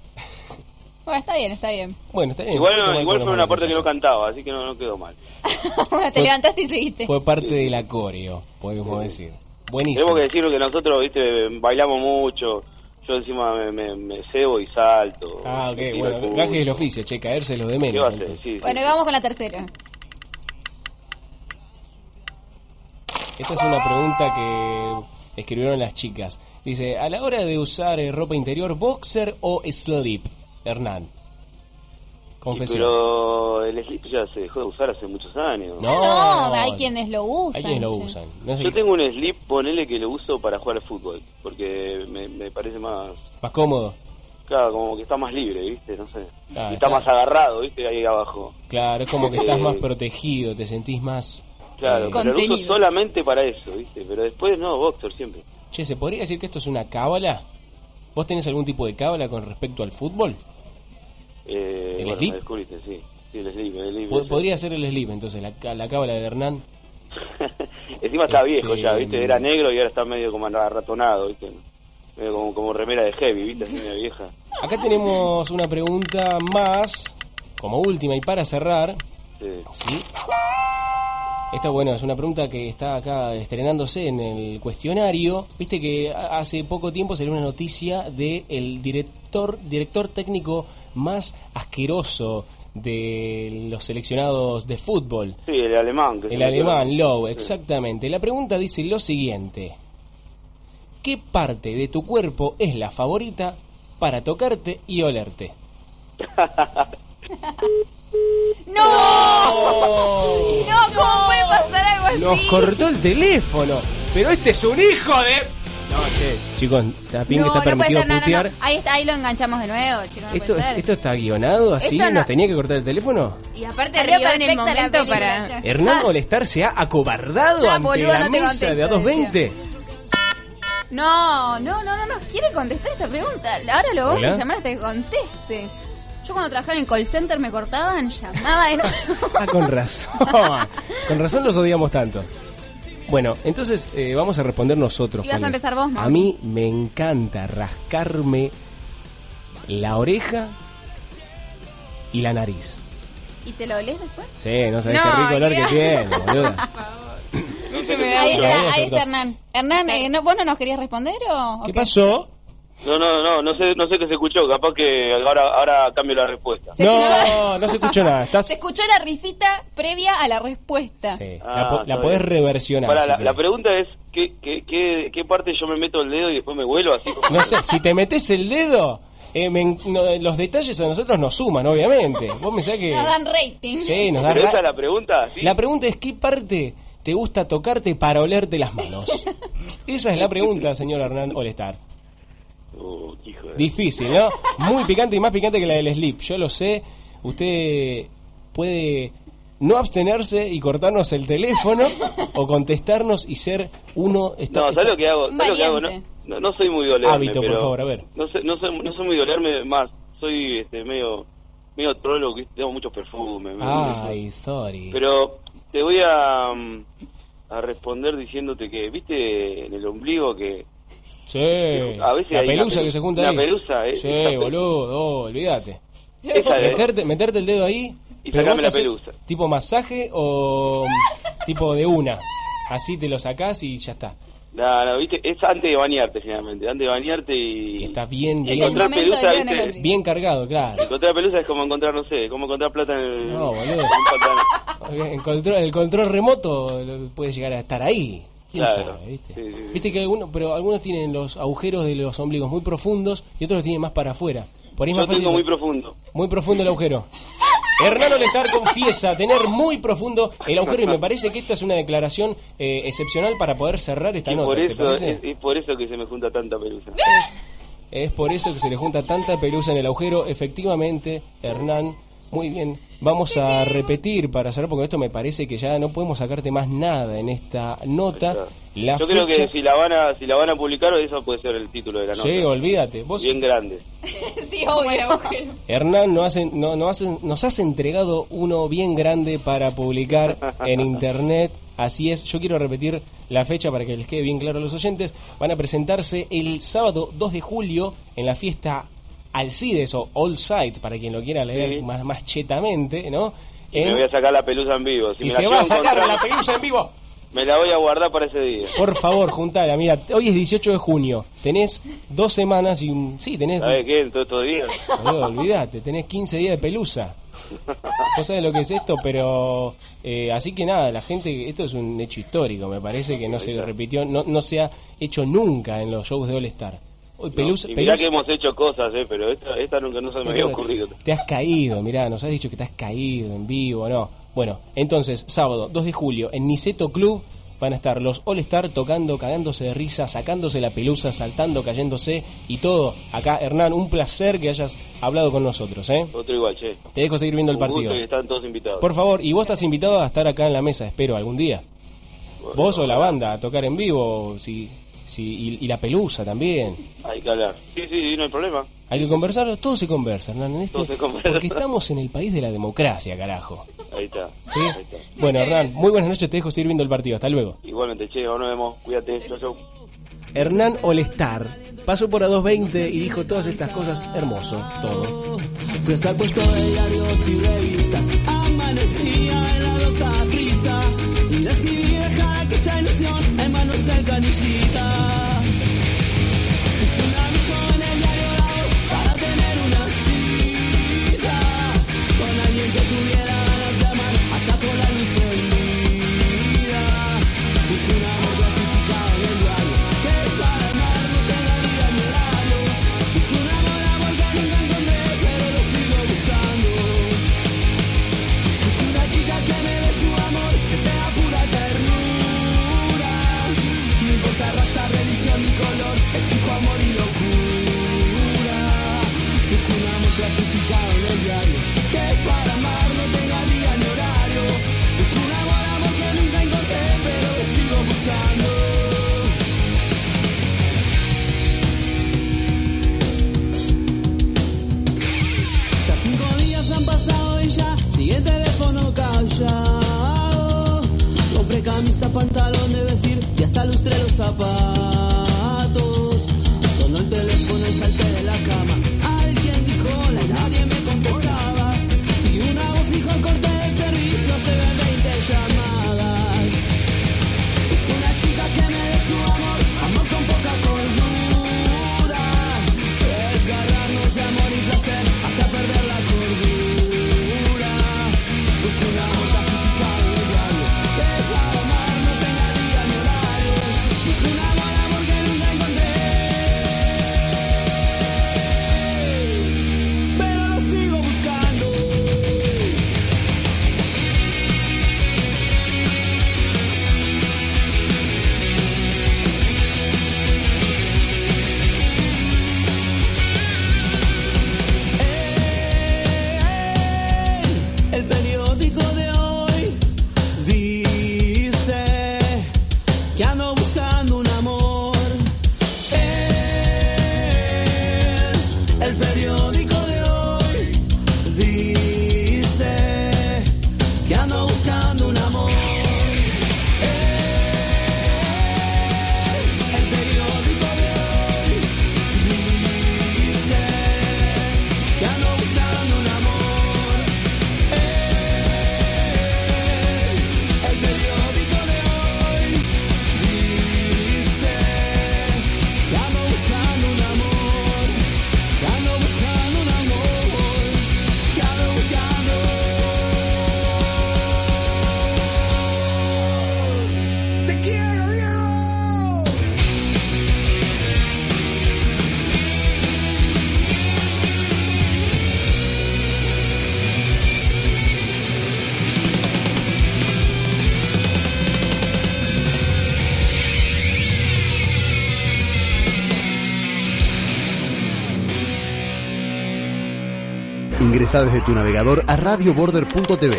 Speaker 4: Bueno, está bien, está bien.
Speaker 15: Bueno, está bien.
Speaker 40: Igual, fue una parte que no cantaba, así que no, no quedó mal.
Speaker 4: te levantaste y seguiste.
Speaker 15: Fue parte de la coreo, podemos decir. Buenísimo.
Speaker 40: Tengo que decir que nosotros, viste, bailamos mucho. Yo encima me, me, me cebo y salto.
Speaker 15: Ah, ok, bueno, gaje del oficio, che, caerse lo de
Speaker 40: ¿Qué
Speaker 15: menos.
Speaker 40: sí.
Speaker 4: Bueno, y vamos con la tercera.
Speaker 15: Esta es una pregunta que escribieron las chicas. Dice, a la hora de usar eh, ropa interior, boxer o slip, Hernán. Confesión.
Speaker 40: Pero el slip ya se dejó de usar hace muchos años.
Speaker 15: No,
Speaker 4: No, hay quienes lo usan.
Speaker 15: Hay quienes lo usan. No sé
Speaker 40: Yo
Speaker 15: qué-
Speaker 40: tengo un slip, ponele que lo uso para jugar al fútbol, porque me, me parece más,
Speaker 15: Más cómodo.
Speaker 40: claro, como que está más libre, ¿viste? No sé.
Speaker 15: Ah,
Speaker 40: y está, más agarrado, ¿viste? Ahí abajo.
Speaker 15: Claro, es como que estás
Speaker 40: Eh,
Speaker 15: más protegido, te sentís más...
Speaker 40: Claro,
Speaker 15: eh,
Speaker 40: pero lo uso solamente para eso, ¿viste? Pero después no, boxer siempre.
Speaker 15: Che, ¿se podría decir que esto es una cábala? ¿Vos tenés algún tipo de cábala con respecto al fútbol?
Speaker 40: Eh,
Speaker 15: ¿El
Speaker 40: bueno,
Speaker 15: slip?
Speaker 40: descubriste, sí. Sí, el slip, el slip. Ese.
Speaker 15: Podría ser el slip, entonces, la, la cábala de Hernán.
Speaker 40: Encima está
Speaker 15: Este,
Speaker 40: viejo ya, ¿viste? Era negro y ahora está medio como arratonado, ¿viste? Medio como, como remera de heavy, ¿viste? Así medio vieja.
Speaker 15: Acá tenemos una pregunta más, como última y para cerrar.
Speaker 40: Sí.
Speaker 15: ¿Sí? Esta, bueno, es una pregunta que está acá estrenándose en el cuestionario. Viste que hace poco tiempo salió una noticia de el director, director técnico más asqueroso de los seleccionados de fútbol.
Speaker 40: Sí, el alemán. Que
Speaker 15: El alemán, Lowe,
Speaker 40: Sí.
Speaker 15: exactamente. La pregunta dice lo siguiente. ¿Qué parte de tu cuerpo es la favorita para tocarte y olerte?
Speaker 4: ¡No! No, ¿cómo puede pasar algo así?
Speaker 15: Nos cortó el teléfono. Pero este es un hijo de... No, che. Chicos, también
Speaker 4: no,
Speaker 15: está permitido
Speaker 4: ser, no,
Speaker 15: putear.
Speaker 4: no. Ahí, está, ahí lo enganchamos de nuevo, chicos, no
Speaker 15: ¿Esto,
Speaker 4: ser.
Speaker 15: ¿Esto está guionado así?
Speaker 4: Esto no-
Speaker 15: ¿Nos tenía que cortar el teléfono?
Speaker 4: Y aparte
Speaker 16: Salió
Speaker 4: rió en el momento para...
Speaker 15: Hernán Molestar se ha acobardado
Speaker 4: Ah,
Speaker 15: ante
Speaker 4: boludo,
Speaker 15: la mesa de
Speaker 4: contesto,
Speaker 15: A220.
Speaker 4: No, no, no, no nos quiere contestar esta pregunta. Ahora lo vamos a llamar hasta que conteste. Yo cuando trabajaba en el call center me cortaban, llamaba de nuevo.
Speaker 15: Ah, con razón. con razón los odiamos tanto. Bueno, entonces eh, vamos a responder nosotros.
Speaker 4: Y vas a empezar vos, Mauri.
Speaker 15: A mí me encanta rascarme la oreja y la nariz.
Speaker 4: ¿Y te lo olés después?
Speaker 15: Sí, no sabés
Speaker 4: No,
Speaker 15: qué rico olor
Speaker 4: qué
Speaker 15: que tiene, boluda.
Speaker 4: Ahí está, ahí está Hernán. Hernán, eh, ¿no, ¿vos no nos querías responder o...?
Speaker 15: ¿Qué
Speaker 4: o
Speaker 15: pasó?
Speaker 40: No, no, no, no sé, no sé qué se escuchó. Capaz que ahora, ahora cambio la respuesta.
Speaker 15: No, no se escuchó nada. Estás...
Speaker 4: Se escuchó la risita previa a la respuesta.
Speaker 15: Sí,
Speaker 40: Ah,
Speaker 15: la, po- la
Speaker 40: está
Speaker 15: podés reversionar. Si
Speaker 40: la, pregunta es, ¿qué, qué, qué, ¿qué parte yo me meto el dedo y después me vuelo así? como-
Speaker 15: No sé, si te metes el dedo, eh, me en- no, los detalles a nosotros nos suman, obviamente. Vos pensás que...
Speaker 4: Nos dan rating.
Speaker 15: Sí, nos da
Speaker 40: ¿Pero
Speaker 15: ra-
Speaker 40: esa es la pregunta? ¿Sí?
Speaker 15: La pregunta es, ¿qué parte te gusta tocarte para olerte las manos? Esa es la pregunta, señor Hernán Olestar.
Speaker 40: Oh, hijo de-
Speaker 15: Difícil, ¿no? Muy picante y más picante que la del slip. Yo lo sé. Usted puede no abstenerse y cortarnos el teléfono o contestarnos y ser uno... está-
Speaker 40: No,
Speaker 15: está-
Speaker 40: ¿sabes lo que hago?
Speaker 4: Un
Speaker 40: ¿Sabes lo que hago? No,
Speaker 4: valiente.
Speaker 40: no, no soy muy dolerme,
Speaker 15: Hábito, por favor, a ver.
Speaker 40: No, soy, no soy muy dolerme más. Soy este, medio medio trolo, que tengo muchos perfumes. me-
Speaker 15: Ay, sorry.
Speaker 40: Pero te voy a, mm, a responder diciéndote que, ¿viste en el ombligo que
Speaker 15: Sí,
Speaker 40: a veces
Speaker 15: la
Speaker 40: hay
Speaker 15: pelusa que se junta ahí.
Speaker 40: pelusa, eh,
Speaker 15: Sí, boludo, oh, olvídate. Meterte, meterte el dedo ahí.
Speaker 40: Y
Speaker 15: pero
Speaker 40: sacame la pelusa.
Speaker 15: ¿Tipo masaje o tipo de una? Así te lo sacás y ya está.
Speaker 40: No, no, ¿viste? Es antes de bañarte, generalmente. Antes de bañarte y...
Speaker 15: Está bien,
Speaker 40: y
Speaker 15: bien,
Speaker 40: encontrar pelusa, ¿viste?
Speaker 15: bien cargado, claro.
Speaker 40: Encontrar pelusa es como encontrar, no sé, como encontrar plata en el...
Speaker 15: No, boludo.
Speaker 40: en.
Speaker 15: El control, el control remoto lo- puede llegar a estar ahí. ¿Quién
Speaker 40: Claro.
Speaker 15: sabe, viste?
Speaker 40: Sí, sí, sí.
Speaker 15: Viste que algunos, pero algunos tienen los agujeros de los ombligos muy profundos y otros los tienen más para afuera. Por ahí es
Speaker 40: Yo
Speaker 15: más fácil.
Speaker 40: muy profundo.
Speaker 15: Muy profundo el agujero. Hernán Olestar confiesa tener muy profundo el agujero y me parece que esta es una declaración eh, excepcional para poder cerrar esta
Speaker 40: Y
Speaker 15: nota.
Speaker 40: por
Speaker 15: ¿te
Speaker 40: eso, es, es por eso que se me junta tanta pelusa.
Speaker 15: Es por eso que se le junta tanta pelusa en el agujero. Efectivamente, Hernán, muy bien. Vamos a repetir para cerrar, porque esto me parece que ya no podemos sacarte más nada en esta nota. La
Speaker 40: Yo creo que si la van a si la van a publicar, eso puede ser el título de la nota.
Speaker 15: Sí, olvídate. Vos,
Speaker 40: Bien grande.
Speaker 4: sí, obvio.
Speaker 15: Hernán, nos has, no, no has- nos has entregado uno bien grande para publicar en internet. Así es, yo quiero repetir la fecha para que les quede bien claro a los oyentes. Van a presentarse el sábado 2 de julio en la fiesta Alcides o All Sides, para quien lo quiera leer
Speaker 40: Sí.
Speaker 15: más, más chetamente, ¿no?
Speaker 40: Y
Speaker 15: En-
Speaker 40: me voy a sacar la pelusa en vivo. Si
Speaker 15: y se va a sacar la pelusa en vivo.
Speaker 40: Me la voy a guardar para ese día.
Speaker 15: Por favor, juntala. Mira, hoy es 18 de junio. Tenés dos semanas y un... Sí, tenés...
Speaker 40: ¿Sabes qué? Todos estos días.
Speaker 15: Olvídate, tenés 15 días de pelusa. Vos sabés lo que es esto, pero eh, así que nada, la gente, esto es un hecho histórico, me parece que no se repitió, no, no se ha hecho nunca en los shows de All Star. Hoy pelusa,
Speaker 40: y mirá
Speaker 15: pelusa-
Speaker 40: que hemos hecho cosas, eh, pero esta, esta nunca no se me había ocurrido.
Speaker 15: te has caído, mirá, nos has dicho que te has caído en vivo, ¿no? Bueno, entonces, sábado 2 de julio, en Niceto Club van a estar los All Star tocando, cagándose de risa, sacándose la pelusa, saltando, cayéndose y todo. Acá, Hernán, un placer que hayas hablado con nosotros, ¿eh?
Speaker 40: Otro igual, che.
Speaker 15: Te dejo seguir viendo el partido.
Speaker 40: gusto y están todos invitados.
Speaker 15: Por favor, y vos estás invitado a estar acá en la mesa, espero, algún día. vos o la banda, a tocar en vivo, si, si, y, y la pelusa también.
Speaker 40: Hay que hablar. Sí, sí, no hay problema.
Speaker 15: Hay que conversar, todo se conversa, Hernán, en este,
Speaker 40: Todo se conversa.
Speaker 15: porque estamos en el país de la democracia, carajo.
Speaker 40: Ahí está.
Speaker 15: ¿Sí?
Speaker 40: Ahí está.
Speaker 15: Bueno, Hernán, muy buenas noches, te dejo seguir viendo el partido, hasta luego.
Speaker 40: Igualmente, che, nos vemos. Cuídate. Chau, chau.
Speaker 15: Hernán Olestar pasó por a 220 y dijo todas estas cosas, hermoso, todo.
Speaker 41: Fui a estar puesto de diarios y revistas. Amanecía en la prisa. Y decidí dejar aquella ilusión manos
Speaker 18: Ingresa desde tu navegador a radioborder.tv.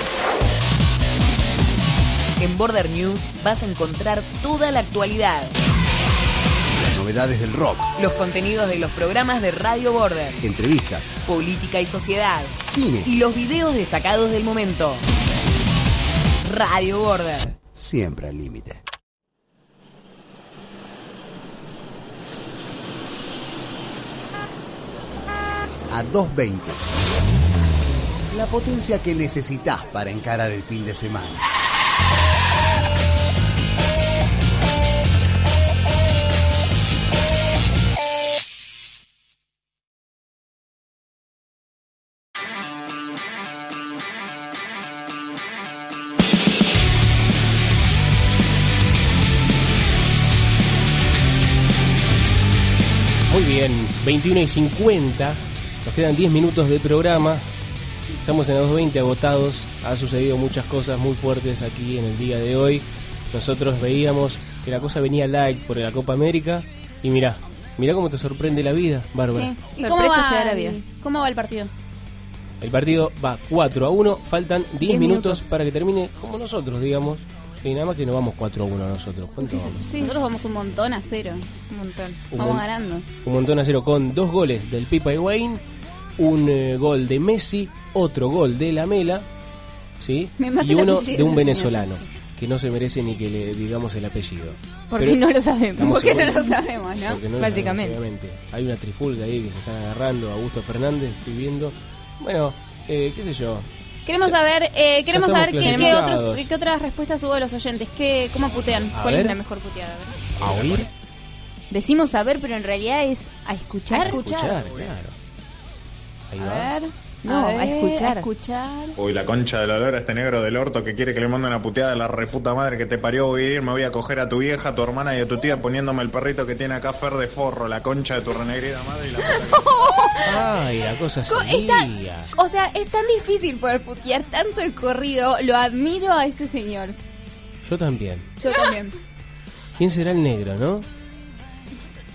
Speaker 1: En Border News vas a encontrar toda la actualidad,
Speaker 18: Las novedades del rock,
Speaker 1: los contenidos de los programas de Radio Border,
Speaker 18: entrevistas,
Speaker 1: política y sociedad,
Speaker 18: cine,
Speaker 1: y los videos destacados del momento. Radio Border.
Speaker 18: siempre al límite. A 220. Potencia que necesitas para encarar el fin de semana.
Speaker 15: Muy bien, 21 y 50. Nos quedan 10 minutos de programa. Estamos en la 220 agotados. Ha sucedido muchas cosas muy fuertes aquí en el día de hoy. Nosotros veíamos que la cosa venía light por la Copa América. Y mirá, mirá cómo te sorprende la vida, Bárbara.
Speaker 4: Sí. ¿Y cómo va,
Speaker 16: te da la
Speaker 4: el-
Speaker 16: vida.
Speaker 4: ¿Cómo va el partido?
Speaker 15: El partido va 4 a 1. Faltan 10
Speaker 4: 10
Speaker 15: minutos, para que termine como nosotros, digamos. Y nada más que no vamos 4 a 1 nosotros. ¿Cuánto vamos?
Speaker 4: Nosotros vamos un montón a cero. Un montón.
Speaker 15: Un
Speaker 4: vamos
Speaker 15: mon-
Speaker 4: ganando.
Speaker 15: Un montón a cero con dos goles del Pipa Higuaín, un eh, gol de Messi, otro gol de Lamela, ¿sí?
Speaker 4: Me mata
Speaker 15: y
Speaker 4: el
Speaker 15: uno
Speaker 4: apellido
Speaker 15: de un venezolano, que no se merece ni que le digamos el apellido.
Speaker 4: Porque
Speaker 15: Pero
Speaker 4: no lo sabemos.
Speaker 15: estamos
Speaker 4: Porque no
Speaker 15: seguros.
Speaker 4: lo sabemos, ¿no?
Speaker 15: Porque no lo
Speaker 4: Básicamente.
Speaker 15: sabemos, obviamente. Hay una trifulga ahí que se están agarrando, Augusto Fernández, estoy viendo. Bueno, eh, qué sé yo.
Speaker 4: Queremos saber, eh, queremos saber qué, qué
Speaker 15: clasificados.
Speaker 4: otros, qué otras respuestas hubo de los oyentes. ¿Qué, ¿Cómo putean?
Speaker 15: A
Speaker 4: ¿Cuál
Speaker 15: ver.
Speaker 4: es la mejor puteada? A ver.
Speaker 15: A oír,
Speaker 16: Decimos saber, pero en realidad es a escuchar.
Speaker 4: A escuchar.
Speaker 15: escuchar, claro. Ahí va.
Speaker 4: A ver.
Speaker 16: No, a
Speaker 4: ver,
Speaker 16: escuchar.
Speaker 4: A escuchar.
Speaker 42: Uy, la concha de la lora, este negro del orto que quiere que le mande una puteada a la reputa madre que te parió. Voy a ir, me voy a coger a tu vieja, a tu hermana y a tu tía poniéndome el perrito que tiene acá Fer de forro, la concha de tu renegrida madre y la puta
Speaker 15: Ay, la cosa
Speaker 4: está-. O sea, es tan difícil poder putear tanto de corrido. Lo admiro a ese señor.
Speaker 15: Yo también.
Speaker 4: Yo también.
Speaker 15: ¿Quién será el negro, no?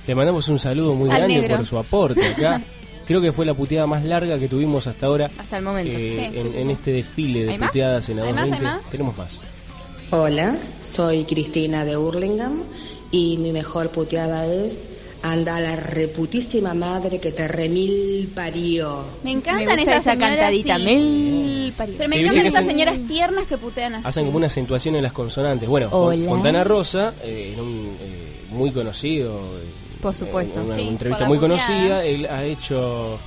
Speaker 15: Le mandamos un saludo muy
Speaker 4: Al
Speaker 15: grande
Speaker 4: negro.
Speaker 15: por su aporte acá. Creo que fue la puteada más larga que tuvimos hasta ahora
Speaker 16: Hasta el momento.
Speaker 15: eh,
Speaker 16: Sí,
Speaker 15: en,
Speaker 16: sí, sí,
Speaker 15: en
Speaker 16: sí.
Speaker 15: este desfile de
Speaker 16: ¿Hay más?
Speaker 15: puteadas en la
Speaker 16: ¿Hay más? ¿Hay
Speaker 15: 220.
Speaker 16: más?
Speaker 15: Tenemos más.
Speaker 20: Hola, soy Cristina de Hurlingham y mi mejor puteada es anda la reputísima madre que te remil parió.
Speaker 4: Me encantan
Speaker 16: Me
Speaker 4: esas
Speaker 16: esa cantadita,
Speaker 4: sí.
Speaker 16: mil parió.
Speaker 4: Pero me
Speaker 15: Sí,
Speaker 4: encantan esas
Speaker 15: hacen-
Speaker 4: señoras tiernas que putean así.
Speaker 15: Hacen como una acentuación en las consonantes. Bueno,
Speaker 16: Hola.
Speaker 15: Fontana Rosa, eh, en un, eh, muy conocido.
Speaker 16: Por supuesto.
Speaker 15: Una,
Speaker 16: Sí,
Speaker 15: entrevista muy conocida. Él ha hecho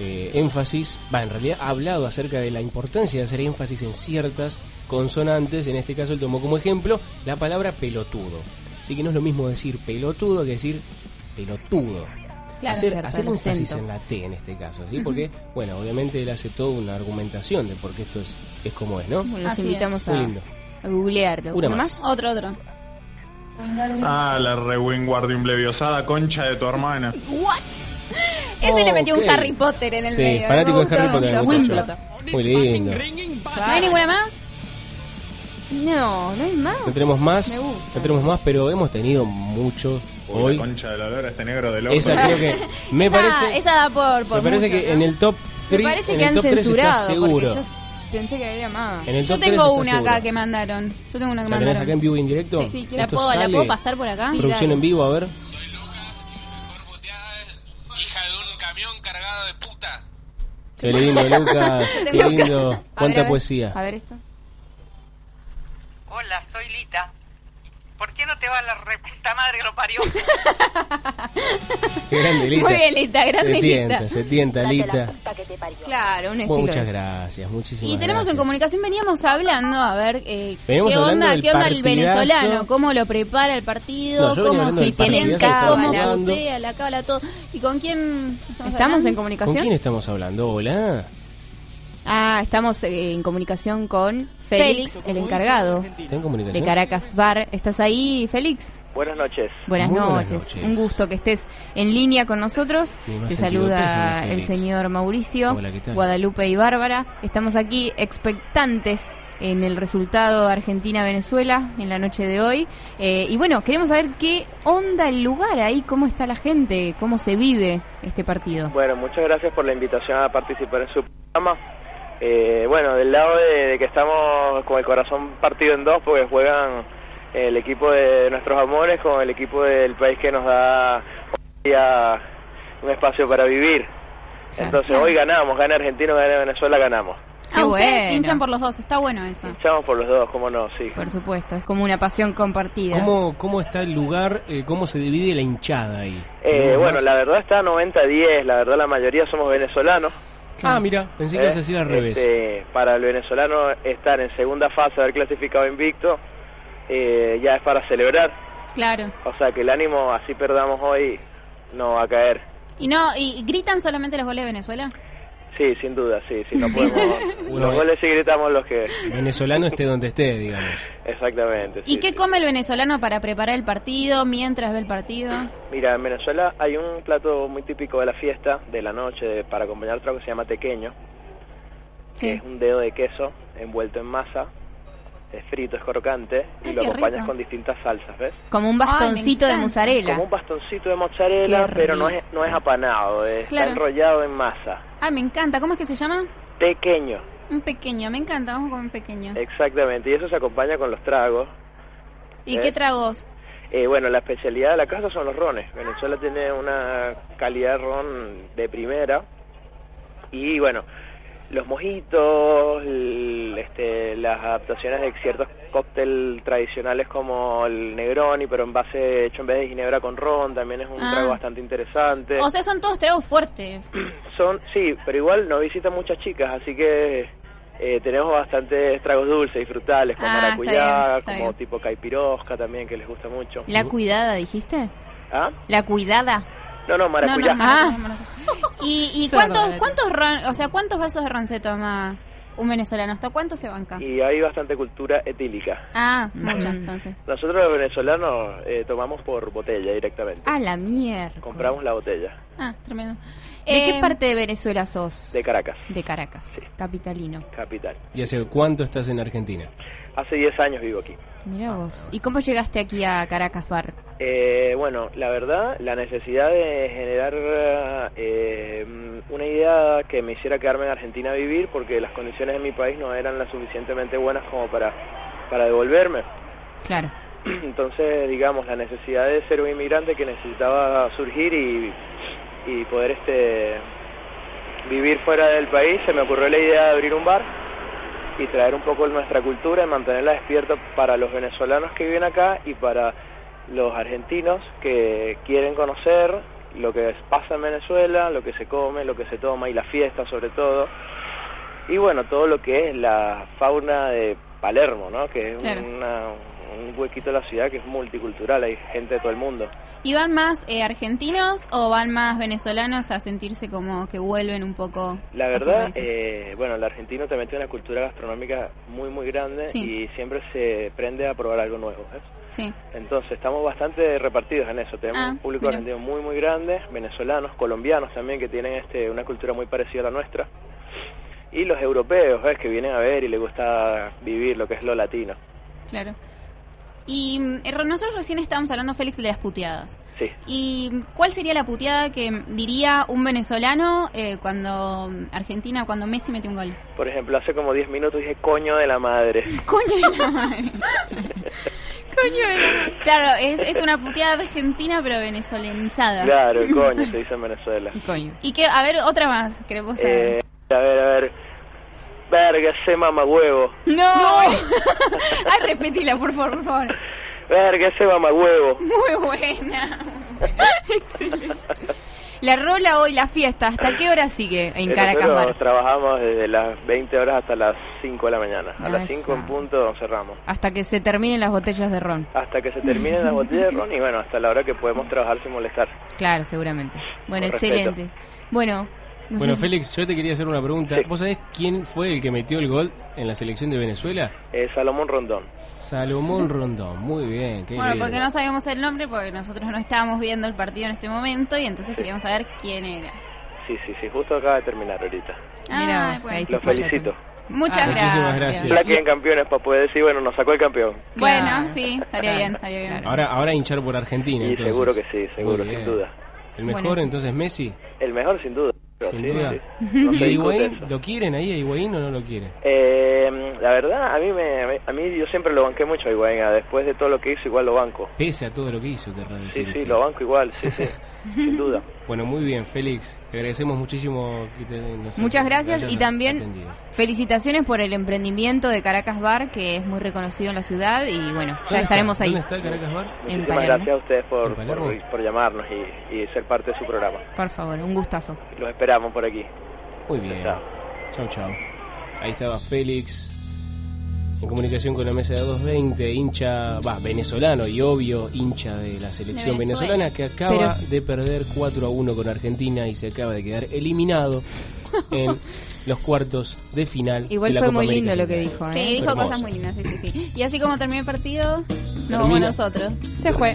Speaker 15: eh, énfasis, va, en realidad ha hablado acerca de la importancia de hacer énfasis en ciertas consonantes. En este caso, él tomó como ejemplo la palabra pelotudo. Así que no es lo mismo decir pelotudo que decir pelotudo.
Speaker 16: Claro,
Speaker 15: hacer
Speaker 16: cierto,
Speaker 15: hacer énfasis
Speaker 16: acento.
Speaker 15: en la T en este caso, ¿sí? Porque, bueno, obviamente él hace toda una argumentación de por qué esto es, es como es, ¿no?
Speaker 16: Bueno, los
Speaker 4: Así
Speaker 16: invitamos
Speaker 4: es.
Speaker 16: A, a googlearlo.
Speaker 15: Una
Speaker 16: ¿Uno
Speaker 15: más.
Speaker 4: Otro, otro.
Speaker 42: Ah, la rewinguardium leviosa concha de tu hermana.
Speaker 4: What? Ese le metió
Speaker 15: Ok.
Speaker 4: un Harry Potter en el
Speaker 15: Sí,
Speaker 4: medio.
Speaker 15: fanático
Speaker 4: Me
Speaker 15: de Harry Potter, muchacho. Muy lindo.
Speaker 4: ¿No hay ninguna más?
Speaker 16: No, no hay más.
Speaker 15: No tenemos más, no tenemos más, pero hemos tenido mucho
Speaker 42: Uy,
Speaker 15: hoy.
Speaker 42: la concha de la lora, este negro del orto.
Speaker 15: Esa creo que me
Speaker 4: esa,
Speaker 15: parece,
Speaker 4: esa da por, por
Speaker 15: me parece
Speaker 4: mucho,
Speaker 15: que
Speaker 4: ¿no?
Speaker 15: en el top
Speaker 16: Me
Speaker 15: 3,
Speaker 16: parece
Speaker 15: en
Speaker 16: que
Speaker 15: el
Speaker 16: han
Speaker 15: top 3 está
Speaker 16: censurado.
Speaker 15: seguro.
Speaker 16: Porque yo pensé que había más.
Speaker 15: En el
Speaker 4: Yo
Speaker 15: top 3
Speaker 4: tengo
Speaker 15: está
Speaker 4: una
Speaker 15: seguro.
Speaker 4: acá que mandaron. Yo tengo una que
Speaker 15: ¿La tenés
Speaker 4: mandaron.
Speaker 15: acá en vivo y en directo?
Speaker 4: Sí, sí, ¿la
Speaker 15: Esto
Speaker 4: puedo, ¿la
Speaker 15: sale.
Speaker 4: puedo pasar por acá? Sí,
Speaker 15: Producción
Speaker 4: dale.
Speaker 15: en vivo, a ver.
Speaker 43: Hija de un camión cargado de puta.
Speaker 15: Qué lindo, Lucas. Qué
Speaker 4: Tengo-
Speaker 15: lindo.
Speaker 4: A ver,
Speaker 15: Cuánta
Speaker 4: a ver.
Speaker 15: poesía.
Speaker 4: A ver esto.
Speaker 44: Hola, soy Lita. ¿Por qué no te va la reputa madre que lo parió?
Speaker 15: Qué grande, Lita.
Speaker 4: Muy bien, Lita, grande,
Speaker 15: Se tienta,
Speaker 4: Lita.
Speaker 15: se tienta, Lita.
Speaker 4: Claro, un
Speaker 15: Bueno,
Speaker 4: estilo
Speaker 15: muchas gracias, muchísimas
Speaker 4: Y tenemos en
Speaker 15: gracias.
Speaker 4: comunicación, veníamos hablando, a ver, eh, qué onda, qué onda el venezolano, cómo lo prepara el partido,
Speaker 15: No,
Speaker 4: cómo se en casa, cómo
Speaker 15: estábamos
Speaker 4: la cábala, todo. ¿Y con quién estamos,
Speaker 1: ¿Estamos en
Speaker 15: ¿Con
Speaker 1: comunicación?
Speaker 15: quién estamos hablando? Hola.
Speaker 1: Estamos eh, en comunicación con Félix,
Speaker 4: Félix.
Speaker 1: el encargado
Speaker 15: ¿Está en
Speaker 1: de? Caracas Bar. ¿Estás ahí, Félix?
Speaker 45: Buenas noches.
Speaker 1: Buenas, noches. Un gusto que estés en línea con nosotros. Te saluda el señor Mauricio. Guadalupe y Bárbara. Estamos aquí expectantes en el resultado Argentina-Venezuela en la noche de hoy. Eh, y bueno, queremos saber qué onda el lugar ahí, cómo está la gente, cómo se vive este partido.
Speaker 45: Bueno, muchas gracias por la invitación a participar en su programa. Eh, bueno, del lado de, de que estamos con el corazón partido en dos, porque juegan el equipo de nuestros amores con el equipo del país que nos da un espacio para vivir. Entonces
Speaker 4: Claro.
Speaker 45: hoy ganamos, gana Argentina, gana Venezuela, ganamos.
Speaker 4: Ah, ustedes
Speaker 1: bueno.
Speaker 4: hinchan por los dos, está bueno eso.
Speaker 45: Echamos por los dos, cómo no, sí.
Speaker 1: Por supuesto, es como una pasión compartida.
Speaker 15: ¿Cómo, ¿Cómo está el lugar? eh, ¿Cómo se divide la hinchada ahí?
Speaker 45: Eh,
Speaker 15: ¿Tenemos
Speaker 45: bueno, la verdad está 90-10, la verdad la mayoría somos venezolanos.
Speaker 15: Ah, mira, pensé que
Speaker 45: ¿eh?
Speaker 15: ibas a decir al revés.
Speaker 45: Este, para el venezolano estar en segunda fase, haber clasificado invicto, eh, ya es para celebrar.
Speaker 4: Claro.
Speaker 45: O sea que el ánimo, así perdamos hoy, no va a caer.
Speaker 4: ¿Y no y gritan solamente los goles de Venezuela?
Speaker 45: Sí, sin duda, sí, sí, no podemos... Los goles sí gritamos los que...
Speaker 15: Venezolano esté donde esté, digamos.
Speaker 45: Exactamente.
Speaker 4: ¿Y
Speaker 45: sí,
Speaker 4: qué
Speaker 45: sí.
Speaker 4: come el venezolano para preparar el partido mientras ve el partido?
Speaker 45: Mira, en Venezuela hay un plato muy típico de la fiesta, de la noche, de- para acompañar el trago que se llama tequeño.
Speaker 4: Sí.
Speaker 45: Es un dedo de queso envuelto en masa, es frito, es crocante, y
Speaker 4: Ay,
Speaker 45: lo acompañas
Speaker 4: rico.
Speaker 45: con distintas salsas, ¿ves?
Speaker 1: Como un
Speaker 4: Ay,
Speaker 1: bastoncito de mozzarella.
Speaker 45: Como un bastoncito de mozzarella, pero no es, no es apanado, eh,
Speaker 4: Claro.
Speaker 45: está enrollado en masa.
Speaker 4: Ay, me encanta. ¿Cómo es que se llama?
Speaker 45: Pequeño,
Speaker 4: Un pequeño, me encanta. Vamos con un pequeño.
Speaker 45: exactamente, y eso se acompaña con los tragos.
Speaker 4: ¿Y
Speaker 45: ¿eh?
Speaker 4: qué tragos?
Speaker 45: Eh, bueno, la especialidad de la casa son los rones. Venezuela tiene una calidad de ron de primera. Y bueno, los mojitos, este, las adaptaciones de ciertos cócteles tradicionales como el Negroni, pero en base hecho en vez de ginebra con ron, también es un
Speaker 4: Ah.
Speaker 45: trago bastante interesante.
Speaker 4: O sea, son todos tragos fuertes.
Speaker 45: Son, sí, pero igual nos visitan muchas chicas, así que eh, tenemos bastantes tragos dulces y frutales, como
Speaker 4: Ah, está
Speaker 45: maracuyá,
Speaker 4: bien, está
Speaker 45: como
Speaker 4: bien.
Speaker 45: tipo caipirosca también, que les gusta mucho.
Speaker 1: La cuidada, dijiste.
Speaker 45: ¿Ah?
Speaker 1: La cuidada.
Speaker 45: No, no, maracuyá.
Speaker 4: no, maracuyá, maracuyá. ¿Y, cuántos, cuántos ron, o sea, cuántos vasos de ron se toma un venezolano? ¿Hasta cuánto se banca?
Speaker 45: Y hay bastante cultura etílica.
Speaker 4: Ah, mucho, entonces.
Speaker 45: Nosotros los venezolanos eh, tomamos por botella directamente.
Speaker 1: A la mierda.
Speaker 45: Compramos la botella
Speaker 4: Ah, tremendo.
Speaker 1: ¿De
Speaker 4: Eh,
Speaker 1: qué parte de Venezuela sos?
Speaker 45: de Caracas,
Speaker 1: De Caracas, capitalino.
Speaker 45: capital.
Speaker 15: ¿Y hace cuánto estás en Argentina?
Speaker 45: Hace 10 años vivo aquí.
Speaker 1: Mira vos. ¿Y cómo llegaste aquí a Caracas Bar?
Speaker 45: Eh, bueno, la verdad, la necesidad de generar eh, una idea que me hiciera quedarme en Argentina a vivir porque las condiciones en mi país no eran las suficientemente buenas como para, para devolverme.
Speaker 1: Claro.
Speaker 45: Entonces, digamos, la necesidad de ser un inmigrante que necesitaba surgir y, y poder este vivir fuera del país, se me ocurrió la idea de abrir un bar y traer un poco nuestra cultura y mantenerla despierta para los venezolanos que viven acá y para los argentinos que quieren conocer lo que pasa en Venezuela, lo que se come, lo que se toma y la fiesta sobre todo. Y bueno, todo lo que es la fauna de Palermo, ¿no? Que es
Speaker 4: Claro.
Speaker 45: una- un huequito de la ciudad que es multicultural, hay gente de todo el mundo.
Speaker 4: ¿Y van más eh, argentinos o van más venezolanos a sentirse como que vuelven un poco
Speaker 45: La verdad, eh, bueno, el argentino también tiene una cultura gastronómica muy, muy grande
Speaker 4: Sí.
Speaker 45: y siempre se prende a probar algo nuevo. ¿ves?
Speaker 4: Sí.
Speaker 45: Entonces, estamos bastante repartidos en eso. Tenemos
Speaker 4: Ah,
Speaker 45: un público
Speaker 4: mira.
Speaker 45: argentino muy, muy grande, venezolanos, colombianos también, que tienen este, una cultura muy parecida a la nuestra. Y los europeos, ¿ves? Que vienen a ver y les gusta vivir lo que es lo latino.
Speaker 4: Claro. Y eh, nosotros recién estábamos hablando, Félix, de las puteadas.
Speaker 45: Sí.
Speaker 4: ¿Y cuál sería la puteada que diría un venezolano eh, cuando Argentina, cuando Messi mete un gol?
Speaker 45: Por ejemplo, hace como 10 minutos dije coño de la madre.
Speaker 4: Coño de la madre. Coño de la madre. Claro, es, es una puteada argentina, pero venezolanizada.
Speaker 45: Claro, coño se dice en Venezuela.
Speaker 1: Coño.
Speaker 4: Y que, a ver, otra más, queremos saber.
Speaker 45: Eh, A ver, a ver. Verga, ese mamagüevo.
Speaker 16: No. Ay, repetila, por favor, por favor.
Speaker 45: Verga, ese mamagüevo.
Speaker 16: Muy buena. Excelente. La rola hoy, la fiesta, ¿hasta qué hora sigue en Caracas
Speaker 45: trabajamos desde las 20 horas hasta las 5 de la mañana. A
Speaker 16: Ah,
Speaker 45: las 5 en punto cerramos.
Speaker 16: Hasta que se terminen las botellas de ron.
Speaker 45: Hasta que se terminen las botellas de ron y bueno, hasta la hora que podemos trabajar sin molestar.
Speaker 16: Claro, seguramente. Bueno,
Speaker 45: Con respeto.
Speaker 16: excelente. Bueno, no
Speaker 15: Bueno,
Speaker 16: sé-
Speaker 15: Félix, yo te quería hacer una pregunta. ¿Vos sabés quién fue el que metió el gol en la selección de Venezuela?
Speaker 45: Eh, Salomón Rondón.
Speaker 15: Salomón Rondón. Muy bien, qué
Speaker 16: Bueno,
Speaker 15: lindo.
Speaker 16: porque no sabíamos el nombre, porque nosotros no estábamos viendo el partido en este momento y entonces queríamos saber quién era.
Speaker 45: Sí, sí, sí, justo acaba de terminar ahorita.
Speaker 16: Mira,
Speaker 4: Ah,
Speaker 16: vos, ahí se
Speaker 45: Los
Speaker 16: escucha
Speaker 45: felicito.
Speaker 16: Muchas
Speaker 15: Muchísimas
Speaker 16: gracias.
Speaker 15: gracias.
Speaker 45: La que en campeones para poder decir, bueno, nos sacó el campeón.
Speaker 16: Bueno, sí, estaría bien, estaría bien.
Speaker 15: Ahora, ahora hinchar por Argentina.
Speaker 45: Y
Speaker 15: entonces.
Speaker 45: seguro que sí, seguro, sin duda.
Speaker 15: ¿El mejor
Speaker 16: Bueno.
Speaker 15: entonces Messi?
Speaker 45: El mejor sin duda. Pero
Speaker 15: Sin
Speaker 45: sí,
Speaker 15: duda.
Speaker 45: sí. No
Speaker 15: ¿Y Higuaín? ¿Lo quieren ahí a Higuaín o no lo quieren?
Speaker 45: Eh, la verdad, a mí, me, a mí yo siempre lo banqué mucho a Higuaín. ah, Después de todo lo que hizo, igual lo banco.
Speaker 15: Pese a todo lo que hizo, querrá
Speaker 45: Sí,
Speaker 15: decir
Speaker 45: sí,
Speaker 15: usted.
Speaker 45: lo banco igual, sí, sí. sin duda.
Speaker 15: Bueno, muy bien, Félix. Te agradecemos muchísimo que te, nos
Speaker 16: Muchas
Speaker 15: hayas-
Speaker 16: gracias y también
Speaker 15: atendido.
Speaker 16: felicitaciones por el emprendimiento de Caracas Bar, que es muy reconocido en la ciudad y bueno, ya
Speaker 15: ¿Dónde
Speaker 16: estaremos
Speaker 15: está?
Speaker 16: ahí.
Speaker 15: ¿Dónde está Caracas Bar?
Speaker 16: En
Speaker 45: Muchísimas
Speaker 16: Palermo.
Speaker 45: gracias a ustedes por,
Speaker 15: ¿En Palermo?
Speaker 45: por, por llamarnos y, y ser parte de su programa.
Speaker 16: Por favor, un gustazo.
Speaker 45: Los esperamos por aquí.
Speaker 15: Muy bien.
Speaker 45: Chao.
Speaker 15: Chau, chau. Ahí estaba Félix en comunicación con la mesa de 220, hincha, va, venezolano y obvio hincha de la selección
Speaker 16: Venezuela.
Speaker 15: venezolana que acaba
Speaker 16: Pero-
Speaker 15: de perder 4 a 1 con Argentina y se acaba de quedar eliminado en los cuartos de final.
Speaker 16: Igual
Speaker 15: de la
Speaker 16: fue
Speaker 15: Copa
Speaker 16: muy
Speaker 15: América
Speaker 16: lindo lo que dijo, ¿eh?
Speaker 4: Sí, dijo
Speaker 15: Hermoso.
Speaker 4: cosas muy lindas, sí, sí, sí. Y así como terminó el partido, nos
Speaker 15: Termina.
Speaker 4: vamos nosotros.
Speaker 16: Se fue.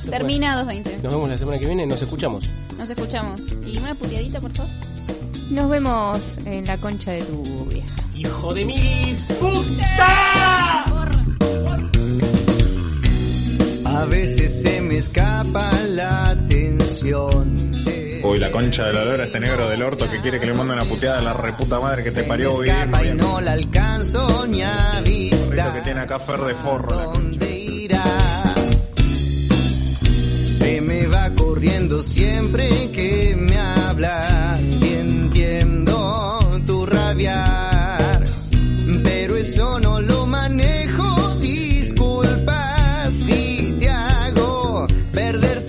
Speaker 15: Se
Speaker 4: Termina 2.20.
Speaker 15: fue. Nos vemos la semana que viene, nos escuchamos.
Speaker 4: Nos escuchamos. Y una puteadita, por favor.
Speaker 16: Nos vemos en la concha de tu vieja.
Speaker 15: ¡Hijo de mí!
Speaker 21: A veces se me escapa la atención.
Speaker 42: Uy, la concha de la lora, este negro del orto que quiere que le mande una puteada a la reputa madre que te parió.
Speaker 21: Escapa y no la alcanzo ni a
Speaker 42: que
Speaker 21: vista.
Speaker 42: tiene acá Fer de forro. la
Speaker 21: ¿Dónde irá? Se me va corriendo siempre que me hablas tu rabiar, pero eso no lo manejo.